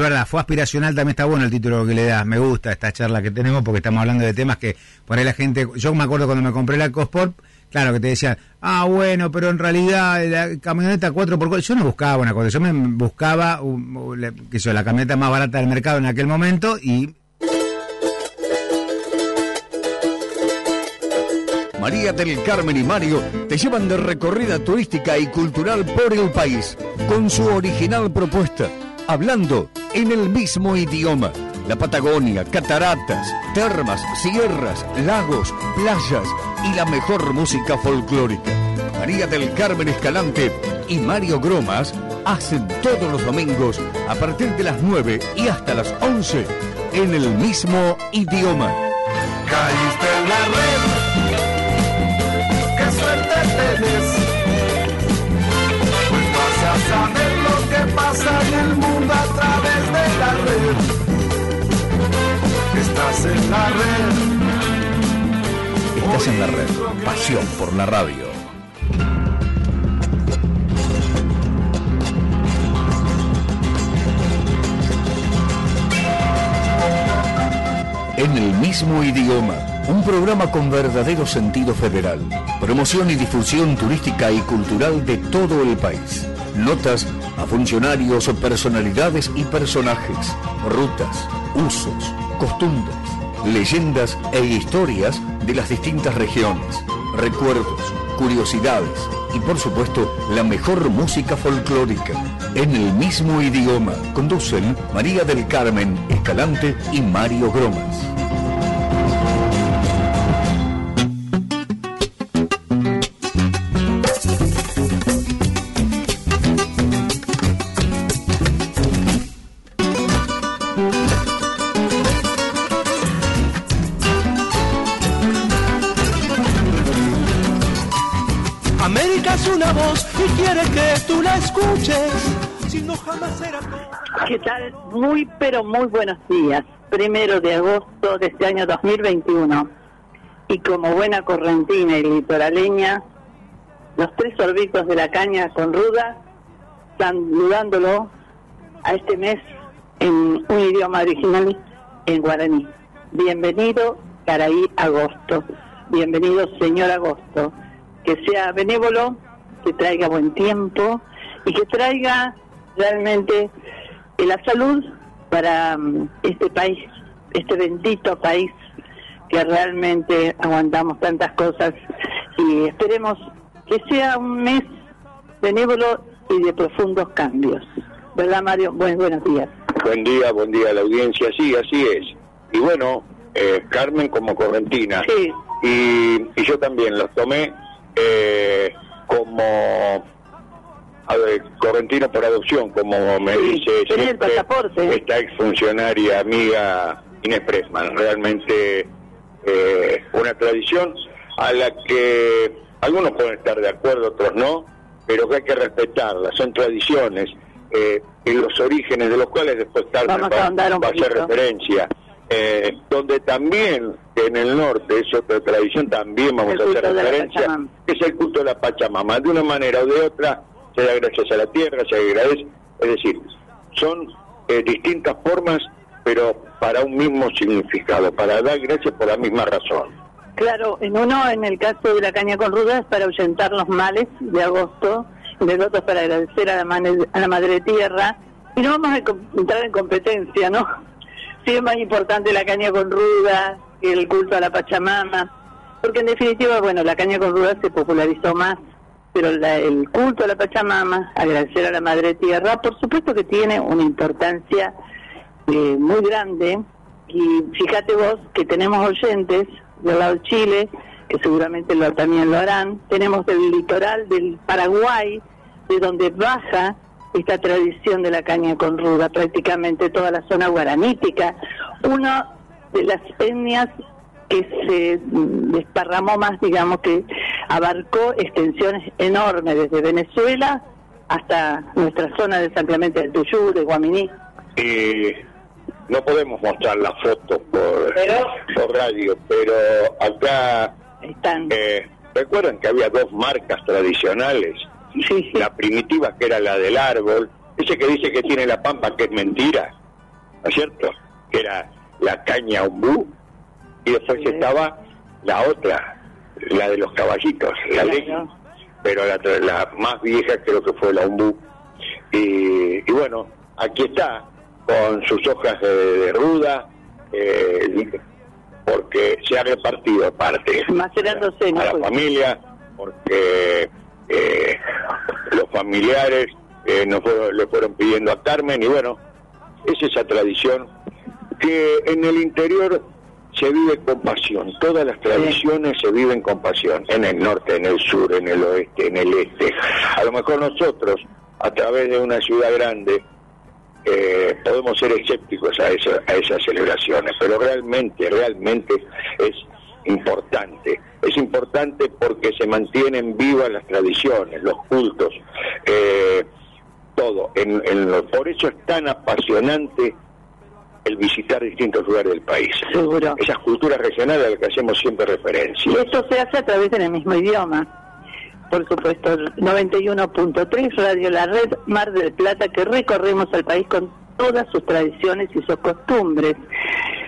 Es verdad, fue aspiracional, también está bueno el título que le das. Me gusta esta charla que tenemos porque estamos hablando de temas que por ahí la gente. Yo me acuerdo cuando me compré la Cosport, claro que te decían, ah, bueno, pero en realidad la camioneta 4x4. Yo no buscaba una cosa, yo me buscaba que la camioneta más barata del mercado en aquel momento y María del Carmen y Mario te llevan de recorrida turística y cultural por el país, con su original propuesta, hablando en el mismo idioma. La Patagonia, cataratas, termas, sierras, lagos, playas y la mejor música folclórica. María del Carmen Escalante y Mario Gromas hacen todos los domingos a partir de las 9 y hasta las 11 en el mismo idioma. Caíste en la red pues vas a saber lo que pasa en el mundo a través de la red. Estás en la red. Estás en la red. Pasión por la radio. En el mismo idioma un programa con verdadero sentido federal. Promoción y difusión turística y cultural de todo el país. Notas a funcionarios, personalidades y personajes. Rutas, usos, costumbres, leyendas e historias de las distintas regiones. Recuerdos, curiosidades y por supuesto la mejor música folclórica. En el mismo idioma conducen María del Carmen Escalante y Mario Gromas. ¿Qué tal? Muy, pero muy buenos días. Primero de agosto de este año 2021. Y como buena correntina y litoraleña, los tres sorbicos de la caña con ruda, saludándolo a este mes en un idioma original en guaraní. Bienvenido, Caraí Agosto. Bienvenido, señor Agosto. Que sea benévolo, que traiga buen tiempo y que traiga realmente la salud para mm, este país, este bendito país que realmente aguantamos tantas cosas y esperemos que sea un mes benévolo y de profundos cambios. ¿Verdad, Mario? Buen, buenos días. Buen día, buen día a la audiencia. Sí, así es. Y bueno, eh, Carmen como correntina. Sí. Y, yo también los tomé eh, como correntino por adopción, como me dice el pasaporte. esta exfuncionaria amiga Inés Pressman. Realmente eh, una tradición a la que algunos pueden estar de acuerdo, otros no, pero que hay que respetarla. Son tradiciones eh, en los orígenes de los cuales después Carmen va, a, hacer referencia. Eh, donde también en el norte es otra tradición, también vamos a hacer referencia, es el culto de la Pachamama. De una manera o de otra, se da gracias a la tierra, se agradece, es decir, son eh, distintas formas, pero para un mismo significado, para dar gracias por la misma razón. Claro, en uno, en el caso de la caña con ruda, es para ahuyentar los males de agosto, en el otro es para agradecer a la, a la madre tierra, y no vamos a entrar en competencia, ¿no? Sí es más importante la caña con ruda que el culto a la Pachamama, porque en definitiva, bueno, la caña con ruda se popularizó más pero el culto a la Pachamama, agradecer a la Madre Tierra, por supuesto que tiene una importancia eh, muy grande y fíjate vos que tenemos oyentes del lado de Chile, que seguramente lo, también lo harán, tenemos el litoral del Paraguay, de donde baja esta tradición de la caña con ruda, prácticamente toda la zona guaranítica, una de las etnias que se desparramó más, digamos, que abarcó extensiones enormes desde Venezuela hasta nuestra zona de San Clemente del Tuyú, de Guaminí. Y no podemos mostrar la foto por, por radio, pero acá están. Eh, recuerdan que había dos marcas tradicionales, sí, la primitiva que era la del árbol, ese que dice que tiene la pampa que es mentira, ¿no es cierto? Que era la caña umbú, y después estaba la otra, la de los caballitos, la leche, pero la, la más vieja creo que fue la umbú. Y, y bueno, aquí está, con sus hojas de, de ruda, eh, porque se ha repartido aparte Macerándose, ¿no? a la familia, porque eh, los familiares eh, nos fueron- le fueron pidiendo a Carmen y bueno, es esa tradición que en el interior se vive con pasión, todas las tradiciones se viven con pasión, en el norte, en el sur, en el oeste, en el este. A lo mejor nosotros, a través de una ciudad grande, eh, podemos ser escépticos a, esa- a esas celebraciones, pero realmente, realmente es importante. Es importante porque se mantienen vivas las tradiciones, los cultos, eh, todo. En, en lo- por eso es tan apasionante el visitar distintos lugares del país. Seguro. Esas culturas regionales a las que hacemos siempre Y referencia. esto se hace a través del mismo idioma. Por supuesto, 91.3 Radio La Red Mar del Plata, que recorremos al país con todas sus tradiciones y sus costumbres.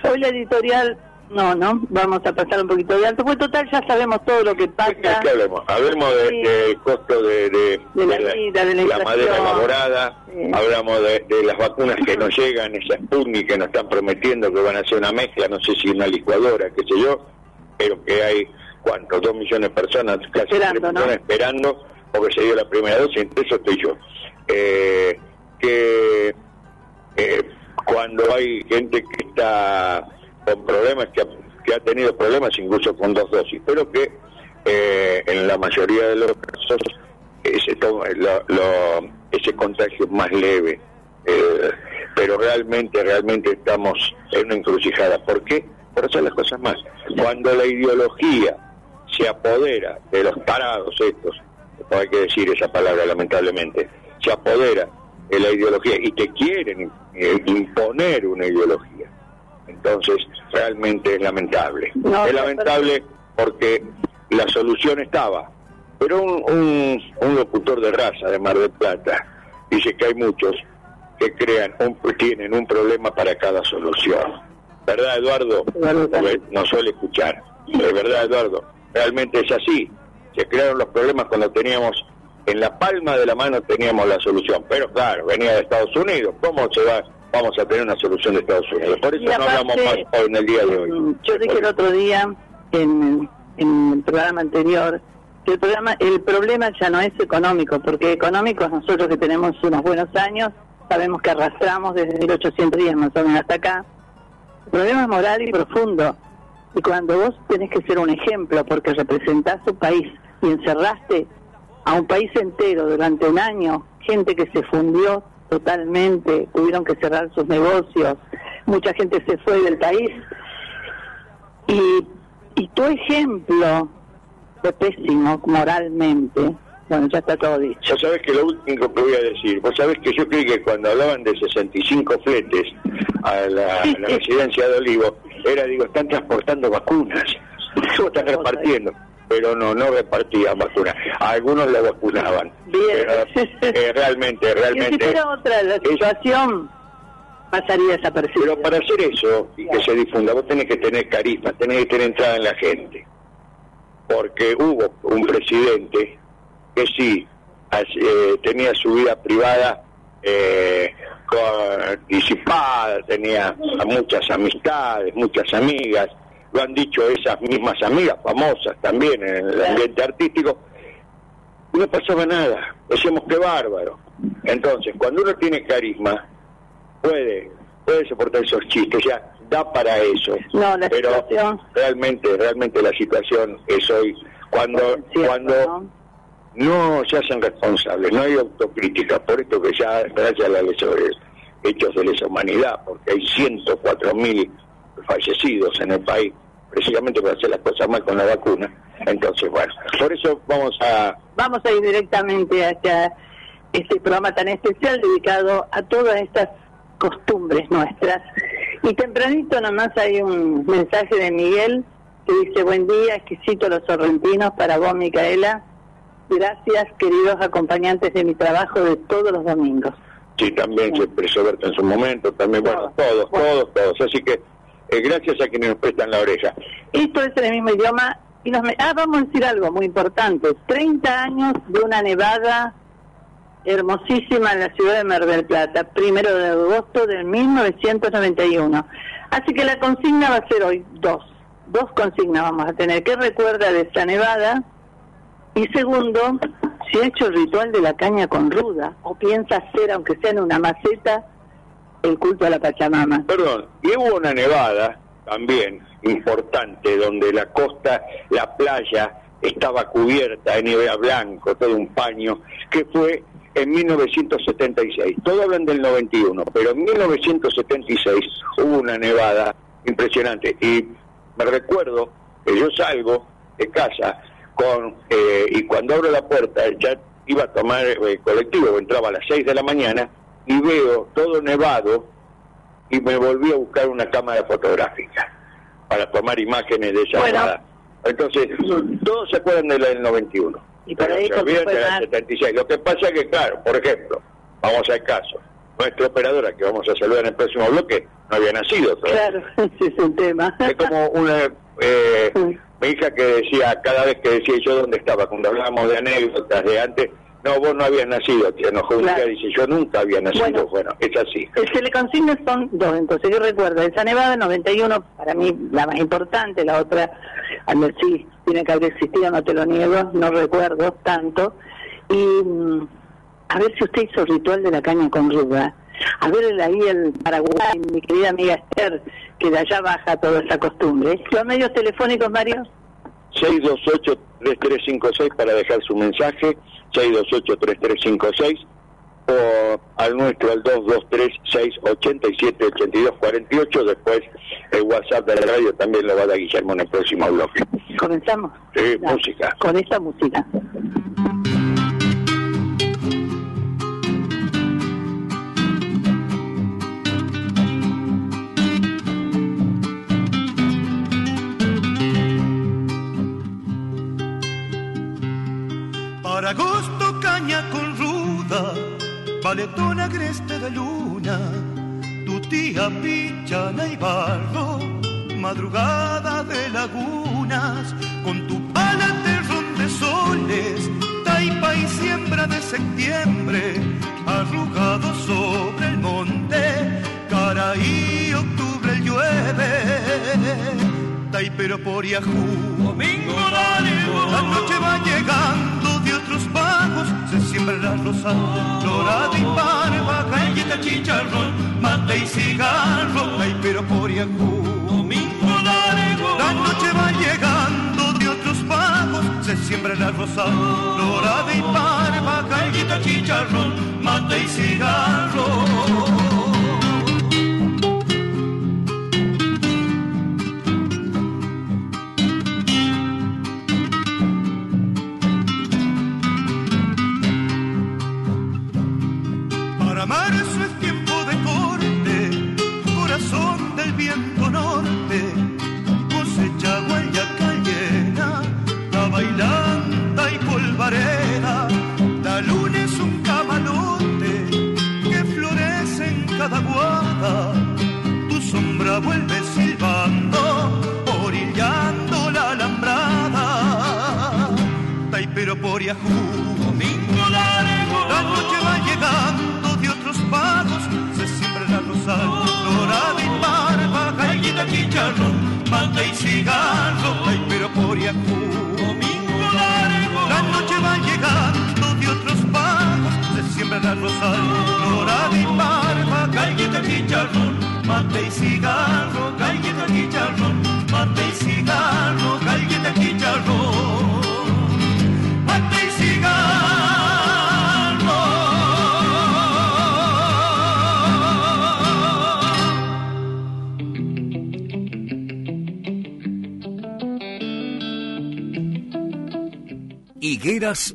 Hoy la editorial, no, no, vamos a pasar un poquito de alto, pues total ya sabemos todo lo que ¿Qué pasa. hablemos? Hablemos de- Sí. del costo de, de- De la de vida, de la inflación. madera elaborada, Sí. hablamos de, de las vacunas que nos llegan, esas Sputnik que nos están prometiendo que van a hacer una mezcla, no sé si una licuadora, qué sé yo, pero que hay, ¿cuántos? Dos millones de personas, casi Esperando, ¿no? esperando, porque se dio la primera dosis, entre eso estoy yo. Eh, que eh, cuando hay gente que está con problemas, que ha, que ha tenido problemas incluso con dos dosis, pero que eh, en la mayoría de los casos ese, lo- lo- ese contagio es más leve. Eh, pero realmente, realmente estamos en una encrucijada. ¿Por qué? Por hacer las cosas más. Cuando la ideología se apodera de los parados estos, hay que decir esa palabra lamentablemente, se apodera de la ideología y te quieren imponer una ideología. Entonces, realmente es lamentable. No, es no, lamentable porque la solución estaba. Pero un, un, un locutor de raza de Mar del Plata dice que hay muchos que crean un, tienen un problema para cada solución. ¿Verdad, Eduardo? Eduardo, nos suele escuchar. Es verdad, Eduardo. Realmente es así. Se crearon los problemas cuando teníamos en la palma de la mano teníamos la solución. Pero claro, venía de Estados Unidos. ¿Cómo se va? Vamos a tener una solución de Estados Unidos. Por eso no hablamos más hoy en el día de hoy. Yo dije el otro día en, en el programa anterior que el programa el problema ya no es económico, porque económicos nosotros que tenemos unos buenos años sabemos que arrastramos desde 1810 más o menos hasta acá. El problema es moral y profundo. Y cuando vos tenés que ser un ejemplo porque representás tu país y encerraste a un país entero durante un año, gente que se fundió totalmente, tuvieron que cerrar sus negocios, mucha gente se fue del país. Y, y tu ejemplo fue pésimo moralmente. Bueno, ya está todo dicho. Vos sabés que lo último que voy a decir, vos sabés que yo creí que cuando hablaban de 65 fletes a la, a la residencia de Olivo, era, digo, están transportando vacunas, ¿Cómo están repartiendo, pero no, no repartían vacunas, a algunos la vacunaban. Bien. Pero, eh, realmente, si realmente... fuera otra la situación, pasaría desapercibida. Pero para hacer eso y que se difunda, vos tenés que tener carisma, tenés que tener entrada en la gente. Porque hubo un presidente que sí eh, tenía su vida privada eh, disipada, tenía muchas amistades, muchas amigas, lo han dicho esas mismas amigas famosas también en el ambiente artístico, no pasaba nada, decíamos que bárbaro. Entonces, cuando uno tiene carisma, puede puede soportar esos chistes, ya da para eso. No, la pero situación- realmente, realmente la situación es hoy cuando Cierto, cuando ¿no? no se hacen responsables, no hay autocrítica, por esto que ya, gracias a la ley sobre hechos de lesa humanidad, porque hay 104 mil fallecidos en el país, precisamente por hacer las cosas mal con la vacuna. Entonces, bueno, por eso vamos a Vamos a ir directamente hacia este programa tan especial dedicado a todas estas costumbres nuestras. Y tempranito nomás hay un mensaje de Miguel que dice, buen día, exquisito los sorrentinos para vos, Micaela. Gracias, queridos acompañantes de mi trabajo de todos los domingos. Sí, también se expresó Berta en su momento, también, bueno, todos, todos, todos. Así que eh, gracias a quienes nos prestan la oreja. Esto es en el mismo idioma. Y nos ah, vamos a decir algo muy importante. 30 años de una nevada hermosísima en la ciudad de Mar del Plata, primero de agosto de 1991. Así que la consigna va a ser hoy dos. Dos consignas vamos a tener. ¿Qué recuerda de esta nevada? Y segundo, si ha hecho el ritual de la caña con ruda o piensa hacer, aunque sea en una maceta, el culto a la Pachamama. Perdón, y hubo una nevada también importante donde la costa, la playa estaba cubierta de nieve blanco, todo un paño, que fue en 1976. Todos hablan del 91, pero en 1976 hubo una nevada impresionante. Y me recuerdo que yo salgo de casa con eh, y cuando abro la puerta ya iba a tomar el colectivo, entraba a las 6 de la mañana y veo todo nevado y me volví a buscar una cámara fotográfica para tomar imágenes de esa Bueno. nevada. Entonces, todos se acuerdan de la del 91. Y ahí se olvidan fue de la más- 76. Lo que pasa es que, claro, por ejemplo, vamos al caso, nuestra operadora, que vamos a saludar en el próximo bloque, no había nacido todavía. Claro, ese es el tema. Es como una... eh, mi hija que decía, cada vez que decía yo dónde estaba, cuando hablábamos de anécdotas de antes, no, vos no habías nacido, se enojó un Claro. día, dice, yo nunca había nacido. Bueno. Bueno, es así. El que le consigna son dos, entonces yo recuerdo esa nevada 91, para mí la más importante, la otra, a ver, sí, tiene que haber existido, no te lo niego, no recuerdo tanto, y mm, a ver si usted hizo ritual de la caña con ruda, a ver ahí el Paraguay, mi querida amiga Esther, que de allá baja toda esa costumbre. Los medios telefónicos, Mario, 628-3356 para dejar su mensaje, 628-3356, o al nuestro, al 223-687-8248, después el WhatsApp de la radio también lo va a dar Guillermo en el próximo bloque. comenzamos. Sí, música. Con esta música. Para agosto caña con ruda, valetona agreste de luna, tu tía pichana y barro, madrugada de lagunas, con tu pala terrón de soles, taipa y siembra de septiembre, arrugado sobre el monte, cara y octubre llueve. Taipero por Yahoo. Domingo. La noche va llegando de otros pagos, se siembra la rosa, dorada y barba, galleta, chicharrón, mate y cigarro, taipero por Yahoo. Domingo La noche va llegando de otros pagos, se siembra la rosa, dorada y barba, galleta, chicharrón, mate y cigarro. Para marzo es tiempo de corte, corazón del viento norte, cosecha guayaca llena, la bailanta y polvareda, la luna es un camalote que florece en cada guada, tu sombra vuelve silbando, orillando la alambrada, taipero por domingo largo, la noche va llegando otros pagos, se siembra la rosal, dorada y barba, gallita, chicharrón, mate y cigarro, taipero por Yahoo, domingo largo, la noche va llegando de otros pagos, se siembra la rosal, dorada y barba, gallita, chicharrón, mate y cigarro, galleta, chicharrón, mate y cigarro, galleta, Higueras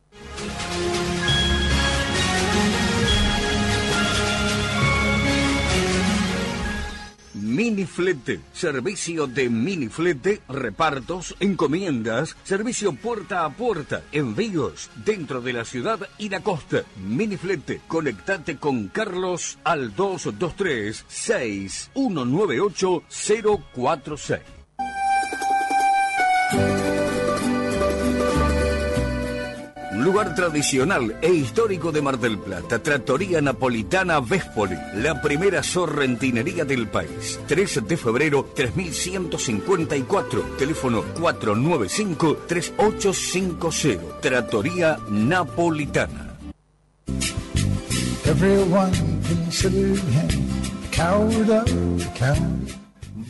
Miniflete, servicio de miniflete, repartos, encomiendas, servicio puerta a puerta, envíos dentro de la ciudad y la costa. Miniflete, conectate con Carlos al 223 6198 046. Lugar tradicional e histórico de Mar del Plata, Trattoria Napolitana Véspoli, la primera sorrentinería del país. 3 de febrero 3154, teléfono 495-3850, Trattoria Napolitana.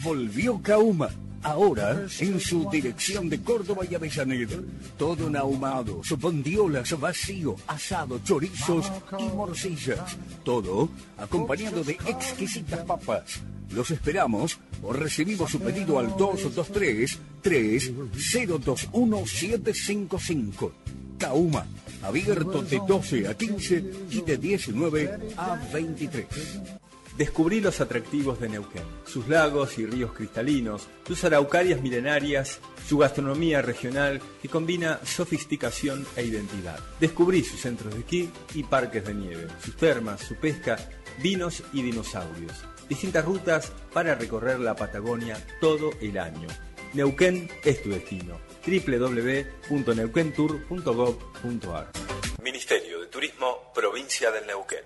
Volvió Kauma Ahora, en su dirección de Córdoba y Avellaneda, todo en ahumados, bondiolas, vacío, asado, chorizos y morcillas. Todo acompañado de exquisitas papas. Los esperamos o recibimos su pedido al 223 3021 755. Kauma, abierto de 12 a 15 y de 19 a 23. Descubrí los atractivos de Neuquén, sus lagos y ríos cristalinos, sus araucarias milenarias, su gastronomía regional que combina sofisticación e identidad. Descubrí sus centros de esquí y parques de nieve, sus termas, su pesca, vinos y dinosaurios. Distintas rutas para recorrer la Patagonia todo el año. Neuquén es tu destino. www.neuquentour.gov.ar Ministerio de Turismo, Provincia del Neuquén.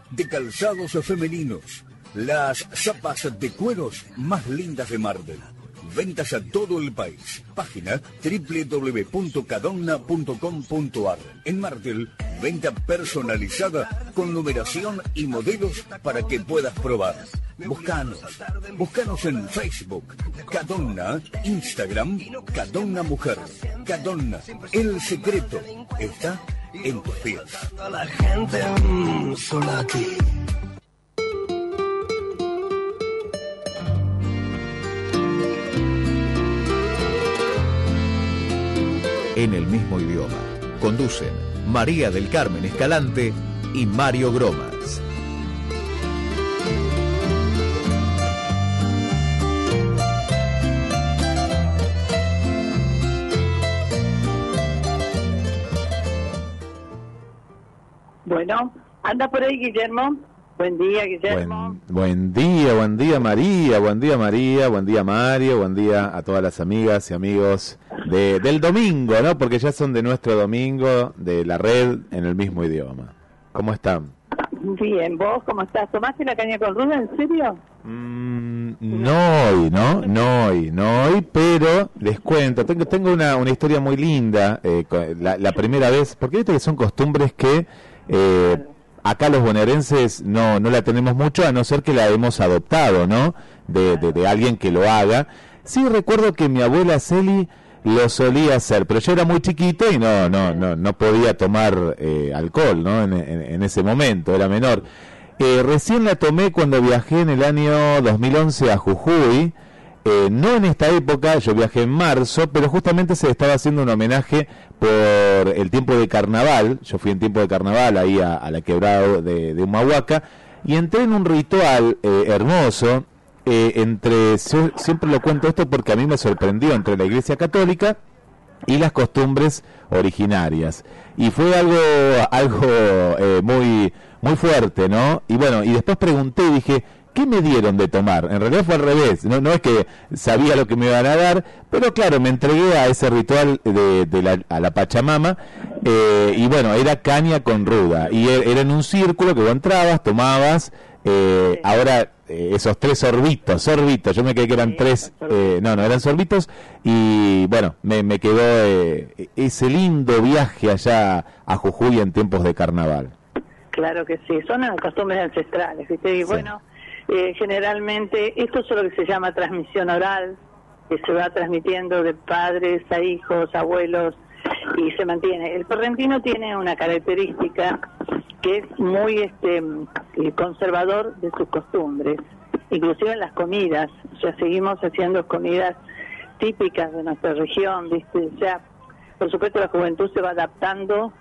de calzados femeninos. Las zapas de cueros más lindas de Marvel. Ventas a todo el país. Página www.cadonna.com.ar. En Martel, venta personalizada con numeración y modelos para que puedas probar. Buscanos. Buscanos en Facebook. Cadonna. Instagram. Cadonna Mujer. Cadonna. El secreto está en tus pies. La gente mm, solo aquí. En el mismo idioma. Conducen María del Carmen Escalante y Mario Gromas. Bueno, anda por ahí Guillermo. Buen día, Guillermo. Buen, día, buen día María, buen día María, buen día Mario, buen día a todas las amigas y amigos de, del domingo, ¿no? Porque ya son de nuestro domingo de la red en el mismo idioma. ¿Cómo están? Bien, ¿vos cómo estás? ¿Tomaste la caña con ruda, en serio? Mm, no hoy, ¿no? No hoy, no hoy, pero les cuento, tengo, tengo una, una historia muy linda, eh, la, la primera vez, porque viste que son costumbres que eh, acá los bonaerenses no, no la tenemos mucho, a no ser que la hemos adoptado, ¿no? De, de, alguien que lo haga. Sí recuerdo que mi abuela Celi lo solía hacer, pero yo era muy chiquito y no, no, no, no podía tomar eh, alcohol, ¿no? En, en, ese momento, era menor. Eh, recién la tomé cuando viajé en el año 2011 a Jujuy eh, no en esta época, yo viajé en marzo, pero justamente se estaba haciendo un homenaje por el tiempo de carnaval, yo fui en tiempo de carnaval ahí a, la quebrada de, Humahuaca, y entré en un ritual eh, hermoso, eh, entre, siempre lo cuento esto porque a mí me sorprendió, entre la Iglesia Católica y las costumbres originarias. Y fue algo, algo muy, muy fuerte, ¿no? Y bueno, y después pregunté y dije, ¿qué me dieron de tomar? En realidad fue al revés, no, no es que sabía lo que me iban a dar, pero claro, me entregué a ese ritual de, la, a la Pachamama eh, y bueno, era caña con ruda y e, era en un círculo que vos entrabas, tomabas, eh, ahora eh, esos tres sorbitos, sorbitos, yo me quedé que eran tres, no, no, eran sorbitos y bueno, me, me quedó ese lindo viaje allá a Jujuy en tiempos de carnaval. Claro que sí, son costumbres ancestrales, ¿viste? Y bueno, eh, generalmente, esto es lo que se llama transmisión oral, que se va transmitiendo de padres a hijos, abuelos, y se mantiene. El correntino tiene una característica que es muy este eh, conservador de sus costumbres, inclusive en las comidas. O sea, seguimos haciendo comidas típicas de nuestra región, ¿viste? O sea, por supuesto la juventud se va adaptando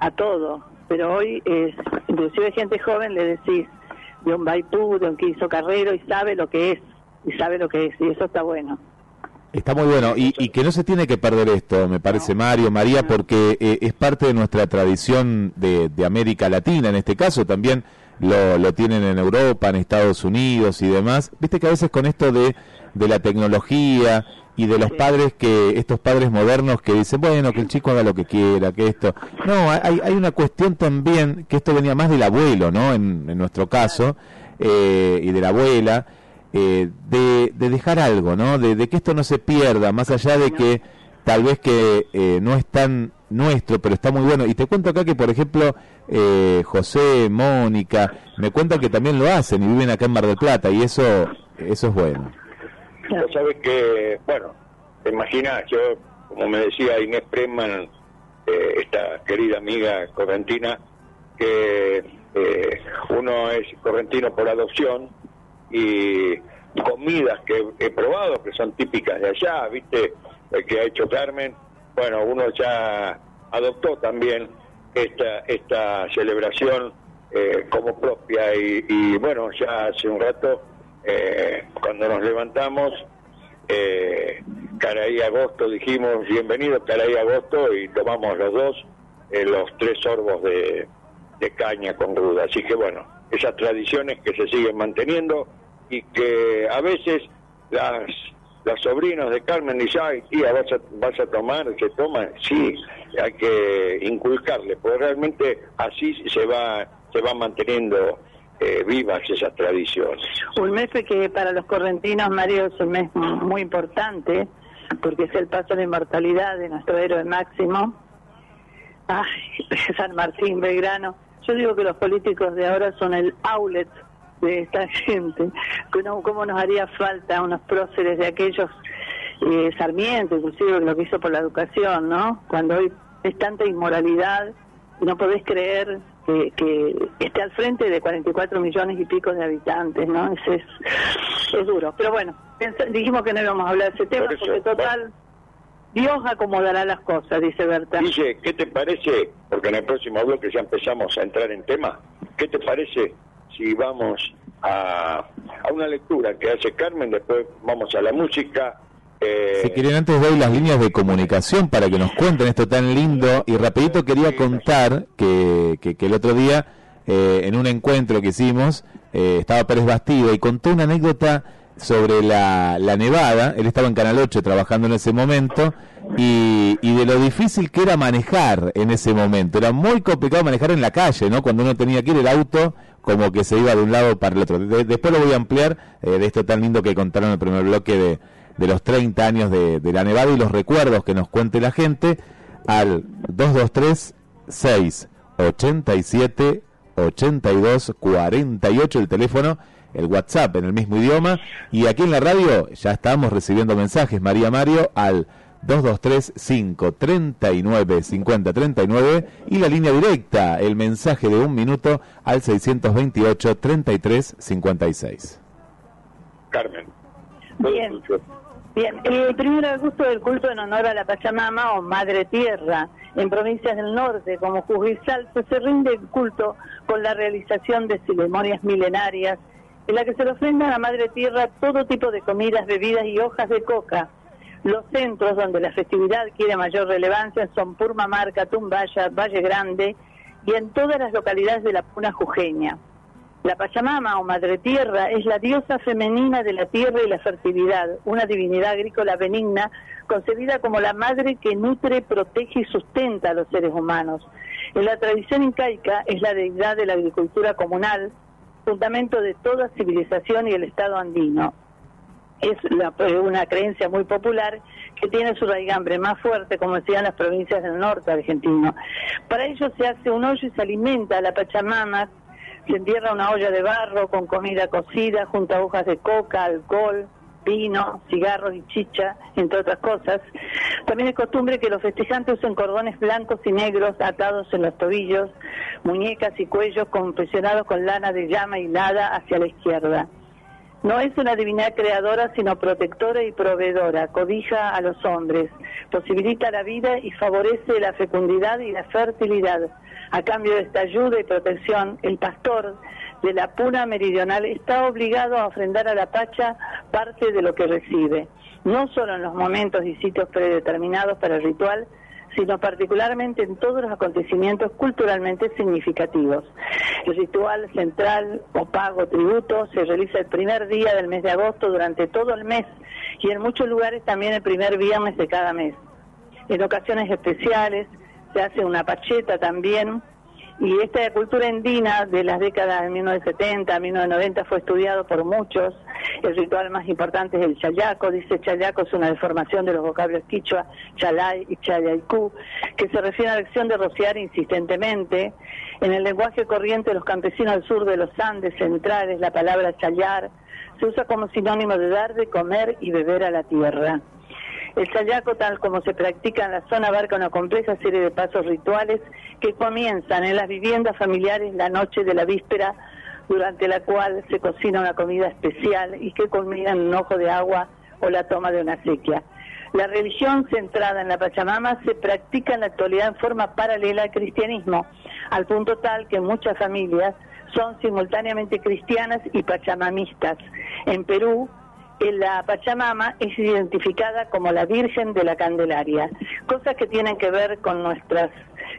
a todo, pero hoy es, inclusive gente joven le decís, de un baipú, de un quiso carrero y sabe lo que es, y sabe lo que es, y eso está bueno. Está muy bueno y, que no se tiene que perder esto, me parece Mario, María, porque eh, es parte de nuestra tradición de, América Latina, en este caso también lo, lo tienen en Europa, en Estados Unidos y demás. Viste que a veces con esto de, de la tecnología y de los padres que, estos padres modernos que dicen, bueno, que el chico haga lo que quiera, que esto. No, hay, hay una cuestión también, que esto venía más del abuelo, ¿no? En, nuestro caso, eh, y de la abuela, eh, de, de, dejar algo, ¿no? De, que esto no se pierda, más allá de que tal vez que eh, no es tan nuestro, pero está muy bueno. Y te cuento acá que, por ejemplo, José, Mónica, me cuentan que también lo hacen y viven acá en Mar del Plata, y eso, eso es bueno. Vos sabés que, bueno, te imaginas, yo, como me decía Inés Preman, eh, esta querida amiga correntina, que eh, uno es correntino por adopción y comidas que he probado que son típicas de allá, ¿viste? El que ha hecho Carmen, bueno, uno ya adoptó también esta, esta celebración eh, como propia y, y bueno, ya hace un rato eh, cuando nos levantamos, eh, Caraí Agosto, dijimos, bienvenido Caraí Agosto, y tomamos los dos eh, los tres sorbos de, caña con ruda. Así que bueno, esas tradiciones que se siguen manteniendo y que a veces las los sobrinos de Carmen dicen, ay tía, vas a, vas a tomar, se toma, sí, hay que inculcarle, porque realmente así se va, se va manteniendo eh, vivas esas tradiciones. Un mes que para los correntinos, Mario, es un mes muy importante, porque es el paso de la inmortalidad de nuestro héroe máximo. Ay, San Martín, Belgrano. Yo digo que los políticos de ahora son el outlet de esta gente. ¿Cómo nos haría falta unos próceres de aquellos eh, Sarmiento, inclusive lo que hizo por la educación, ¿no? Cuando hoy es tanta inmoralidad, no podés creer que, esté al frente de 44 millones y pico de habitantes, ¿no? Es, es, duro. Pero bueno, dijimos que no íbamos a hablar de ese tema porque total... Dios acomodará las cosas, dice Berta. Dice, ¿qué te parece? Porque en el próximo bloque ya empezamos a entrar en tema. ¿Qué te parece si vamos a, a una lectura que hace Carmen, después vamos a la música si quieren, antes doy las líneas de comunicación para que nos cuenten esto tan lindo. Y rapidito quería contar que, que, el otro día, eh, en un encuentro que hicimos, eh, estaba Pérez Bastido y contó una anécdota sobre la, la, nevada. Él estaba en Canal 8 trabajando en ese momento y, y, de lo difícil que era manejar en ese momento. Era muy complicado manejar en la calle, ¿no? Cuando uno tenía que ir el auto como que se iba de un lado para el otro. después lo voy a ampliar eh, de esto tan lindo que contaron en el primer bloque de de los 30 años de, la Nevada y los recuerdos que nos cuente la gente al 223 687 82 48 el teléfono, el WhatsApp en el mismo idioma y aquí en la radio ya estamos recibiendo mensajes María Mario al 223 539 5039 y la línea directa, el mensaje de un minuto al 628 33 56. Carmen. Bien. Bien, el primer augusto del culto en honor a la Pachamama o Madre Tierra. En provincias del norte, como Jujuy Salto, se rinde el culto con la realización de ceremonias milenarias en la que se le ofrenda a la Madre Tierra todo tipo de comidas, bebidas y hojas de coca. Los centros donde la festividad quiere mayor relevancia son Purmamarca, Tumbaya, Valle Grande y en todas las localidades de la Puna Jujeña. La Pachamama o Madre Tierra es la diosa femenina de la tierra y la fertilidad, una divinidad agrícola benigna concebida como la madre que nutre, protege y sustenta a los seres humanos. En la tradición incaica es la deidad de la agricultura comunal, fundamento de toda civilización y el Estado andino. Es una creencia muy popular que tiene su raigambre más fuerte, como decían las provincias del norte argentino. Para ello se hace un hoyo y se alimenta a la Pachamama se entierra una olla de barro con comida cocida junto a hojas de coca, alcohol, vino, cigarros y chicha, entre otras cosas. También es costumbre que los festejantes usen cordones blancos y negros atados en los tobillos, muñecas y cuellos confeccionados con lana de llama hilada hacia la izquierda. No es una divinidad creadora, sino protectora y proveedora, cobija a los hombres, posibilita la vida y favorece la fecundidad y la fertilidad. A cambio de esta ayuda y protección, el pastor de la Puna Meridional está obligado a ofrendar a la Pacha parte de lo que recibe, no solo en los momentos y sitios predeterminados para el ritual, sino particularmente en todos los acontecimientos culturalmente significativos. El ritual central o pago tributo se realiza el primer día del mes de agosto durante todo el mes y en muchos lugares también el primer viernes de cada mes. En ocasiones especiales se hace una pacheta también y esta cultura andina de las décadas de 1970 1990 fue estudiado por muchos. El ritual más importante es el chayaco. Dice chayaco es una deformación de los vocablos quichua, chalay y chayaycú, que se refiere a la acción de rociar insistentemente. En el lenguaje corriente de los campesinos del sur de los Andes centrales, la palabra chayar se usa como sinónimo de dar de comer y beber a la tierra. El sayaco, tal como se practica en la zona, abarca una compleja serie de pasos rituales que comienzan en las viviendas familiares la noche de la víspera, durante la cual se cocina una comida especial y que culmina en un ojo de agua o la toma de una sequía. La religión centrada en la Pachamama se practica en la actualidad en forma paralela al cristianismo, al punto tal que muchas familias son simultáneamente cristianas y pachamamistas. En Perú, la Pachamama es identificada como la Virgen de la Candelaria, cosas que tienen que ver con nuestras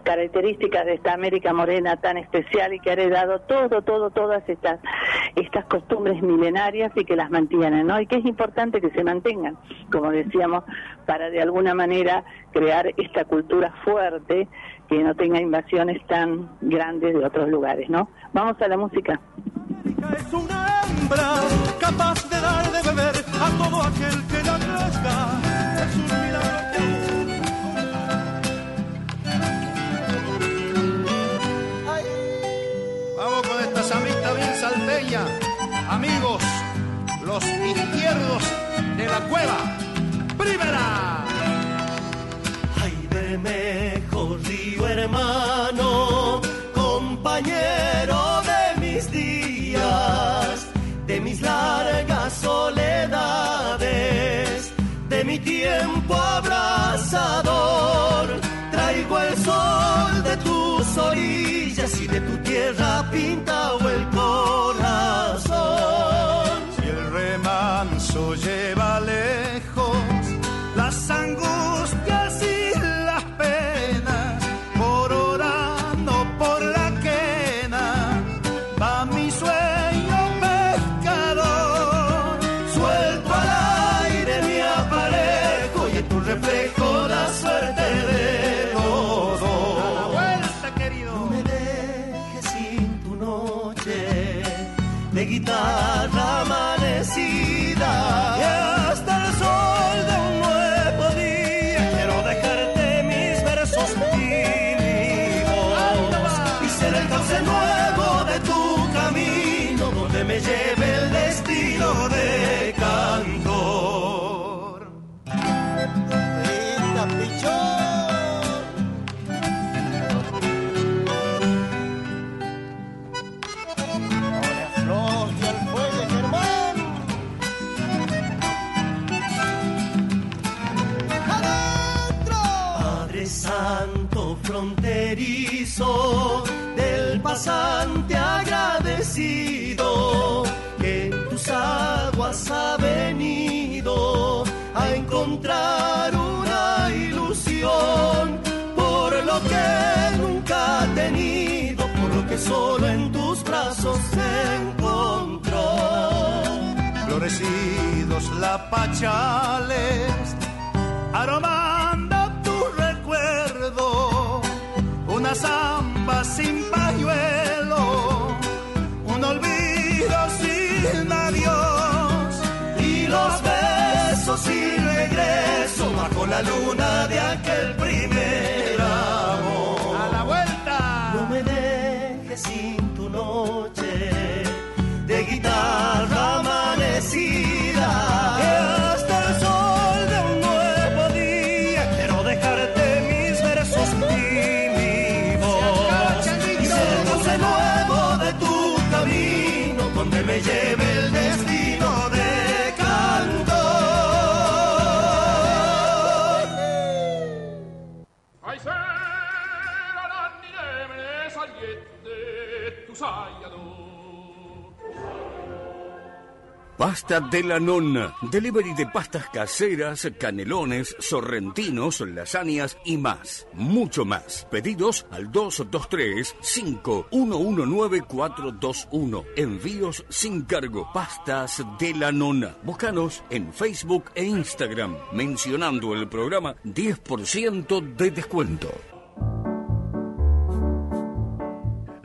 características de esta América morena tan especial y que ha heredado todo, todo, todas estas, estas costumbres milenarias y que las mantienen, ¿no? Y que es importante que se mantengan, como decíamos, para de alguna manera crear esta cultura fuerte que no tenga invasiones tan grandes de otros lugares, ¿no? Vamos a la música. Es una hembra capaz de dar de beber a todo aquel que la crezca. Es un Vamos con esta samita bien salteña. Amigos, los izquierdos de la cueva. Primera. Ay, de mejor río hermano, compañero de mis largas soledades, de mi tiempo abrazador. Traigo el sol de tus orillas solo en tus brazos encontró. Florecidos lapachales, aromando tu recuerdo, una zamba sin pañuelo, un olvido sin adiós, y los besos y regreso bajo la luna de aquel primer Pasta de la nonna. Delivery de pastas caseras, canelones, sorrentinos, lasañas y más. Mucho más. Pedidos al 223-5119-421. Envíos sin cargo. Pastas de la nonna. Búscanos en Facebook e Instagram. Mencionando el programa 10% de descuento.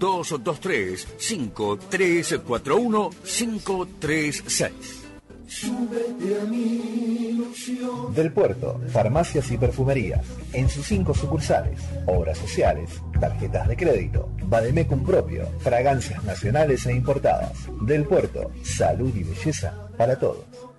223 5341 536. Súbete a mi ilusión. Del Puerto, farmacias y perfumerías. En sus cinco sucursales, obras sociales, tarjetas de crédito, Bademecum propio, fragancias nacionales e importadas. Del Puerto, salud y belleza para todos.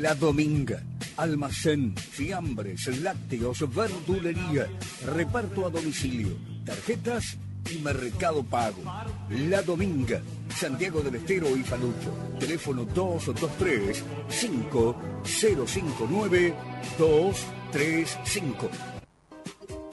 La Dominga. Almacén, fiambres, lácteos, verdulería, reparto a domicilio, tarjetas y mercado pago. La Dominga, Santiago del Estero y Palucho. Teléfono 223 5059 235.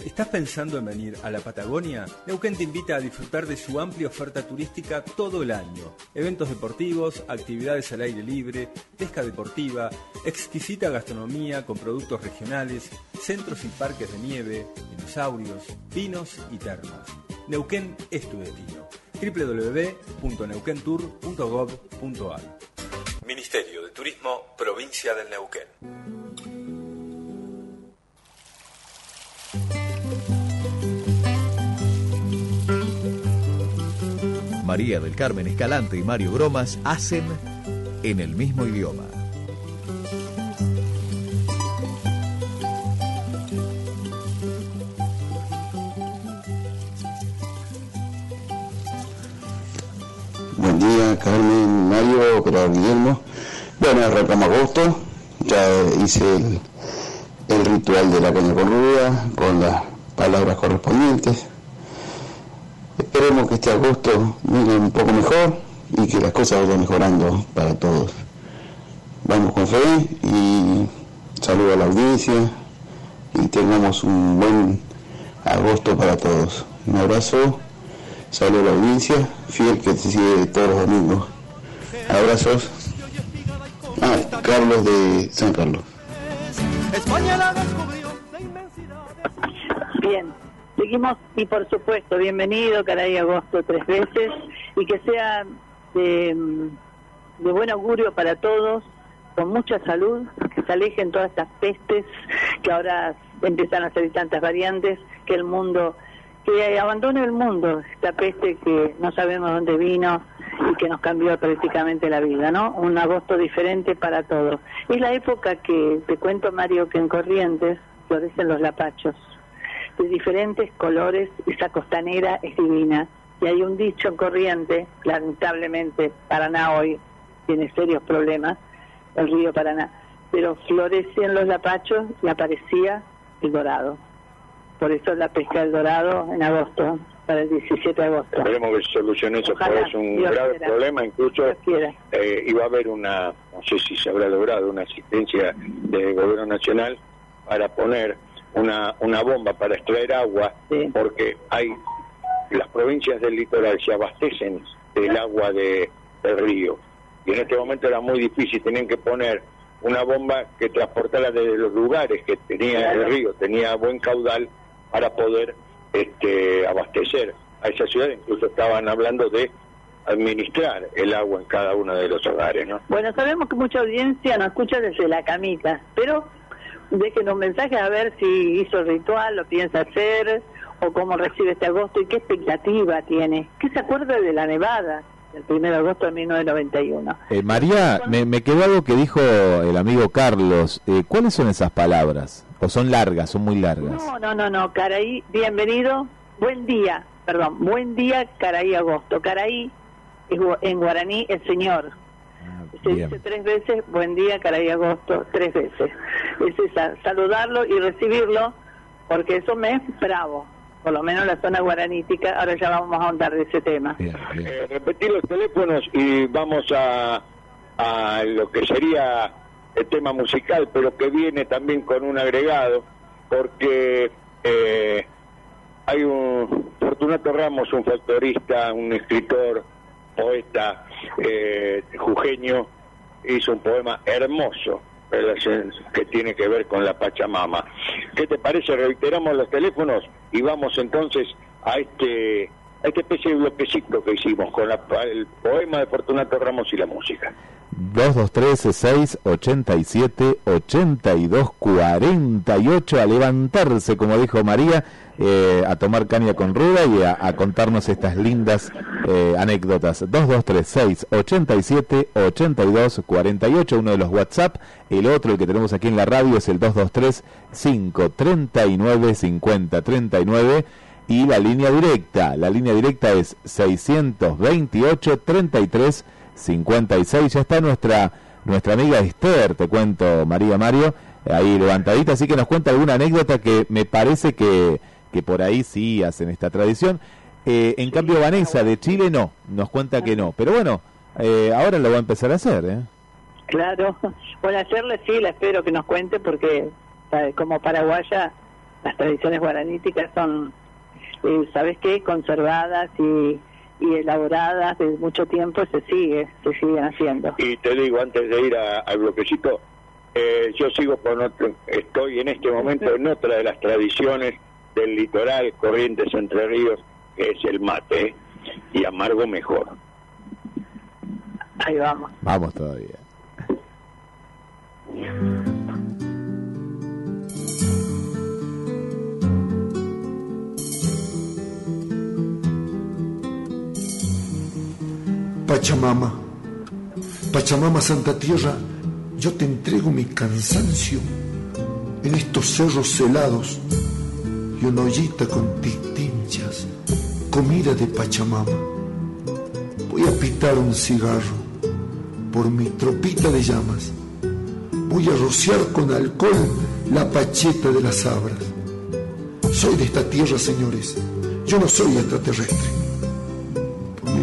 ¿Estás pensando en venir a la Patagonia? Neuquén te invita a disfrutar de su amplia oferta turística todo el año. Eventos deportivos, actividades al aire libre, pesca deportiva, exquisita gastronomía con productos regionales, centros y parques de nieve, dinosaurios, pinos y termas. Neuquén es tu destino. www.neuquentour.gov.ar Ministerio de Turismo, Provincia del Neuquén. María del Carmen Escalante y Mario Gromas hacen en el mismo idioma. Buen día, Carmen, Mario, operador Guillermo. Bueno, arrancamos ya hice el, ritual de la caña con ruda, con las palabras correspondientes. Esperemos que este agosto venga un poco mejor y que las cosas vayan mejorando para todos. Vamos con fe y saludo a la audiencia y tengamos un buen agosto para todos. Un abrazo, saludo a la audiencia, fiel que te sigue todos los domingos. Abrazos. Ah, Carlos de San Carlos. Bien, seguimos y por supuesto, bienvenido, caray, agosto tres veces y que sea de, de buen augurio para todos, con mucha salud, que se alejen todas estas pestes que ahora empiezan a salir tantas variantes, que el mundo, que abandone el mundo, esta peste que no sabemos dónde vino y que nos cambió prácticamente la vida, ¿no? Un agosto diferente para todos. Es la época que, te cuento Mario, que en Corrientes florecen los lapachos de diferentes colores, esa costanera es divina. Y hay un dicho en corriente, lamentablemente Paraná hoy tiene serios problemas, el río Paraná, pero florecen los lapachos y aparecía el dorado. Por eso la pesca del dorado en agosto, para el 17 de agosto. Esperemos que se solucione eso, porque es un Dios grave quiera. problema. Incluso eh, iba a haber una, no sé si se habrá logrado, una asistencia del gobierno nacional para poner una, una bomba para extraer agua, porque hay las provincias del litoral se abastecen del agua de, del río. Y en este momento era muy difícil, tenían que poner una bomba que transportara desde los lugares que tenía el río, tenía buen caudal para poder este, abastecer a esa ciudad. Incluso estaban hablando de administrar el agua en cada uno de los hogares, ¿no? Bueno, sabemos que mucha audiencia nos escucha desde la camita, pero déjenos mensajes a ver si hizo el ritual, lo piensa hacer, o cómo recibe este agosto y qué expectativa tiene. ¿Qué se acuerda de la nevada del 1 de agosto de 1991? Eh, María, me, me quedó algo que dijo el amigo Carlos. Eh, ¿Cuáles son esas palabras? ¿O son largas, son muy largas? No, no, no, no, Caraí, bienvenido, buen día, perdón, buen día, Caraí Agosto. Caraí, en guaraní, el señor. Se bien. dice tres veces, buen día, Caraí Agosto, tres veces. Es esa, saludarlo y recibirlo, porque eso me es bravo, por lo menos en la zona guaranítica, ahora ya vamos a ahondar de ese tema. Eh, repetir los teléfonos y vamos a, a lo que sería el tema musical, pero que viene también con un agregado, porque eh, hay un Fortunato Ramos, un folclorista, un escritor, poeta eh, jujeño, hizo un poema hermoso que tiene que ver con la Pachamama. ¿Qué te parece? Reiteramos los teléfonos y vamos entonces a este esta especie de bloquecito que hicimos con la- el poema de Fortunato Ramos y la música. 223-687-8248 a levantarse, como dijo María, eh, a tomar caña con ruda y a, a contarnos estas lindas eh, anécdotas. 223-687-8248, uno de los WhatsApp. El otro, el que tenemos aquí en la radio, es el 223-539-5039. Y la línea directa, la línea directa es 628-33 56. Ya está nuestra nuestra amiga Esther, te cuento, María Mario, ahí levantadita, así que nos cuenta alguna anécdota que me parece que, que por ahí sí hacen esta tradición. Eh, en cambio, Vanessa de Chile no, nos cuenta que no. Pero bueno, eh, ahora lo va a empezar a hacer, ¿eh? Claro, bueno, hacerle sí, la espero que nos cuente, porque eh, como paraguaya, las tradiciones guaraníticas son, eh, ¿sabes qué?, conservadas y, y elaboradas desde mucho tiempo, se sigue, se siguen haciendo. Y te digo, antes de ir a- al bloquecito, eh, yo sigo con otro, estoy en este momento en otra de las tradiciones del litoral, Corrientes Entre Ríos, que es el mate, ¿eh? y amargo mejor. Ahí vamos. Vamos todavía. Pachamama. Pachamama Santa Tierra, yo te entrego mi cansancio en estos cerros helados y una ollita con tinchas, comida de Pachamama. Voy a pitar un cigarro por mi tropita de llamas. Voy a rociar con alcohol la pacheta de las abras. Soy de esta tierra, señores. Yo no soy extraterrestre.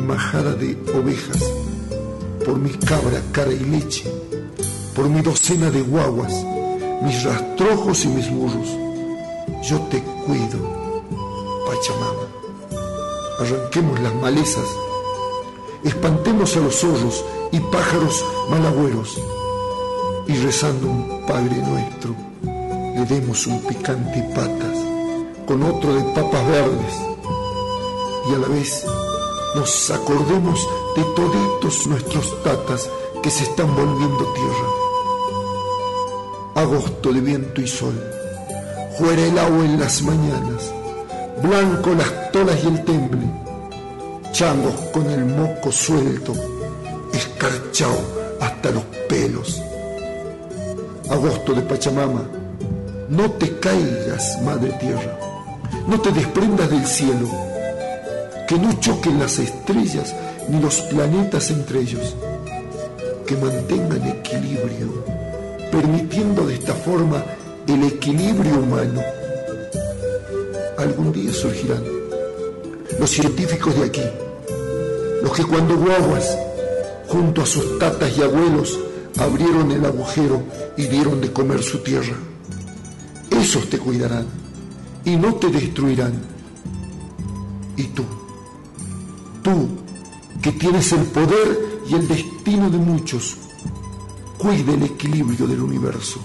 Majada de ovejas, por mi cabra, cara y leche, por mi docena de guaguas, mis rastrojos y mis burros, yo te cuido, Pachamama. Arranquemos las malezas, espantemos a los zorros y pájaros malagüeros, y rezando un Padre nuestro, le demos un picante patas con otro de papas verdes, y a la vez nos acordemos de toditos nuestros tatas que se están volviendo tierra. Agosto de viento y sol, fuera el agua en las mañanas, blanco las tolas y el temble, changos con el moco suelto, escarchao hasta los pelos. Agosto de Pachamama, no te caigas, madre tierra, no te desprendas del cielo, que no choquen las estrellas ni los planetas entre ellos, que mantengan equilibrio, permitiendo de esta forma el equilibrio humano. Algún día surgirán los científicos de aquí, los que cuando guaguas, junto a sus tatas y abuelos, abrieron el agujero y dieron de comer su tierra. Esos te cuidarán y no te destruirán. Y tú, tú que tienes el poder y el destino de muchos, cuida el equilibrio del universo,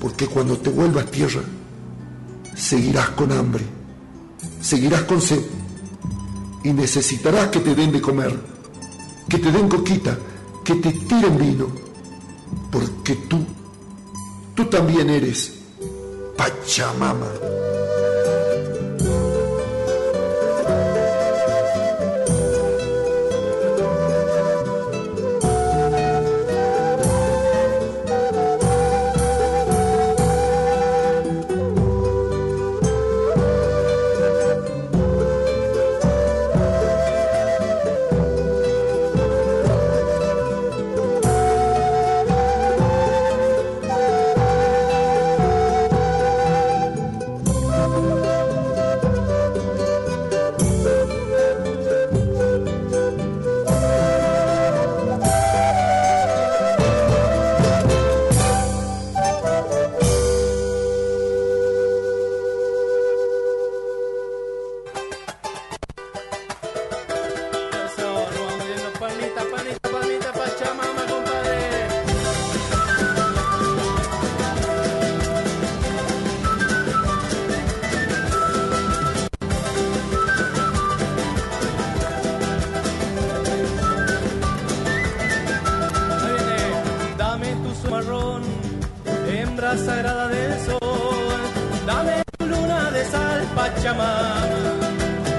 porque cuando te vuelvas tierra, seguirás con hambre, seguirás con sed y necesitarás que te den de comer, que te den coquita, que te tiren vino, porque tú, tú también eres Pachamama.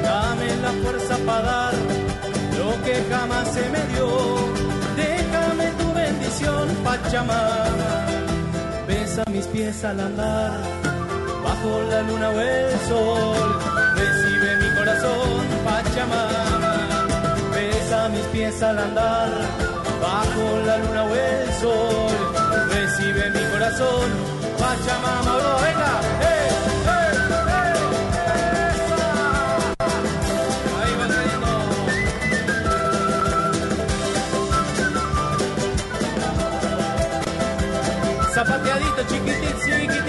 Dame la fuerza para dar lo que jamás se me dio. Déjame tu bendición, Pachamama. Besa mis pies al andar, bajo la luna o el sol. Recibe mi corazón, Pachamama. Besa mis pies al andar, bajo la luna o el sol. Recibe mi corazón, Pachamama. Venga, ¡eh, eh, Sapateadita, é chiquitita, chiquitita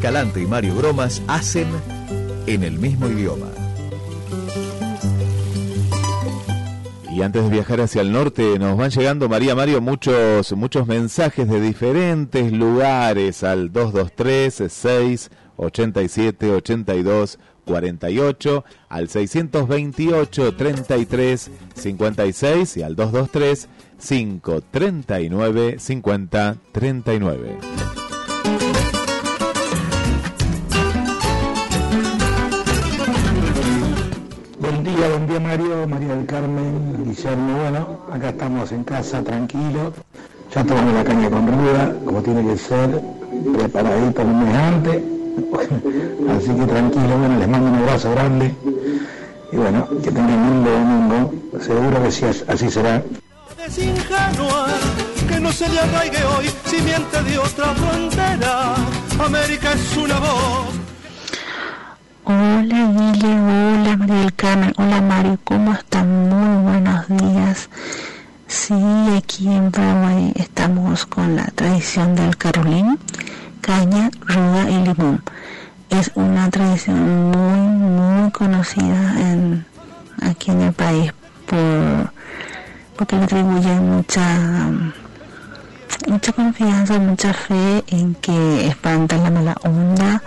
Escalante y Mario Bromas hacen en el mismo idioma. Y antes de viajar hacia el norte, nos van llegando, María Mario, muchos, muchos mensajes de diferentes lugares al 223 6 87 82 48, al 628 33 56 y al 223 539 50 39. Buen día, buen día Mario, María del Carmen, Guillermo. Bueno, acá estamos en casa, tranquilos. Ya tomamos la caña con ruda, como tiene que ser, preparadito un mes antes. Así que tranquilo, bueno, les mando un abrazo grande. Y bueno, que tengan un lindo domingo. Seguro que sí, así será. Hola Guille, hola María del Carmen, hola Mario, ¿cómo están? Muy buenos días. Sí, aquí en Paraguay estamos con la tradición del carolín, caña, ruda y limón. Es una tradición muy, muy conocida en, aquí en el país por, porque le atribuyen mucha, mucha confianza, mucha fe en que espantan la mala onda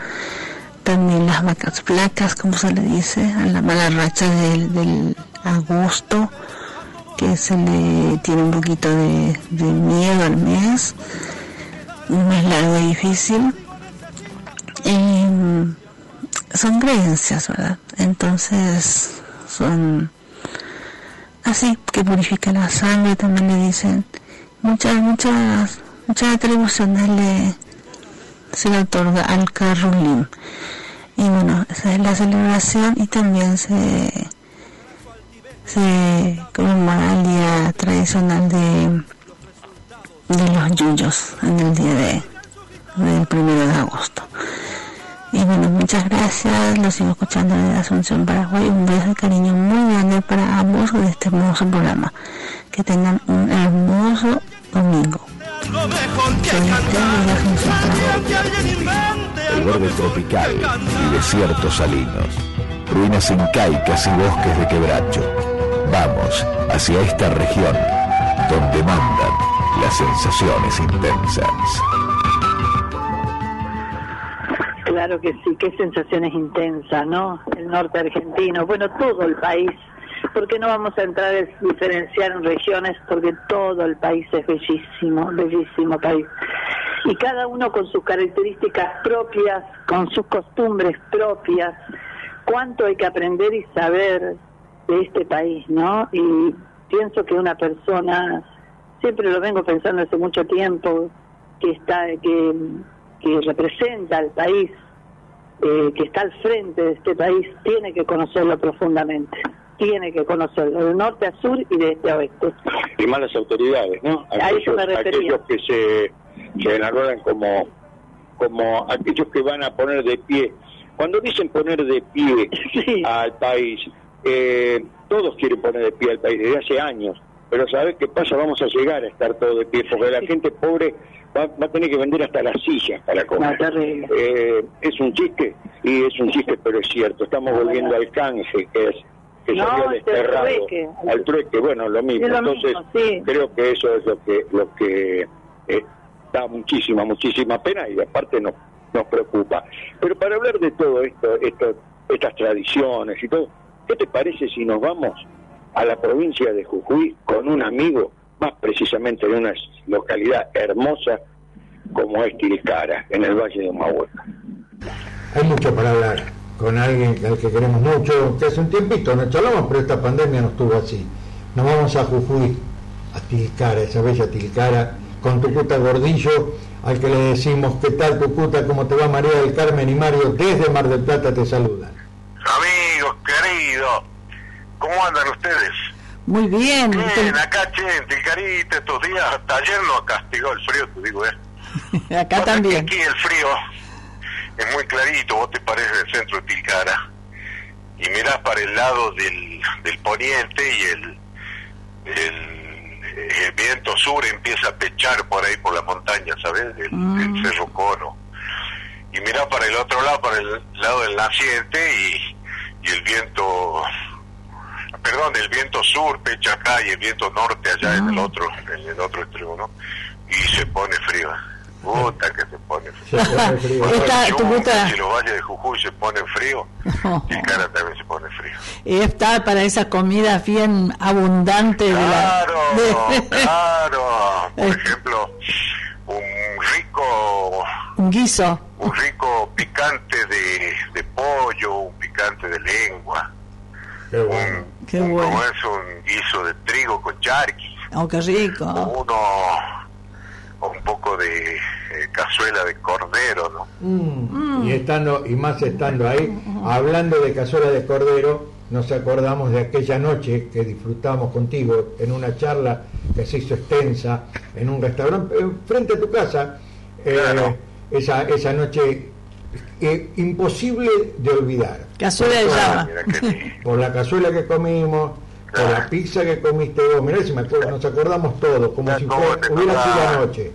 también las vacas flacas, como se le dice, a la mala racha del, del agosto, que se le tiene un poquito de, miedo al mes, mes largo y difícil. Y son creencias, ¿verdad? Entonces son así, que purifica la sangre, también le dicen. Muchas, muchas, muchas atribuciones le, se le otorga al carolín. Y bueno, esa es la celebración y también se, se conmemora el día tradicional de, de los yuyos, en el día de, del primero de agosto. Y bueno, muchas gracias, los sigo escuchando desde Asunción, Paraguay. Un beso de cariño muy grande para ambos de este hermoso programa. Que tengan un hermoso domingo. El verde tropical y desiertos salinos, ruinas incaicas y bosques de quebracho. Vamos hacia esta región donde mandan las sensaciones intensas. Claro que sí, qué sensaciones intensas, ¿no? El norte argentino, bueno, todo el país. Porque no vamos a entrar a diferenciar en regiones? Porque todo el país es bellísimo, bellísimo país. Y cada uno con sus características propias, con sus costumbres propias. Cuánto hay que aprender y saber de este país, ¿no? Y pienso que una persona, siempre lo vengo pensando hace mucho tiempo, que está, que, que representa al país, eh, que está al frente de este país, tiene que conocerlo profundamente. Tiene que conocerlo, de norte a sur y de este a oeste. y malas autoridades, ¿no? A eso me refería. aquellos que se, se enarrolan como, como aquellos que van a poner de pie Cuando dicen poner de pie al país, eh, todos quieren poner de pie al país desde hace años, pero ¿sabes qué pasa? Vamos a llegar a estar todos de pie, porque la gente pobre va, va a tener que vender hasta las sillas para comer. Eh, es un chiste, y es un chiste, pero es cierto. Estamos volviendo al canje, que es que No, salió desterrado trueque. al trueque, bueno, lo mismo. Lo Entonces, mismo, sí. creo que eso es lo que lo que eh, da muchísima, muchísima pena y aparte nos, nos preocupa. Pero para hablar de todo esto, esto, estas tradiciones y todo, ¿qué te parece si nos vamos a la provincia de Jujuy con un amigo, más precisamente en una localidad hermosa como es Tilcara, en el Valle de Humahuaca? Hay mucho para hablar con alguien al que queremos mucho, que hace un tiempito nos charlamos, pero esta pandemia no estuvo así. Nos vamos a Jujuy, a Tilcara, esa bella Tilcara, con Tucuta Gordillo, al que le decimos, ¿qué tal Tucuta? ¿Cómo te va María del Carmen y Mario? Desde Mar del Plata te saludan. Amigos, queridos, ¿cómo andan ustedes? Muy bien. Bien, acá, che, en Tilcarita estos días, hasta ayer nos castigó el frío, te digo, ¿eh? Acá también. Aquí el frío es muy clarito, vos te pares del centro de Tilcara y mirás para el lado del, del poniente y el, el, el viento sur empieza a pechar por ahí por la montaña, ¿sabes? Del, del Cerro Cono. Y mirás para el otro lado, para el lado del naciente y, y el viento, perdón, el viento sur pecha acá y el viento norte allá en el otro, en el otro extremo, ¿no? Y se pone frío. Puta que se pone frío. Se pone frío. Cuando Está- el tu Yunque puta- y los valles de Jujuy se ponen frío, y cara también se pone frío. Está para esas comidas bien abundantes de la... Claro, por Eh. ejemplo, un rico un guiso. un rico picante de, de pollo, un picante de lengua, un, Qué un- bueno. como es un guiso de trigo con charqui, Oh, qué rico. uno un poco de eh, cazuela de cordero, ¿no? Mm. Y estando, y más estando ahí, hablando de cazuela de cordero, nos acordamos de aquella noche que disfrutamos contigo en una charla que se hizo extensa en un restaurante eh, frente a tu casa. eh, esa, esa noche eh, imposible de olvidar. Cazuela de llama. Por la cazuela que comimos, por la pizza que comiste vos. Mirá si me acuerdo, nos acordamos todos, como si fuera, hubiera sido anoche.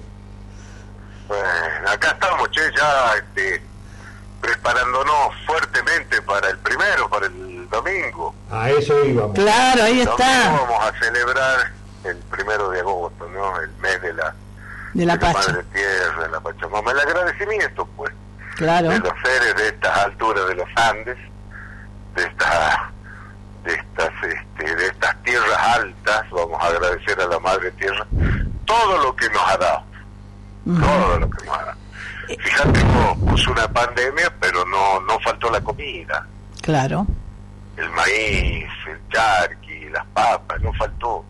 Bueno, acá estamos, che, ya este, preparándonos fuertemente para el primero, para el domingo. A eso íbamos. Claro, ahí está. vamos a celebrar el primero de agosto, ¿no? El mes de la, De la de la. Madre Tierra, de la Pachamama. El agradecimiento, pues, Claro. de los seres de estas alturas de los Andes, de estas de estas este, de estas tierras altas, vamos a agradecer a la Madre Tierra todo lo que nos ha dado, todo lo que nos ha dado. Fíjate, vos, puso una pandemia, pero no no faltó la comida, Claro. el maíz, el charqui, las papas, no faltó.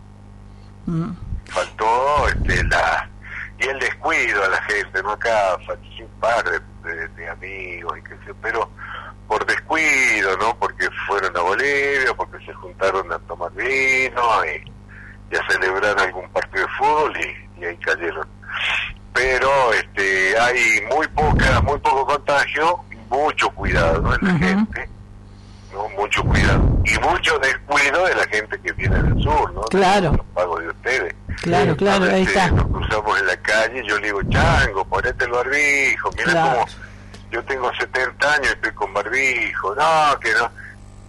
Mm. faltó este, la y el descuido a la gente, ¿no? Acá faltó un par de, de- de amigos y qué sé pero por descuido, ¿no? Porque fueron a Bolivia, porque se juntaron a tomar vino y, y a celebrar algún partido de fútbol y, y ahí cayeron. Pero este hay muy poca, muy poco contagio, y mucho cuidado ¿no? en la gente, ¿no? Mucho cuidado. Y mucho descuido de la gente que viene del sur, ¿no? Claro. Los pagos de ustedes. Claro, claro, ahí está. Nos cruzamos en la calle, yo le digo, Chango, ponete el barbijo, mira Claro. cómo yo tengo 70 años y estoy con barbijo, no, que no,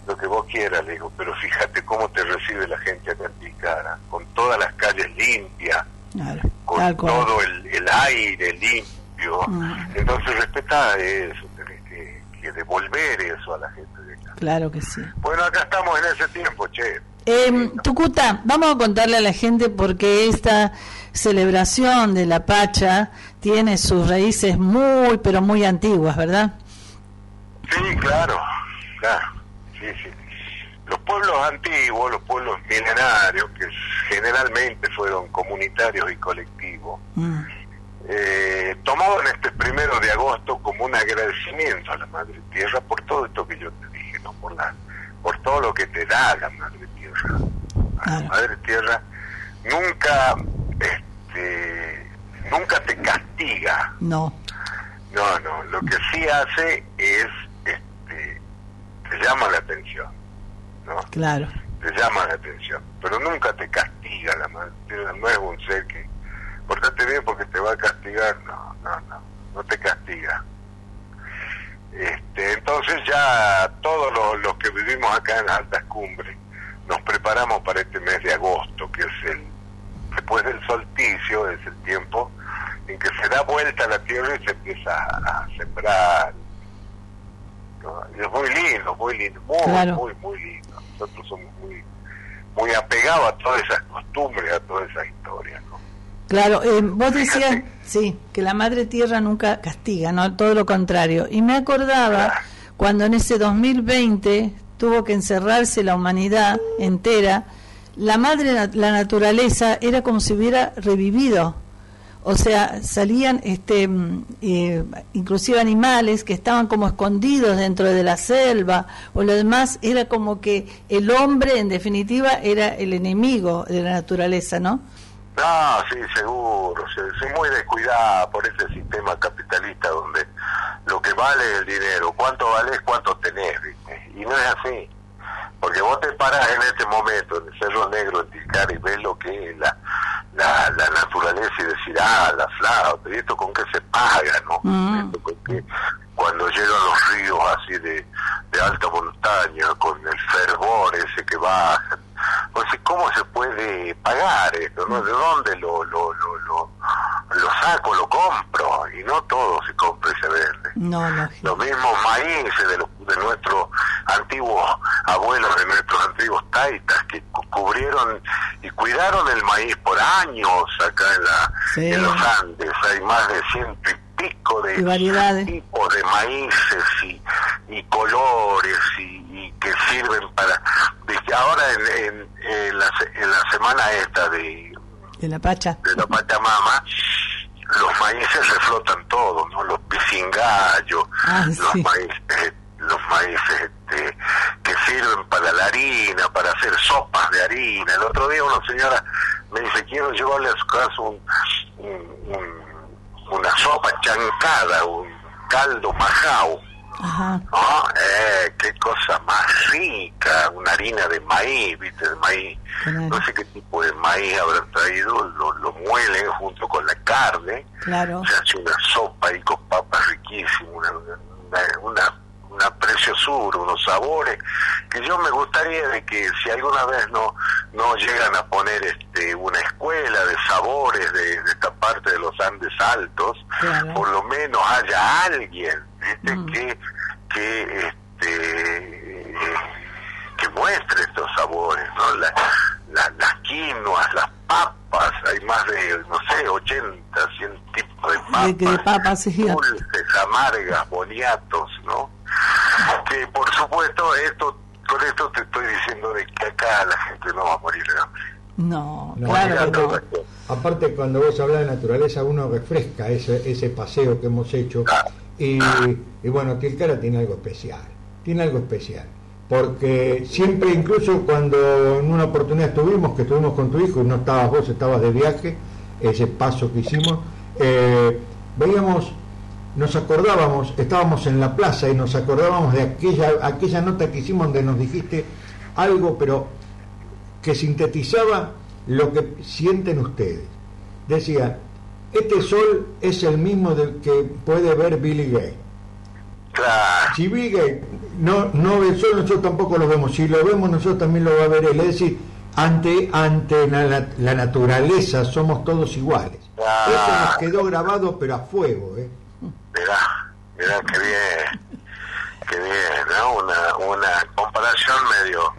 lo que vos quieras, le digo, pero fíjate cómo te recibe la gente acá en Tilcara, con todas las calles limpias, Claro. con todo el, el aire limpio, Mm. entonces respetá eso, tenés que, que devolver eso a la gente de acá. Claro que sí. Bueno, acá estamos en ese tiempo, che. Eh, Tucuta, vamos a contarle a la gente porque esta celebración de la Pacha tiene sus raíces muy, pero muy antiguas, ¿verdad? Sí, claro, claro, sí, sí. Los pueblos antiguos, los pueblos milenarios, que generalmente fueron comunitarios y colectivos, eh, tomaban este primero de agosto como un agradecimiento a la Madre Tierra por todo esto que yo te dije, ¿no? por, la, por todo lo que te da la Madre Tierra. La Madre Tierra nunca, este, nunca te castiga, No. no, no, lo que sí hace es, te llama la atención, ¿no? Claro. Te llama la atención, pero nunca te castiga la madre no es un ser que, portate bien porque te va a castigar, no, no, no, no te castiga. Este, entonces ya todos los, los que vivimos acá en las altas cumbres nos preparamos para este mes de agosto, que es el, después del solsticio, es el tiempo en que se da vuelta la tierra y se empieza a, sembrar. ¿no? Y es muy lindo, muy lindo, muy, Claro. muy, muy lindo. Nosotros somos muy, muy apegados a todas esas costumbres, a todas esas historias. ¿no? Claro, eh, vos decías, sí, que la madre tierra nunca castiga, no, todo lo contrario. Y me acordaba cuando en ese 2020 tuvo que encerrarse la humanidad entera, la madre, la naturaleza, era como si hubiera revivido. O sea, salían, este, mm, eh, inclusive animales que estaban como escondidos dentro de la selva o lo demás, era como que el hombre, en definitiva, era el enemigo de la naturaleza, ¿no? No, sí, seguro. Se, se muy descuidada por ese sistema capitalista donde lo que vale es el dinero. ¿Cuánto vales? ¿Cuánto tenés? ¿viste? Y no es así. Porque vos te parás en este momento en el Cerro Negro, en Tilcara, y ves lo que es la, la, la naturaleza y decir, ah, la flauta, y esto con qué se paga, ¿no? Esto con qué- cuando llegan los ríos así de, de alta montaña, con el fervor ese que bajan. O sea, ¿cómo se puede pagar esto? ¿no? ¿De dónde lo, lo, lo, lo, lo saco, lo compro? Y no todo se compra y se vende. No, no. Los mismos maíces de, los, de nuestros antiguos abuelos, de nuestros antiguos taitas, que cu- cubrieron y cuidaron el maíz por años acá en, la, Sí. en los Andes. Hay más de ciento y pico de variedades. tipos de maíces y, y colores y, y que sirven para... Ahora en, en, en la, en la semana esta de, De la pacha. de la Pachamama, los maíces se flotan todos, ¿no? Los pisingallos, Ah, los sí. maíces, los maíces este, que sirven para la harina, para hacer sopas de harina. El otro día una señora me dice, quiero llevarle a su casa un, un- un- una sopa chancada, un caldo majao. Ajá. ¿no? Eh, qué cosa más rica, una harina de maíz, ¿viste? De maíz. No sé qué tipo de maíz habrán traído, lo, lo muelen junto con la carne, Claro. se hace una sopa y con papas riquísimas, una, una, una, una preciosura, unos sabores, que yo me gustaría de que si alguna vez no, no llegan a poner este una escuela de sabores de, de esta parte de los Andes Altos, Claro. por lo menos haya alguien ¿viste? que, que este eh, que muestre estos sabores, ¿no? La- la- las quinoas, las papas, hay más de, no sé, 80, 100 tipos de papas, De, de papas, sí. dulces, amargas, boniatos, supuesto, esto con esto te estoy diciendo de que acá la gente no va a morir de hambre. No, No, claro que no. aparte, aparte, cuando vos hablas de naturaleza, uno refresca ese, ese paseo que hemos hecho. Y, y bueno, Tilcara tiene algo especial. Tiene algo especial. Porque siempre, incluso cuando en una oportunidad estuvimos, que estuvimos con tu hijo y no estabas vos, estabas de viaje, ese paso que hicimos, eh, veíamos, nos acordábamos, estábamos en la plaza y nos acordábamos de aquella, aquella nota que hicimos donde nos dijiste algo, pero que sintetizaba lo que sienten ustedes. Decía, este sol es el mismo del que puede ver Billy Gay. Si Billy Gay no, no ve el sol, nosotros tampoco lo vemos. Si lo vemos, nosotros también lo va a ver él. Es decir, ante, ante la, la naturaleza somos todos iguales. Eso nos quedó grabado, pero a fuego. ¿eh? Mirá, mirá qué bien, qué bien, ¿no? Una, una comparación medio,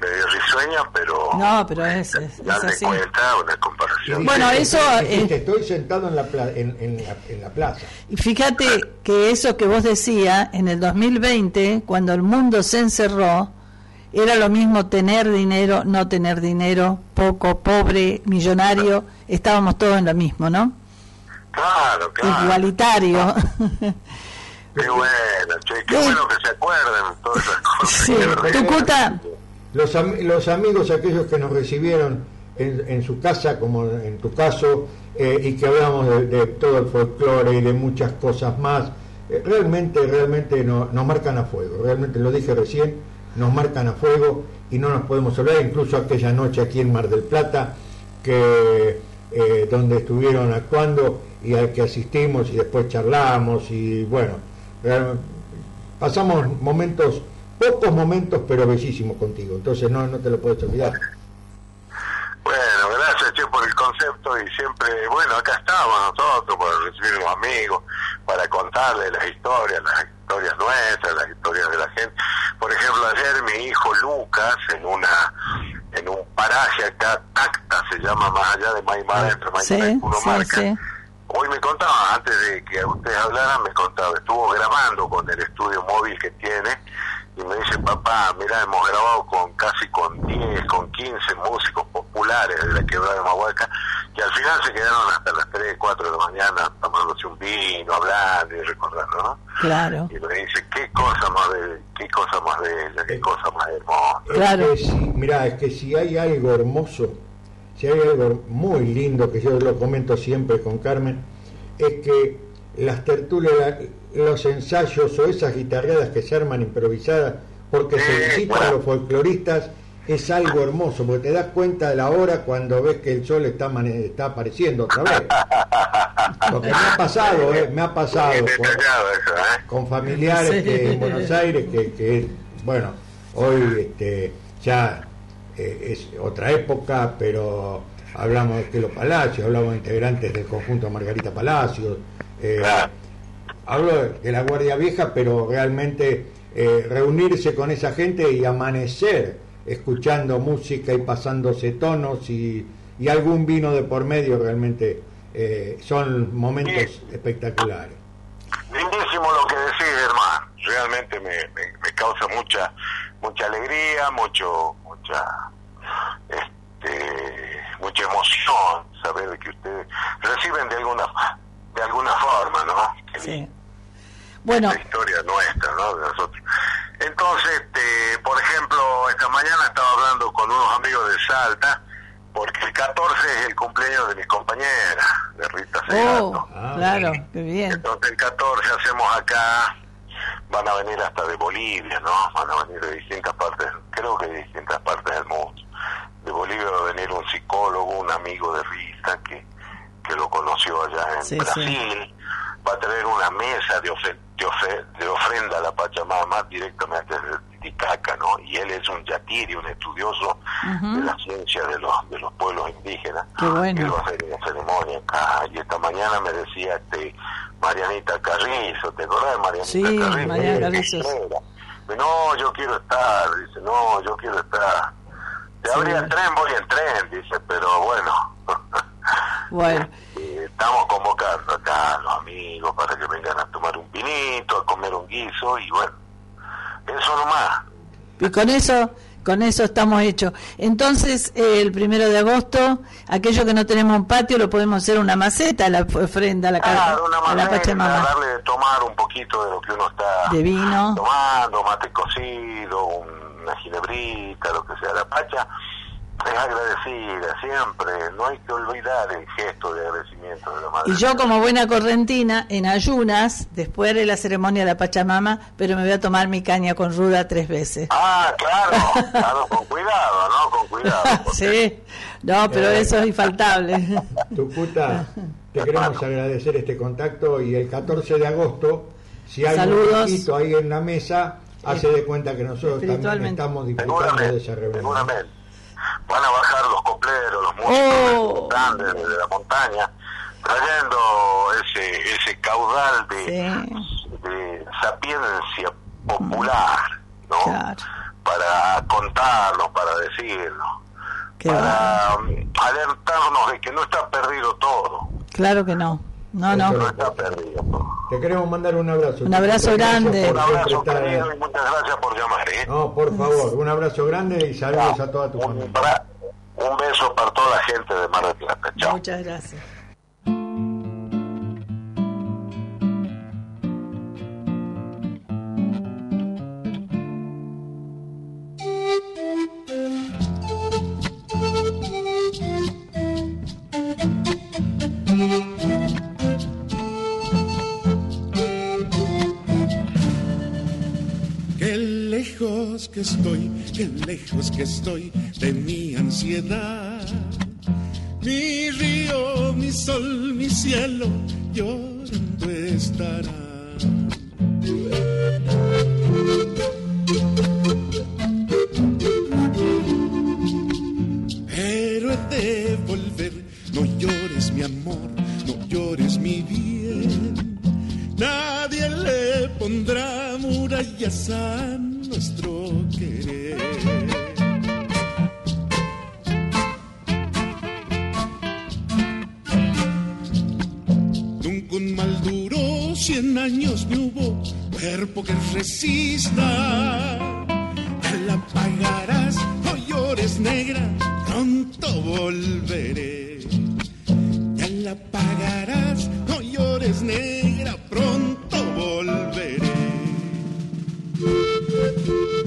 medio risueña, pero No, pero es, es, es date así. cuenta, una comparación. Bueno, eso, eh, estoy sentado en la, pla- en, en la, en la plaza. Y fíjate que eso que vos decías, en el 2020, cuando el mundo se encerró, era lo mismo tener dinero, no tener dinero, poco, pobre, millonario, estábamos todos en lo mismo, ¿no? Claro, claro. Igualitario. Qué bueno, che, qué bueno que se acuerden todas esas cosas. Sí, Tucuta, Los, am- los amigos, aquellos que nos recibieron en, en su casa, como en tu caso, eh, y que hablamos de, de todo el folclore y de muchas cosas más, eh, realmente, realmente no- nos marcan a fuego, realmente lo dije recién, nos marcan a fuego y no nos podemos olvidar, incluso aquella noche aquí en Mar del Plata, que eh, donde estuvieron actuando y al que asistimos y después charlamos y bueno, real- pasamos momentos, pocos momentos pero bellísimos contigo, entonces no, no te lo puedes olvidar. Bueno, gracias che por el concepto y siempre, bueno, acá estamos nosotros para recibir los amigos, para contarles las historias, las historias nuestras, las historias de la gente. Por ejemplo, ayer mi hijo Lucas en una en un paraje acá, Tacta se llama más allá de Maimara, entre Maimara y Sí, sí. Hoy me contaba, antes de que ustedes hablaran, me contaba, estuvo grabando con el estudio móvil que tiene y me dice, papá, mira, hemos grabado con casi con 10, con 15 músicos populares de la quebrada de Mahuaca, que al final se quedaron hasta las 3, 4 de la mañana tomándose un vino, hablando y recordando, ¿no? Claro. Y me dice, qué cosa más de, qué cosa más bella, qué cosa más hermosa. Es que si, mirá, es que si hay algo hermoso, si hay algo muy lindo, que yo lo comento siempre con Carmen, es que las tertulias, los ensayos o esas guitarreadas que se arman improvisadas, porque se visitan a los folcloristas, es algo hermoso, porque te das cuenta de la hora cuando ves que el sol está, mane- está apareciendo otra vez. Porque me ha pasado, eh, me ha pasado con, con familiares que en Buenos Aires que, que, bueno, hoy este, ya eh, es otra época, pero hablamos de Kelo Palacio, hablamos de integrantes del conjunto Margarita Palacios, eh, hablo de la Guardia Vieja, pero realmente eh, reunirse con esa gente y amanecer escuchando música y pasándose tonos y, y algún vino de por medio realmente eh, son momentos espectaculares. Lindísimo lo que decís, hermano. Realmente me, me, me causa mucha mucha alegría, mucho mucha este, mucha emoción saber que ustedes reciben de alguna de alguna forma, ¿no? Sí. Bueno, la historia nuestra, ¿no? De nosotros. Entonces, este, por ejemplo, esta mañana estaba hablando con unos amigos de Salta, porque el 14 es el cumpleaños de mis compañeras, de Rita Segato. oh, claro, qué bien. Entonces el 14 hacemos acá, van a venir hasta de Bolivia, ¿no? Van a venir de distintas partes, creo que de distintas partes del mundo. De Bolivia va a venir un psicólogo, un amigo de Rita que, que lo conoció allá en Sí, Brasil. Va a traer una mesa de, ofe- de, ofe- de ofrenda a la Pachamama directamente desde Titicaca, ¿no? Y él es un yatiri, un estudioso de la ciencia de los, de los pueblos indígenas. Qué bueno. Y él va a hacer una ceremonia acá. Y esta mañana me decía este Marianita Carrizo, ¿te acordás de Marianita Sí, Carrizo? Mariana Carrizo. No, yo quiero estar. Dice, no, yo quiero estar. Te Sí. abría el tren, voy en tren, dice, pero bueno. Bueno, Estamos convocando acá a los amigos para que vengan a tomar un vinito, a comer un guiso y bueno, eso nomás. y con eso, con eso estamos hechos. Entonces, eh, el primero de agosto, aquello que no tenemos un patio, lo podemos hacer una maceta, la ofrenda la, cara- Claro, una a la Pachamama. darle de tomar un poquito de lo que uno está De vino. tomando, mate cocido, un- una ginebrita, lo que sea. La pacha es agradecida siempre, no hay que olvidar el gesto de agradecimiento de la madre. Y yo como buena correntina, en ayunas, después de la ceremonia de la Pachamama, pero me voy a tomar mi caña con ruda tres veces. Ah, claro, claro, con cuidado, ¿no? Con cuidado. sí, no, pero Eh. eso es infaltable. Tucuta, te queremos agradecer este contacto y el 14 de agosto, si hay Saludos. un ahí en la mesa, hace de cuenta que nosotros también estamos disfrutando de esa reunión. Seguramente. Van a bajar los copleros, los músicos Oh. grandes de la montaña, trayendo ese, ese caudal de, de sapiencia popular, ¿no? Para contarlo, para decirlo, Qué para alertarnos de que no está perdido todo. Claro que no. No, no. No está perdido. Te queremos mandar un abrazo. Un abrazo grande. Un abrazo querido y muchas gracias por llamar, ¿eh? No, por favor, un abrazo grande y saludos a toda tu familia. Para- un beso para toda la gente de Mar del Plata. Chao. Muchas gracias. Que estoy, qué lejos que estoy de mi ansiedad. Mi río, mi sol, mi cielo, llorando estará. Pero he de volver, no llores mi amor, no llores mi bien. Nadie le pondrá murallas a nuestro querer. Nunca un mal duró, cien años no hubo cuerpo que resista. Ya la pagarás, no llores negra, pronto volveré. Ya la pagarás, no llores negra, pronto volveré. Ya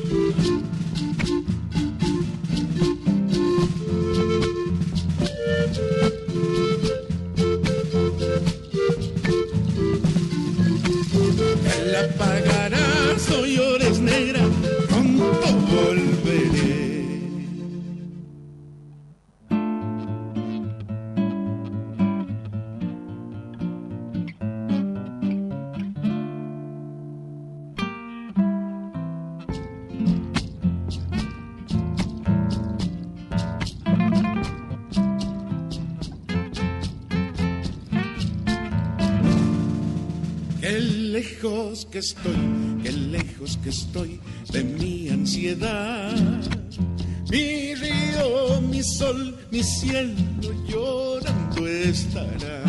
que estoy, qué lejos que estoy de mi ansiedad. Mi río, mi sol, mi cielo llorando estará.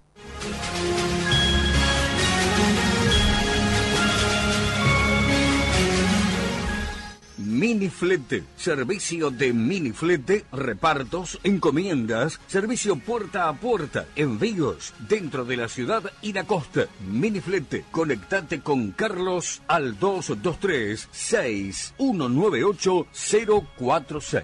Miniflete, servicio de miniflete, repartos, encomiendas, servicio puerta a puerta, envíos dentro de la ciudad y la costa. Miniflete, conectate con Carlos al 223 6198 046.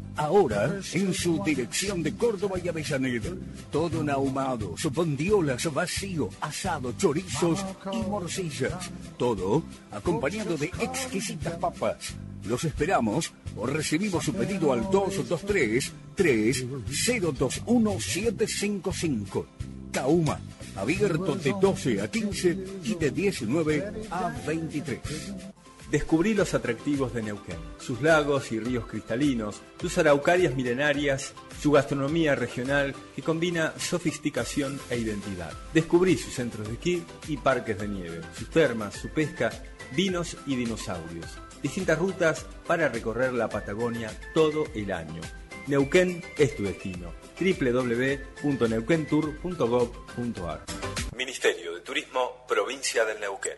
Ahora en su dirección de Córdoba y Avellaneda. Todo en bondiolas, vacío, asado, chorizos y morcillas. Todo acompañado de exquisitas papas. Los esperamos o recibimos su pedido al 223 3021 755. Cauma, abierto de 12 a 15 y de 19 a 23. Descubrí los atractivos de Neuquén, sus lagos y ríos cristalinos, sus araucarias milenarias, su gastronomía regional que combina sofisticación e identidad. Descubrí sus centros de esquí y parques de nieve, sus termas, su pesca, vinos y dinosaurios. Distintas rutas para recorrer la Patagonia todo el año. Neuquén es tu destino. www.neuquentour.gov.ar Ministerio de Turismo, Provincia del Neuquén.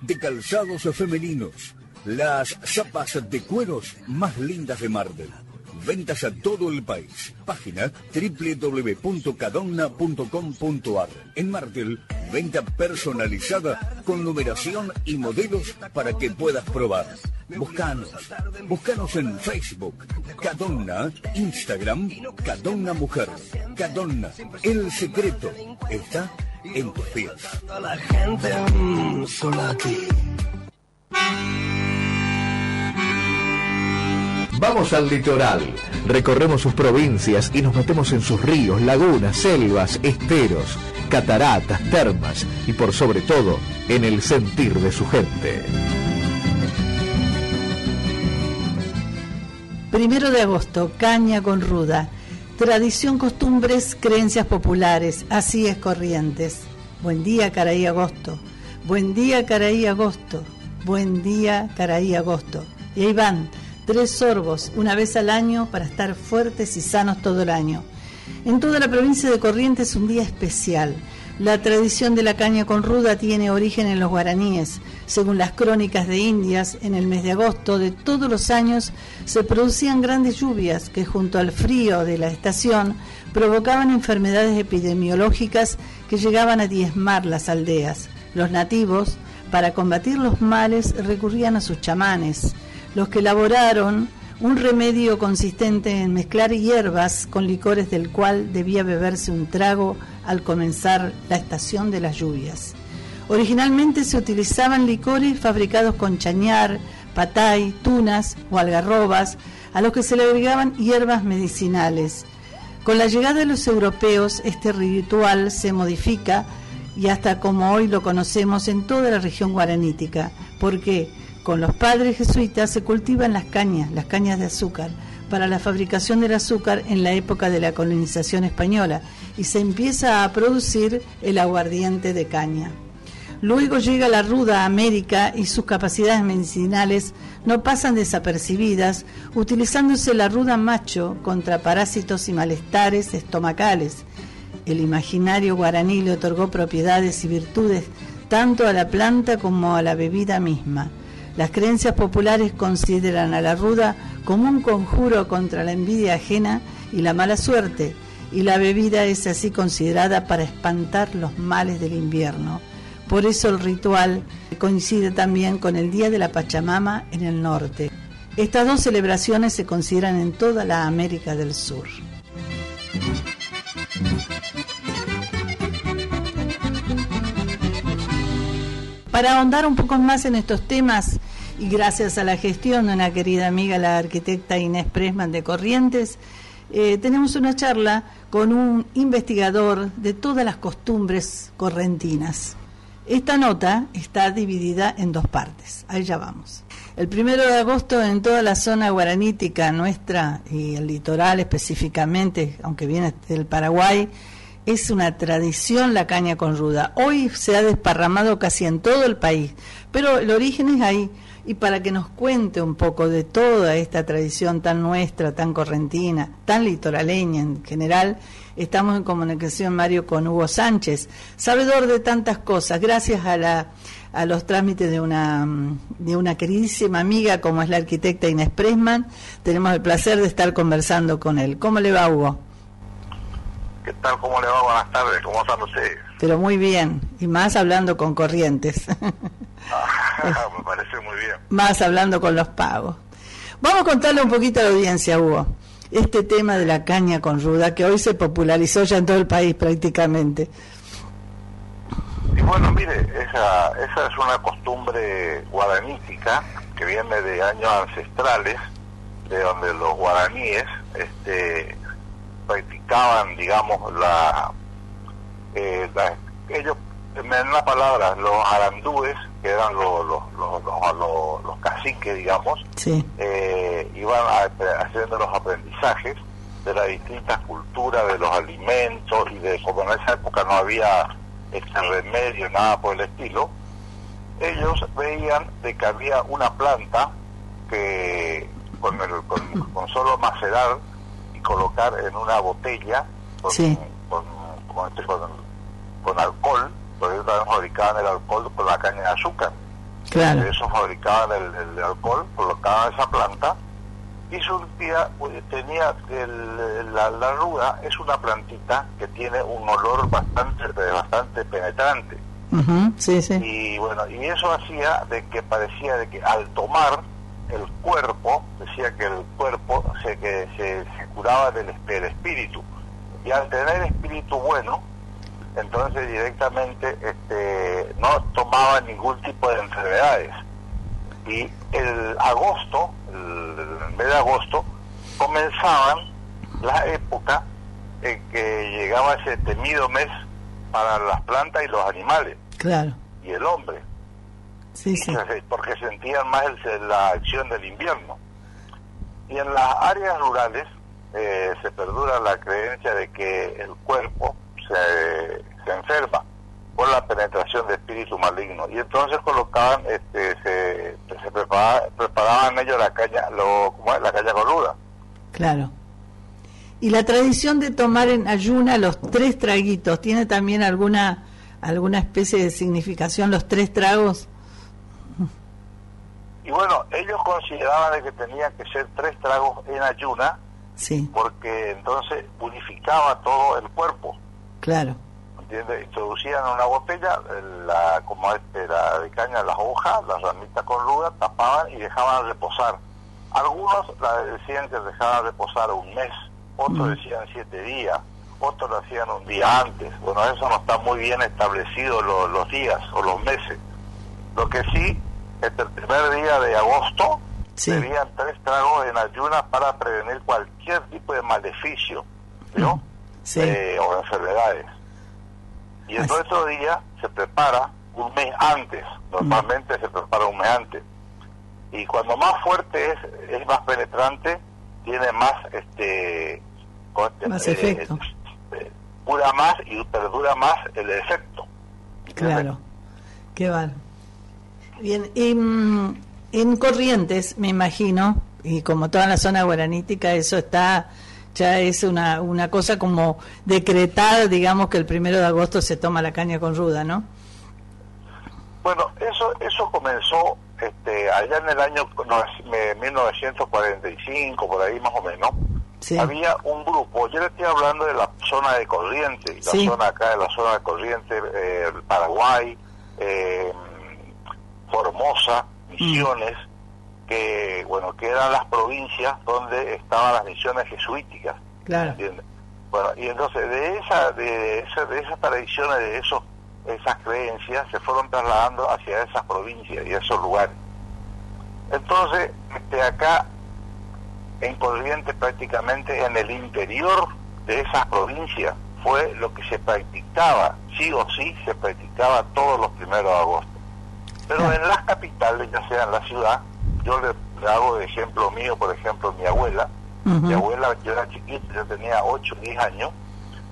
de calzados femeninos. Las zapas de cueros más lindas de Marvel. Ventas a todo el país. Página www.cadonna.com.ar. En Martel, venta personalizada con numeración y modelos para que puedas probar. Buscanos. Buscanos en Facebook. Cadonna. Instagram. Cadonna Mujer. Cadonna. El secreto está en. La gente aquí. Vamos al litoral, recorremos sus provincias y nos metemos en sus ríos, lagunas, selvas, esteros, cataratas, termas y por sobre todo en el sentir de su gente. Primero de agosto, caña con ruda. Tradición, costumbres, creencias populares. Así es Corrientes. Buen día, Caraí Agosto. Buen día, Caraí Agosto. Buen día, Caraí Agosto. Y ahí van, tres sorbos, una vez al año, para estar fuertes y sanos todo el año. En toda la provincia de Corrientes un día especial. La tradición de la caña con ruda tiene origen en los guaraníes. Según las crónicas de Indias, en el mes de agosto de todos los años se producían grandes lluvias que junto al frío de la estación provocaban enfermedades epidemiológicas que llegaban a diezmar las aldeas. Los nativos, para combatir los males, recurrían a sus chamanes, los que elaboraron un remedio consistente en mezclar hierbas con licores del cual debía beberse un trago al comenzar la estación de las lluvias. Originalmente se utilizaban licores fabricados con chañar, patay, tunas o algarrobas, a los que se le agregaban hierbas medicinales. Con la llegada de los europeos, este ritual se modifica y hasta como hoy lo conocemos en toda la región guaranítica, porque con los padres jesuitas se cultivan las cañas, las cañas de azúcar, para la fabricación del azúcar en la época de la colonización española y se empieza a producir el aguardiente de caña. Luego llega la ruda a América y sus capacidades medicinales no pasan desapercibidas, utilizándose la ruda macho contra parásitos y malestares estomacales. El imaginario guaraní le otorgó propiedades y virtudes tanto a la planta como a la bebida misma. Las creencias populares consideran a la ruda como un conjuro contra la envidia ajena y la mala suerte, y la bebida es así considerada para espantar los males del invierno. Por eso el ritual coincide también con el Día de la Pachamama en el norte. Estas dos celebraciones se consideran en toda la América del Sur. Para ahondar un poco más en estos temas y gracias a la gestión de una querida amiga, la arquitecta Inés Presman de Corrientes, eh, tenemos una charla con un investigador de todas las costumbres correntinas. Esta nota está dividida en dos partes. Ahí ya vamos. El primero de agosto en toda la zona guaranítica nuestra y el litoral específicamente, aunque viene del Paraguay, es una tradición la caña con ruda. Hoy se ha desparramado casi en todo el país, pero el origen es ahí. Y para que nos cuente un poco de toda esta tradición tan nuestra, tan correntina, tan litoraleña en general, estamos en comunicación, Mario, con Hugo Sánchez, sabedor de tantas cosas, gracias a, la, a los trámites de una, de una queridísima amiga como es la arquitecta Inés Pressman. Tenemos el placer de estar conversando con él. ¿Cómo le va, Hugo? ¿Qué tal? ¿Cómo le va? Buenas tardes. ¿Cómo están ustedes? Pero muy bien, y más hablando con corrientes. Ah, me parece muy bien. más hablando con los pagos. Vamos a contarle un poquito a la audiencia, Hugo, este tema de la caña con ruda que hoy se popularizó ya en todo el país prácticamente. Y bueno, mire, esa, esa es una costumbre guaranítica que viene de años ancestrales, de donde los guaraníes este, practicaban, digamos, la, eh, la- ellos, en una palabra, los arandúes, que eran los, los, los, los- los- los caciques, digamos, Sí. eh, iban a- haciendo los aprendizajes de las distintas culturas, de los alimentos y de como en esa época no había este remedio, nada por el estilo, ellos veían de que había una planta que con, el, con, con solo macerar y colocar en una botella con, Sí. con, con, este- con- con alcohol, porque ellos también fabricaban el alcohol con la caña de azúcar. Claro. Eso fabricaban el, el alcohol, colocaban esa planta y surtía, pues, tenía el- la, la ruda, es una plantita que tiene un olor bastante, bastante penetrante. Sí, sí. Y bueno, y eso hacía de que parecía de que al tomar el cuerpo, decía que el cuerpo se, que se, se curaba del, del espíritu. Y al tener espíritu bueno, entonces directamente este, no tomaba ningún tipo de enfermedades. Y el agosto, el, mes de agosto, comenzaban la época en que llegaba ese temido mes para las plantas y los animales Claro. y el hombre, Sí, sí. Porque sentían más el- la acción del invierno. Y en las áreas rurales eh, se perdura la creencia de que el cuerpo se, se enferma por la penetración de espíritu maligno. Y entonces colocaban, este, se, se prepara- preparaban ellos la caña, lo, ¿cómo es? la caña coluda. Claro. Y la tradición de tomar en ayuna los tres traguitos, ¿tiene también alguna alguna especie de significación los tres tragos? Y bueno, ellos consideraban de que tenían que ser tres tragos en ayuna, Sí, porque entonces purificaba todo el cuerpo. Claro. ¿entiendes? Introducían una botella, la, como este, la de caña, las hojas, las ramitas con ruda, tapaban y dejaban reposar. Algunos la decían que dejaban reposar un mes, otros decían siete días, otros lo hacían un día antes. Bueno, eso no está muy bien establecido lo- los días o los meses. Lo que sí, este, el primer día de agosto, serían tres tragos en ayunas para prevenir cualquier tipo de maleficio, ¿no? Sí. Eh, o enfermedades. Y el otro día se prepara un mes antes, normalmente se prepara un mes antes. Y cuando más fuerte es, es más penetrante, tiene más, este, Más eh, efecto. eh, dura más y perdura más el efecto. Claro. Qué va. Bien, y, mm, en Corrientes, me imagino, y como toda la zona guaranítica, eso está, ya es una, una cosa como decretada, digamos que el primero de agosto se toma la caña con ruda, ¿no? Bueno, eso eso comenzó este, allá en el año no, eh, 1945, por ahí más o menos. Había un grupo, yo le estoy hablando de la zona de Corrientes, la Sí. zona acá de la zona de Corrientes, eh, Paraguay, eh, Formosa, Misiones, que bueno, que eran las provincias donde estaban las misiones jesuíticas. Claro. ¿entiendes? Bueno, y entonces de esa, de, esa- de esas tradiciones, de esos, esas creencias, se fueron trasladando hacia esas provincias y esos lugares. Entonces, este, acá en Corrientes prácticamente en el interior de esas provincias fue lo que se practicaba, sí o sí se practicaba todos los primeros de agosto. Pero en las capitales, ya sea en la ciudad, yo le, le hago de ejemplo mío, por ejemplo, mi abuela. Mi abuela, yo era chiquito, yo tenía 8 o 10 años,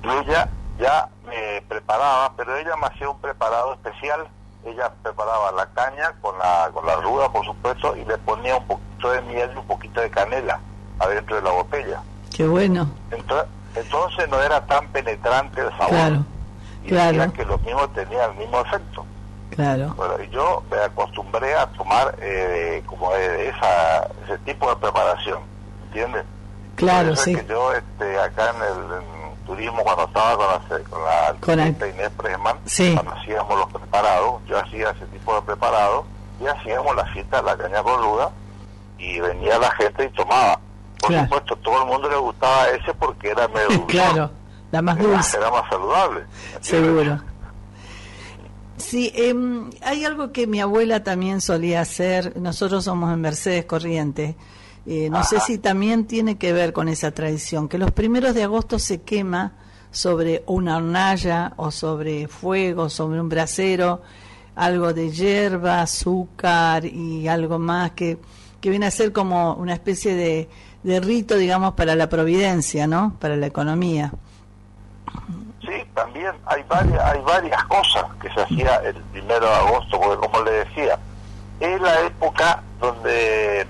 y ella ya me preparaba, pero ella me hacía un preparado especial. Ella preparaba la caña con la, con la ruda, por supuesto, y le ponía un poquito de miel y un poquito de canela adentro de la botella. Qué bueno. Entonces, entonces no era tan penetrante el sabor. Claro, y claro. que lo mismo tenía el mismo efecto. Claro. Bueno, y yo me acostumbré a tomar eh, como esa, ese tipo de preparación, ¿entiendes? Claro, es sí. que yo este, acá en el en turismo, cuando estaba con la, con la Con el- arquitecta Inés Presman, Sí. cuando hacíamos los preparados, yo hacía ese tipo de preparados y hacíamos la fiesta de la caña coluda y venía la gente y tomaba. Por Claro. supuesto, todo el mundo le gustaba ese porque era medio Claro, la más dulce, era más saludable. seguro. Sí, em, hay algo que mi abuela también solía hacer. Nosotros somos en Mercedes Corrientes. Eh, no sé si también tiene que ver con esa tradición, que los primeros de agosto se quema sobre una hornalla o sobre fuego, sobre un brasero, algo de hierba, azúcar y algo más que, que viene a ser como una especie de, de rito, digamos, para la providencia, ¿no? Para la economía. También hay varias, hay varias cosas que se hacía el primero de agosto, porque como le decía, es la época donde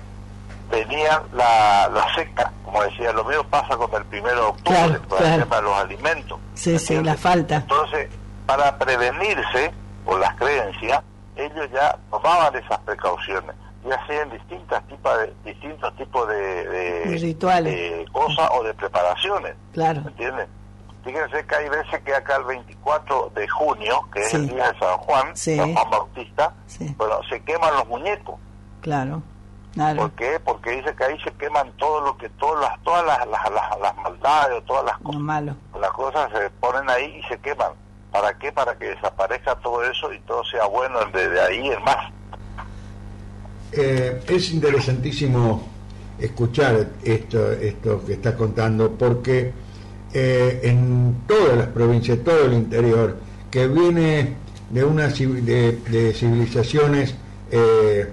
venía la, la seca, como decía, lo mismo pasa con el primero de octubre, Claro, con claro. el tema de los alimentos. Sí, sí, la falta. Entonces, para prevenirse por las creencias, ellos ya tomaban esas precauciones y hacían distintas tipos de, distintos tipos de, de- De rituales. de cosas o de preparaciones. Claro. ¿Entienden? Fíjense que hay veces que acá el 24 de junio, que es el día de San Juan, Sí. San Juan Bautista, Sí. bueno, se queman los muñecos. Claro, claro. ¿Por qué? Porque dice que ahí se queman todo lo que, todas las, todas las, las, las, las maldades, todas las malo. las cosas se ponen ahí y se queman. ¿Para qué? Para que desaparezca todo eso y todo sea bueno desde ahí en más. Eh, es interesantísimo escuchar esto, esto que está contando, porque eh, en todas las provincias, todo el interior, que viene de una de, civilizaciones eh,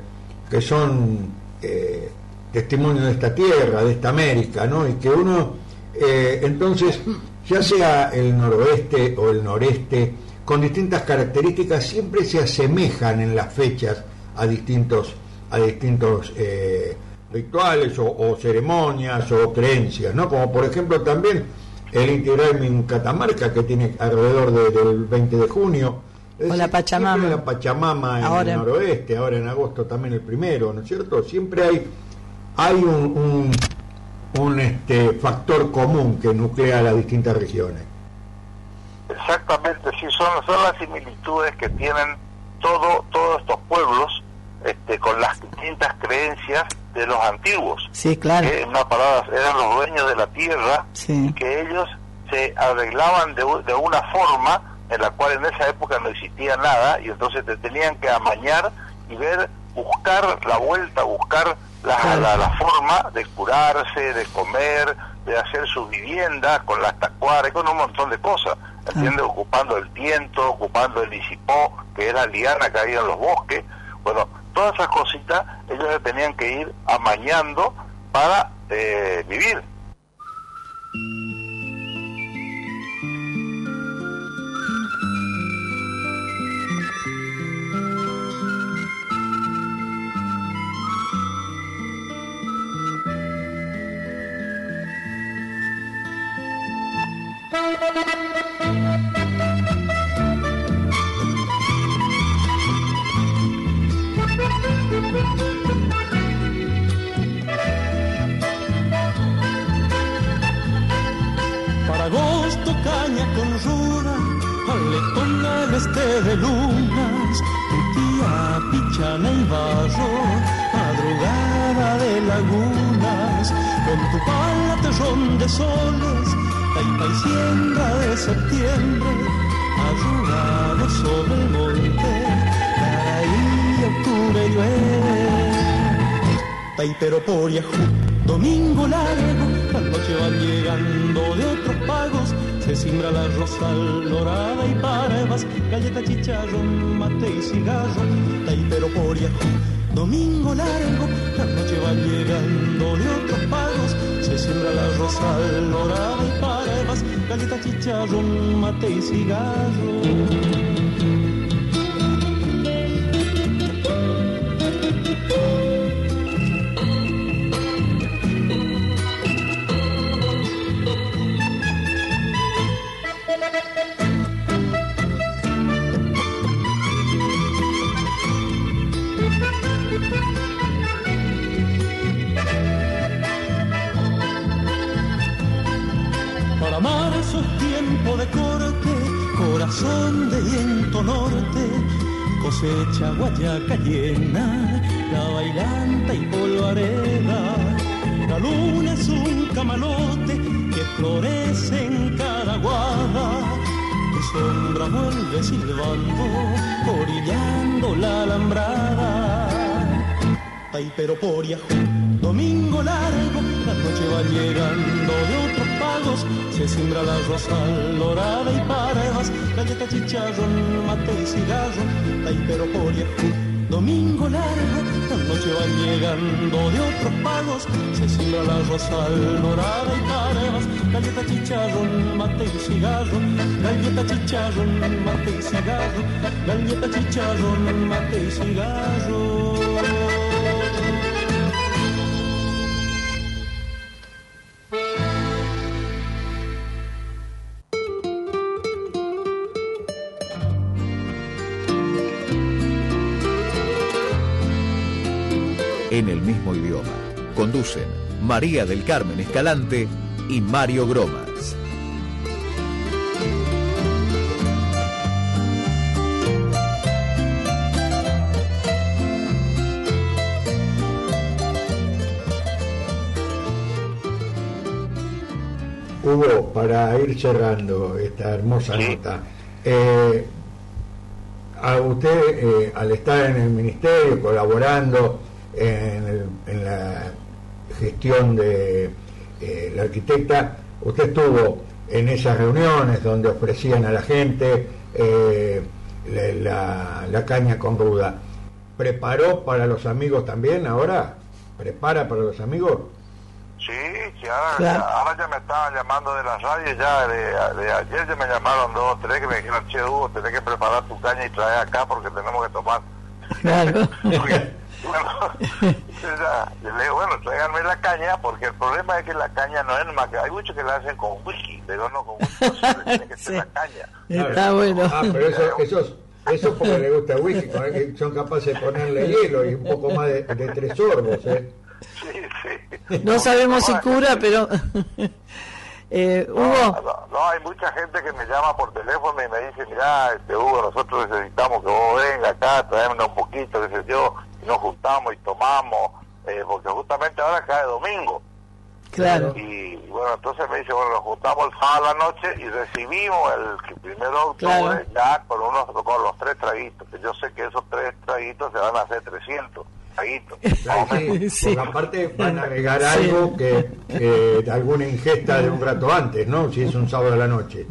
que son eh, testimonio de esta tierra, de esta América, ¿no? Y que uno, eh, entonces, ya sea el noroeste o el noreste, con distintas características, siempre se asemejan en las fechas a distintos, a distintos eh, rituales o ceremonias o creencias, ¿no? Como por ejemplo también el integral en Catamarca, que tiene alrededor de- del 20 de junio. Es O la Pachamama. la Pachamama en Ahora. el noroeste, ahora en agosto también el primero, ¿no es cierto? Siempre hay, hay un, un, un, este, factor común que nuclea las distintas regiones. Exactamente, sí, son, son las similitudes que tienen todo, todos estos pueblos este, con las distintas creencias de los antiguos. Sí, claro. Que en una palabra eran los dueños de la tierra Sí. y que ellos se arreglaban de, una forma en la cual en esa época no existía nada y entonces te tenían que amañar y ver, buscar la vuelta, buscar la, la, la forma de curarse, de comer, de hacer su vivienda con las tacuaras, con un montón de cosas, ¿entiendes? Ocupando el tiento, ocupando el isipó, que era liana que había en los bosques. Bueno, todas esas cositas ellos se tenían que ir amañando para eh, vivir. Agosto caña con ruda, aletón al este de lunas, tía pichana y barro, madrugada de lagunas, con tu pala terrón de soles, taipa y siembra de septiembre, arrugado sobre el monte, caraí octubre llueve. Taipero por Yahoo, domingo largo, la noche van llegando de otros pagos, se simbra la rosal dorada y parvas, galleta, chicharrón, mate y cigarro, Taipero por Yahoo, domingo largo, la noche va llegando de otros pagos, se siembra la rosa dorada y parevas, galleta, chicharrón, mate y cigarro. Tiempo de corte, corazón de viento norte, cosecha guayaca llena, la bailanta y polvareda. La luna es un camalote que florece en cada guada. Tu sombra vuelve silbando, orillando la alambrada. Ay, pero por domingo largo, la noche va llegando de otros se siembra la rosa dorada y parevas, galleta, chicharrón, mate y cigarro, por Yahoo, domingo largo, la noche va llegando de otros pagos, se siembra la rosa dorada y parevas, galleta, chicharrón, mate y cigarro, galleta, chicharrón, mate y cigarro, galleta, chicharrón, mate y cigarro. En el mismo idioma. Conducen María del Carmen Escalante y Mario Gromas. Hugo, para ir cerrando esta hermosa nota, eh, a usted, eh, al estar en el ministerio, colaborando la gestión de eh, la arquitecta, usted estuvo en esas reuniones donde ofrecían a la gente eh, la, la- la caña con ruda. ¿Preparó para los amigos también ahora? ¿Prepara para los amigos? Sí, sí, ahora, Claro. ya, ahora ya me estaban llamando de la radio, ya de, de ayer ya me llamaron dos o tres que me dijeron, che, Hugo, tenés que preparar tu caña y traer acá porque tenemos que tomar. Claro. Bueno, ya, yo le digo, bueno, tráiganme la caña porque el problema es que la caña no es más que... Hay muchos que la hacen con whisky, pero no con whisky, no tiene que ser la caña. Está bueno. Ah, pero eso, esos, eso porque le gusta el whisky, que son capaces de ponerle hielo y un poco más de, de tres sorbos, ¿eh? No sabemos si cura, pero... eh, Hugo, No, no, hay mucha gente que me llama por teléfono y me dice, mira, este Hugo, nosotros necesitamos que vos venga acá, traernos un poquito, qué sé yo, y nos juntamos y tomamos, eh, porque justamente ahora cae domingo. Claro. Y bueno, entonces me dice, bueno, nos juntamos el sábado a la noche y recibimos el primero de octubre Claro. ya con, unos, con los tres traguitos, que yo sé que esos tres traguitos se van a hacer 300 traguitos. o menos. Porque aparte van a agregar Sí. algo que, que alguna ingesta de un rato antes, ¿no? Si es un sábado a la noche.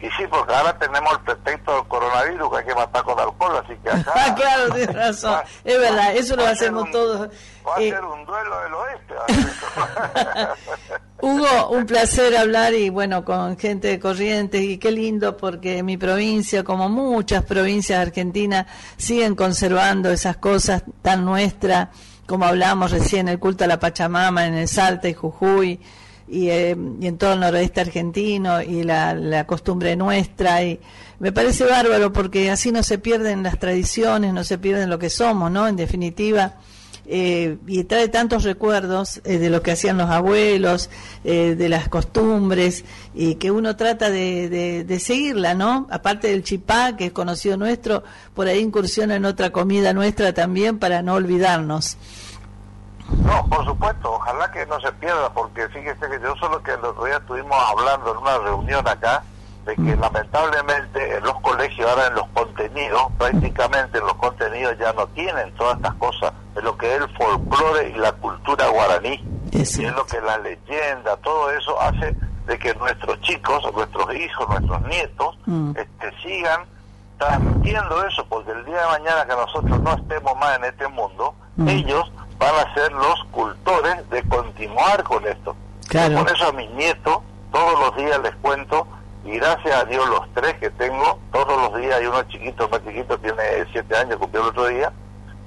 Y sí, porque ahora tenemos el pretexto del coronavirus que hay que matar con alcohol, así que acá... ah, claro, tienes razón. Es verdad, eso lo hacemos un- todos. Va a Eh, ser un duelo del oeste. Hugo, un placer hablar y bueno, con gente de Corrientes y qué lindo porque mi provincia, como muchas provincias argentinas, siguen conservando esas cosas tan nuestras, como hablamos recién, el culto a la Pachamama en el Salta y Jujuy y, eh, y en todo el noroeste argentino y la, la costumbre nuestra y me parece bárbaro porque así no se pierden las tradiciones, no se pierden lo que somos, ¿no? En definitiva eh, y trae tantos recuerdos eh, de lo que hacían los abuelos, de las costumbres, y que uno trata de, de- de seguirla, ¿no? Aparte del chipá, que es conocido nuestro, por ahí incursiona en otra comida nuestra también para no olvidarnos. No, por supuesto, ojalá que no se pierda, porque fíjese que yo solo que el otro día estuvimos hablando en una reunión acá, de que lamentablemente en los colegios, ahora en los contenidos, prácticamente en los contenidos ya no tienen todas estas cosas, de lo que es el folclore y la cultura guaraní, y es lo que la leyenda, todo eso hace de que nuestros chicos, nuestros hijos, nuestros nietos, este, sigan transmitiendo eso, porque el día de mañana que nosotros no estemos más en este mundo, Mm. ellos van a ser los cultores de continuar con esto. Claro. Por eso a mis nietos todos los días les cuento y gracias a Dios los tres que tengo, todos los días hay uno chiquito, más chiquito, tiene siete años, cumplió el otro día,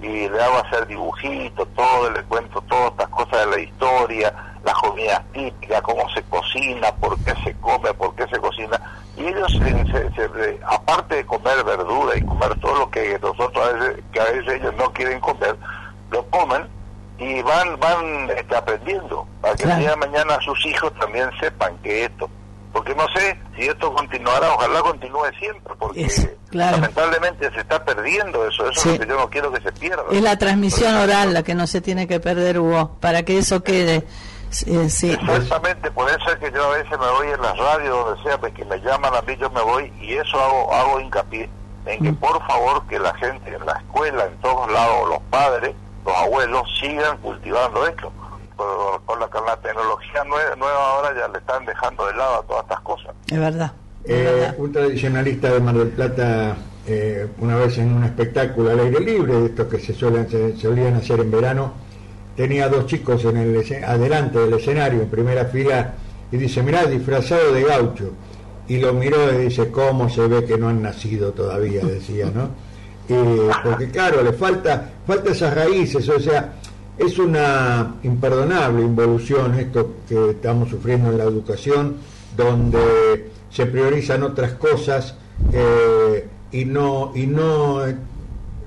y le hago hacer dibujitos, todo, le cuento todas estas cosas de la historia, las comidas típicas, cómo se cocina, por qué se come, por qué se cocina. Y ellos, se- se- se- aparte de comer verdura y comer todo lo que nosotros a veces, que a veces ellos no quieren comer, lo comen y van van este, aprendiendo para que el Claro. día de mañana sus hijos también sepan que esto porque no sé si esto continuará ojalá continúe siempre porque claro. lamentablemente se está perdiendo eso eso Sí. es lo que yo no quiero que se pierda Es la transmisión oral la que no se tiene que perder, Hugo, para que eso quede. Eh, sí. Exactamente, por eso es que yo a veces me voy en las radios, donde sea, pues, que me llaman a mí, yo me voy y eso hago, hago hincapié en que por favor que la gente en la escuela, en todos lados, los padres, los abuelos, sigan cultivando esto. Con, con la, con la tecnología nueva, nueva ahora ya le están dejando de lado a todas estas cosas. Es verdad. Eh, un tradicionalista de Mar del Plata, eh, una vez en un espectáculo al aire libre, de estos que se, suelen, se solían hacer en verano, tenía dos chicos en el adelante del escenario, en primera fila, y dice, mirá, disfrazado de gaucho. Y lo miró y dice, ¿cómo se ve que no han nacido todavía? Decía, ¿no? Eh, porque claro, le falta, falta esas raíces, o sea, es una imperdonable involución esto que estamos sufriendo en la educación, donde se priorizan otras cosas eh, y no y no